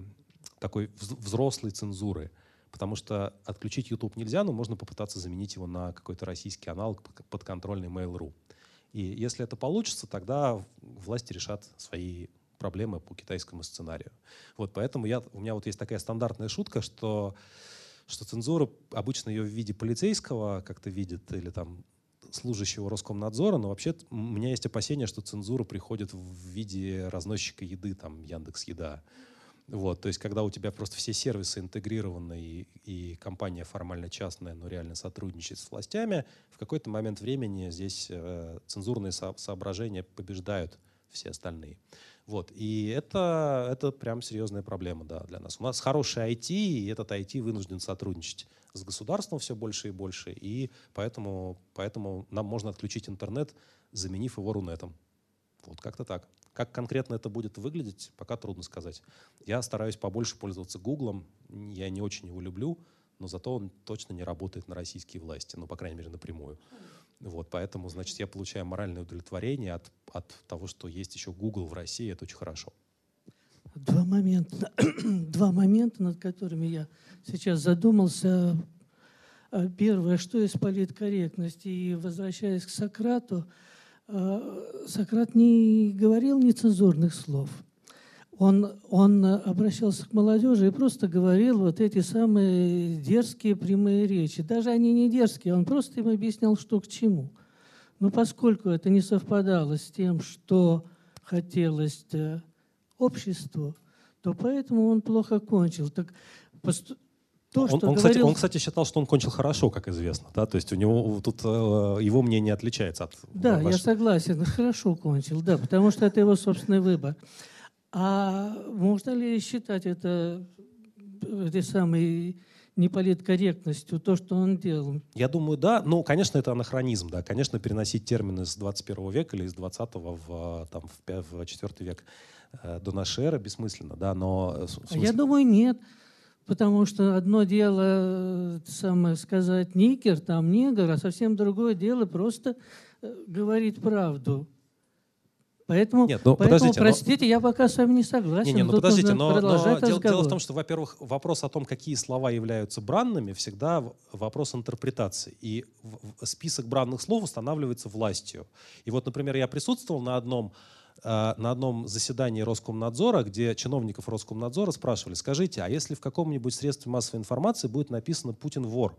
такой взрослой цензуры. Потому что отключить YouTube нельзя, но можно попытаться заменить его на какой-то российский аналог подконтрольный Mail.ru. И если это получится, тогда власти решат свои проблемы по китайскому сценарию. Вот поэтому я, у меня вот есть такая стандартная шутка, что, что цензура обычно ее в виде полицейского как-то видит или там служащего Роскомнадзора, но вообще у меня есть опасение, что цензура приходит в виде разносчика еды, там Яндекс Еда. Вот, то есть, когда у тебя просто все сервисы интегрированы и, и компания формально частная, но реально сотрудничает с властями, в какой-то момент времени здесь э, цензурные со соображения побеждают все остальные. Вот. И это, это прям серьезная проблема да, для нас. У нас хороший IT, и этот IT вынужден сотрудничать с государством все больше и больше, и поэтому, поэтому нам можно отключить интернет, заменив его Рунетом. Вот как-то так. Как конкретно это будет выглядеть, пока трудно сказать. Я стараюсь побольше пользоваться Гуглом. Я не очень его люблю, но зато он точно не работает на российские власти, ну, по крайней мере, напрямую. Вот, поэтому, значит, я получаю моральное удовлетворение от, от того, что есть еще Google в России. Это очень хорошо. Два момента, два момента, над которыми я сейчас задумался. А, первое, что из политкорректности. И возвращаясь к Сократу, а, Сократ не говорил нецензурных слов – он, он обращался к молодежи и просто говорил вот эти самые дерзкие прямые речи. Даже они не дерзкие, он просто им объяснял, что к чему. Но поскольку это не совпадало с тем, что хотелось обществу, то поэтому он плохо кончил. Так то, он, он, говорил... кстати, он, кстати, считал, что он кончил хорошо, как известно, да, то есть у него тут э, его мнение отличается от. Да, вашего. я согласен, хорошо кончил, да, потому что это его собственный выбор. А можно ли считать это этой самой неполиткорректностью, то, что он делал? Я думаю, да. Ну, конечно, это анахронизм, да. Конечно, переносить термины с 21 века или из 20 в, там, в, в 4 век э, до нашей эры бессмысленно, да, но... Э, смысле... Я думаю, нет. Потому что одно дело, э, самое сказать, никер, там негр, а совсем другое дело просто говорить правду. Поэтому, Нет, ну, поэтому простите, но... я пока с вами не согласен. Не, не, ну, подождите, но, но дело, дело в том, что, во-первых, вопрос о том, какие слова являются бранными, всегда вопрос интерпретации. И список бранных слов устанавливается властью. И вот, например, я присутствовал на одном э, на одном заседании Роскомнадзора, где чиновников Роскомнадзора спрашивали, скажите, а если в каком-нибудь средстве массовой информации будет написано «Путин вор»,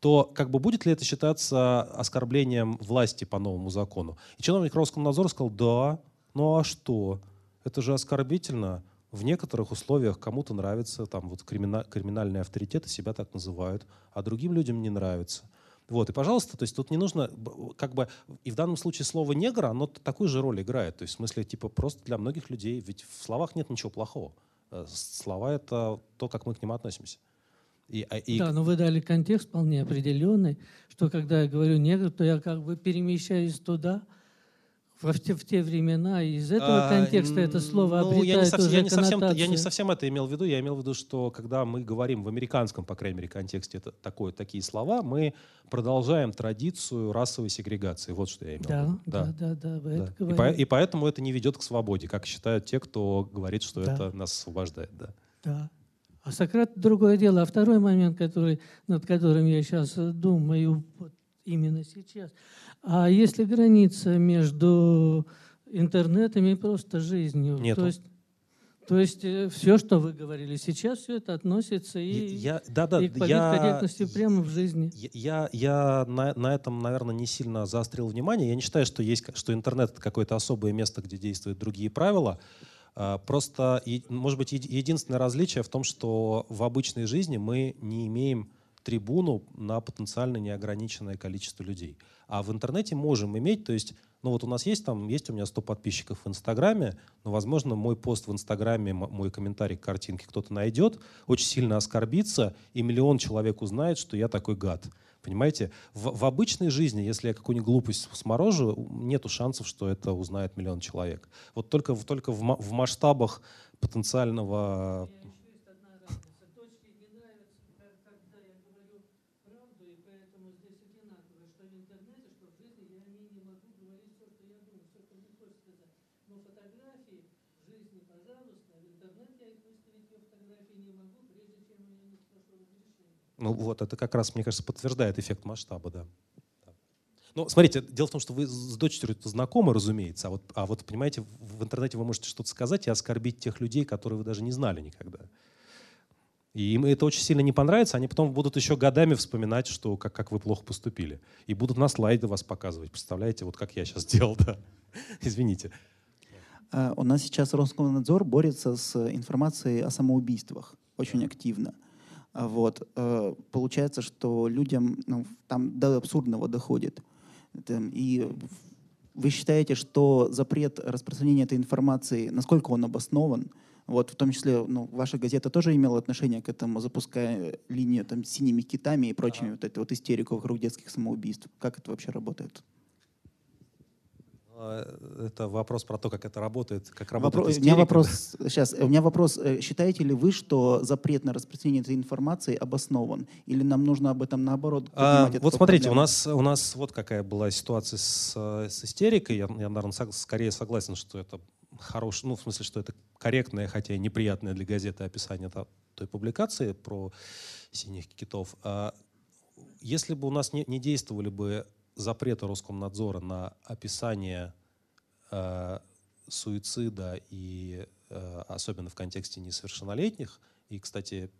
то как бы будет ли это считаться оскорблением власти по новому закону? И чиновник Роскомнадзора сказал, да, ну а что? Это же оскорбительно. В некоторых условиях кому-то нравится, там вот кримина, криминальные авторитеты себя так называют, а другим людям не нравится. Вот, и, пожалуйста, то есть тут не нужно, как бы, и в данном случае слово «негр», оно такую же роль играет. То есть, в смысле, типа, просто для многих людей, ведь в словах нет ничего плохого. Э, слова — это то, как мы к ним относимся. И, а, и... Да, но вы дали контекст вполне определенный, что когда я говорю негр, то я как бы перемещаюсь туда, в те, в те времена, и из этого а, контекста это слово ну, обретает я не, совсем, уже я, не совсем, я не совсем это имел в виду. Я имел в виду, что когда мы говорим в американском, по крайней мере, контексте это, такое, такие слова, мы продолжаем традицию расовой сегрегации. Вот что я имел да, в виду. Да, да, да, да, вы да. И, по, и поэтому это не ведет к свободе, как считают те, кто говорит, что да. это нас освобождает. Да. да. А Сократ — другое дело. А второй момент, который, над которым я сейчас думаю, вот именно сейчас. А если граница между интернетом и просто жизнью? Нет. То есть, то есть э, все, что вы говорили сейчас, все это относится и, я, да, да, и к политкорректности я, прямо в жизни. Я, я на, на этом, наверное, не сильно заострил внимание. Я не считаю, что, есть, что интернет — это какое-то особое место, где действуют другие правила. А, просто, может быть, единственное различие в том, что в обычной жизни мы не имеем трибуну на потенциально неограниченное количество людей. А в интернете можем иметь, то есть, ну вот у нас есть там, есть у меня 100 подписчиков в Инстаграме, но, возможно, мой пост в Инстаграме, мой комментарий к картинке кто-то найдет, очень сильно оскорбится, и миллион человек узнает, что я такой гад. Понимаете, в, в обычной жизни, если я какую-нибудь глупость сморожу, нету шансов, что это узнает миллион человек. Вот только, только в, в масштабах потенциального Ну вот, это как раз, мне кажется, подтверждает эффект масштаба, да. Ну, смотрите, дело в том, что вы с дочерью знакомы, разумеется, а вот, а вот, понимаете, в интернете вы можете что-то сказать и оскорбить тех людей, которые вы даже не знали никогда. И им это очень сильно не понравится, они потом будут еще годами вспоминать, что как, как вы плохо поступили. И будут на слайды вас показывать. Представляете, вот как я сейчас делал, да. Извините. А, у нас сейчас Роскомнадзор борется с информацией о самоубийствах очень активно. А вот. Э, получается, что людям ну, там до абсурдного доходит. И вы считаете, что запрет распространения этой информации, насколько он обоснован? Вот, в том числе, ну, ваша газета тоже имела отношение к этому, запуская линию там, с синими китами и прочими, ага. вот эту вот истерику вокруг детских самоубийств. Как это вообще работает? А, это вопрос про то, как это работает, как работает вопрос, У меня вопрос, сейчас, у меня вопрос. Э, считаете ли вы, что запрет на распространение этой информации обоснован? Или нам нужно об этом наоборот а, Вот смотрите, у нас, у нас вот какая была ситуация с, с истерикой. Я, я, наверное, скорее согласен, что это хорошее, ну, в смысле, что это корректное, хотя и неприятное для газеты описание той публикации про синих китов. А если бы у нас не, не действовали бы запрета Роскомнадзора на описание э, суицида и э, особенно в контексте несовершеннолетних. И, кстати,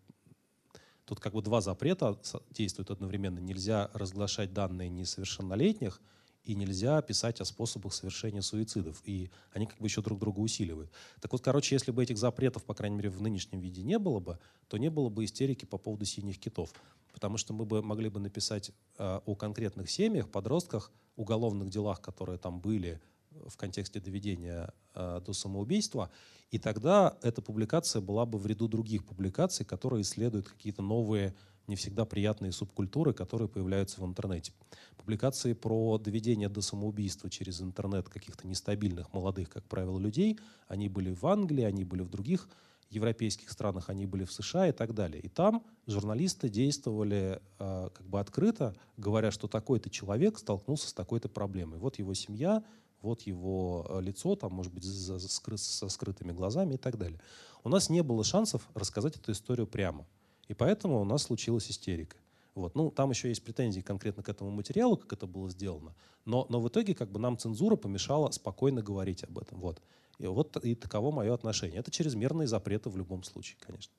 тут как бы два запрета действуют одновременно. Нельзя разглашать данные несовершеннолетних, и нельзя писать о способах совершения суицидов. И они как бы еще друг друга усиливают. Так вот, короче, если бы этих запретов, по крайней мере, в нынешнем виде не было бы, то не было бы истерики по поводу синих китов. Потому что мы бы могли бы написать э, о конкретных семьях, подростках, уголовных делах, которые там были в контексте доведения э, до самоубийства, и тогда эта публикация была бы в ряду других публикаций, которые исследуют какие-то новые не всегда приятные субкультуры, которые появляются в интернете. Публикации про доведение до самоубийства через интернет каких-то нестабильных, молодых, как правило, людей, они были в Англии, они были в других европейских странах, они были в США и так далее. И там журналисты действовали э, как бы открыто, говоря, что такой-то человек столкнулся с такой-то проблемой. Вот его семья, вот его э, лицо, там, может быть, за, за, со скрытыми глазами и так далее. У нас не было шансов рассказать эту историю прямо. И поэтому у нас случилась истерика. Вот. Ну, там еще есть претензии конкретно к этому материалу, как это было сделано. Но, но в итоге как бы нам цензура помешала спокойно говорить об этом. Вот. И вот и таково мое отношение. Это чрезмерные запреты в любом случае, конечно.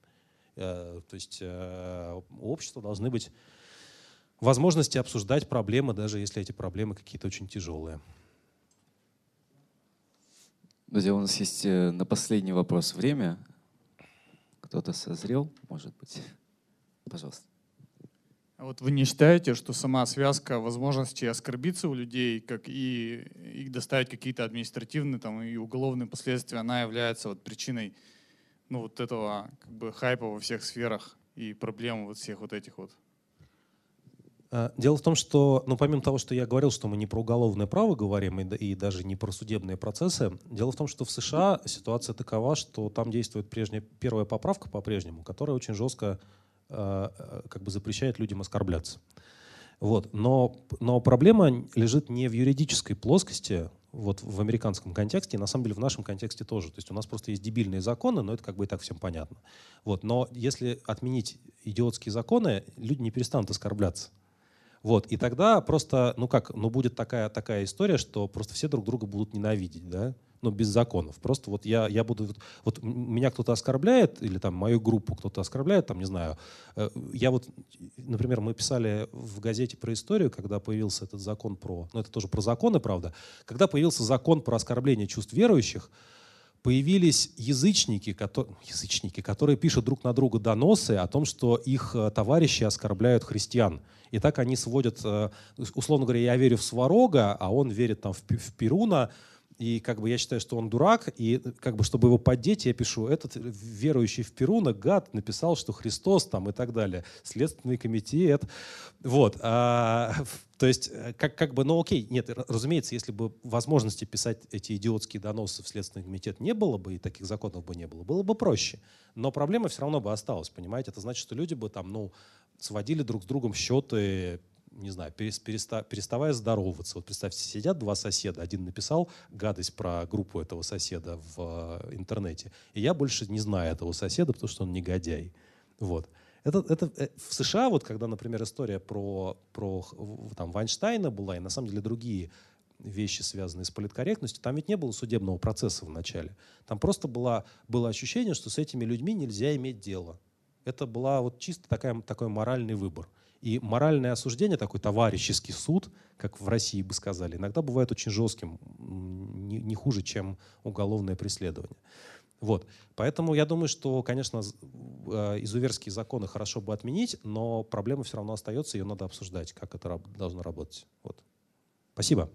Э, то есть э, у общества должны быть возможности обсуждать проблемы, даже если эти проблемы какие-то очень тяжелые. Друзья, у нас есть э, на последний вопрос время. Кто-то созрел, может быть. Пожалуйста. А вот вы не считаете, что сама связка возможности оскорбиться у людей, как и, и доставить какие-то административные там, и уголовные последствия, она является вот причиной ну, вот этого как бы хайпа во всех сферах и проблем вот всех вот этих вот? А, дело в том, что, ну, помимо того, что я говорил, что мы не про уголовное право говорим и, и даже не про судебные процессы, дело в том, что в США ситуация такова, что там действует прежняя, первая поправка по-прежнему, которая очень жестко как бы запрещает людям оскорбляться. Вот. Но, но проблема лежит не в юридической плоскости, вот в американском контексте, и на самом деле в нашем контексте тоже. То есть у нас просто есть дебильные законы, но это как бы и так всем понятно. Вот. Но если отменить идиотские законы, люди не перестанут оскорбляться. Вот. И тогда просто, ну как, ну будет такая, такая история, что просто все друг друга будут ненавидеть, да? Но без законов. Просто вот я, я буду... Вот меня кто-то оскорбляет, или там мою группу кто-то оскорбляет, там, не знаю. Э, я вот, например, мы писали в газете про историю, когда появился этот закон про... Ну, это тоже про законы, правда. Когда появился закон про оскорбление чувств верующих, появились язычники, которые, язычники, которые пишут друг на друга доносы о том, что их э, товарищи оскорбляют христиан. И так они сводят, э, условно говоря, я верю в Сварога, а он верит там в Перуна, и как бы я считаю, что он дурак, и как бы чтобы его поддеть, я пишу, этот верующий в Перуна гад написал, что Христос там и так далее, Следственный комитет, вот. А, то есть э, как, как бы, ну окей, нет, разумеется, если бы возможности писать эти идиотские доносы в Следственный комитет не было бы, и таких законов бы не было, было бы проще. Но проблема все равно бы осталась, понимаете? Это значит, что люди бы там, ну, сводили друг с другом счеты, не знаю, переста, переставая здороваться. Вот представьте, сидят два соседа, один написал гадость про группу этого соседа в э, интернете, и я больше не знаю этого соседа, потому что он негодяй. Вот. Это, это, э, в США, вот когда, например, история про, про там, Вайнштейна была, и на самом деле другие вещи, связанные с политкорректностью, там ведь не было судебного процесса в начале. Там просто было, было ощущение, что с этими людьми нельзя иметь дело. Это была вот чисто такая, такой моральный выбор. И моральное осуждение, такой товарищеский суд, как в России бы сказали, иногда бывает очень жестким, не, не хуже, чем уголовное преследование. Вот. Поэтому я думаю, что, конечно, э, изуверские законы хорошо бы отменить, но проблема все равно остается, ее надо обсуждать, как это должно работать. Вот. Спасибо.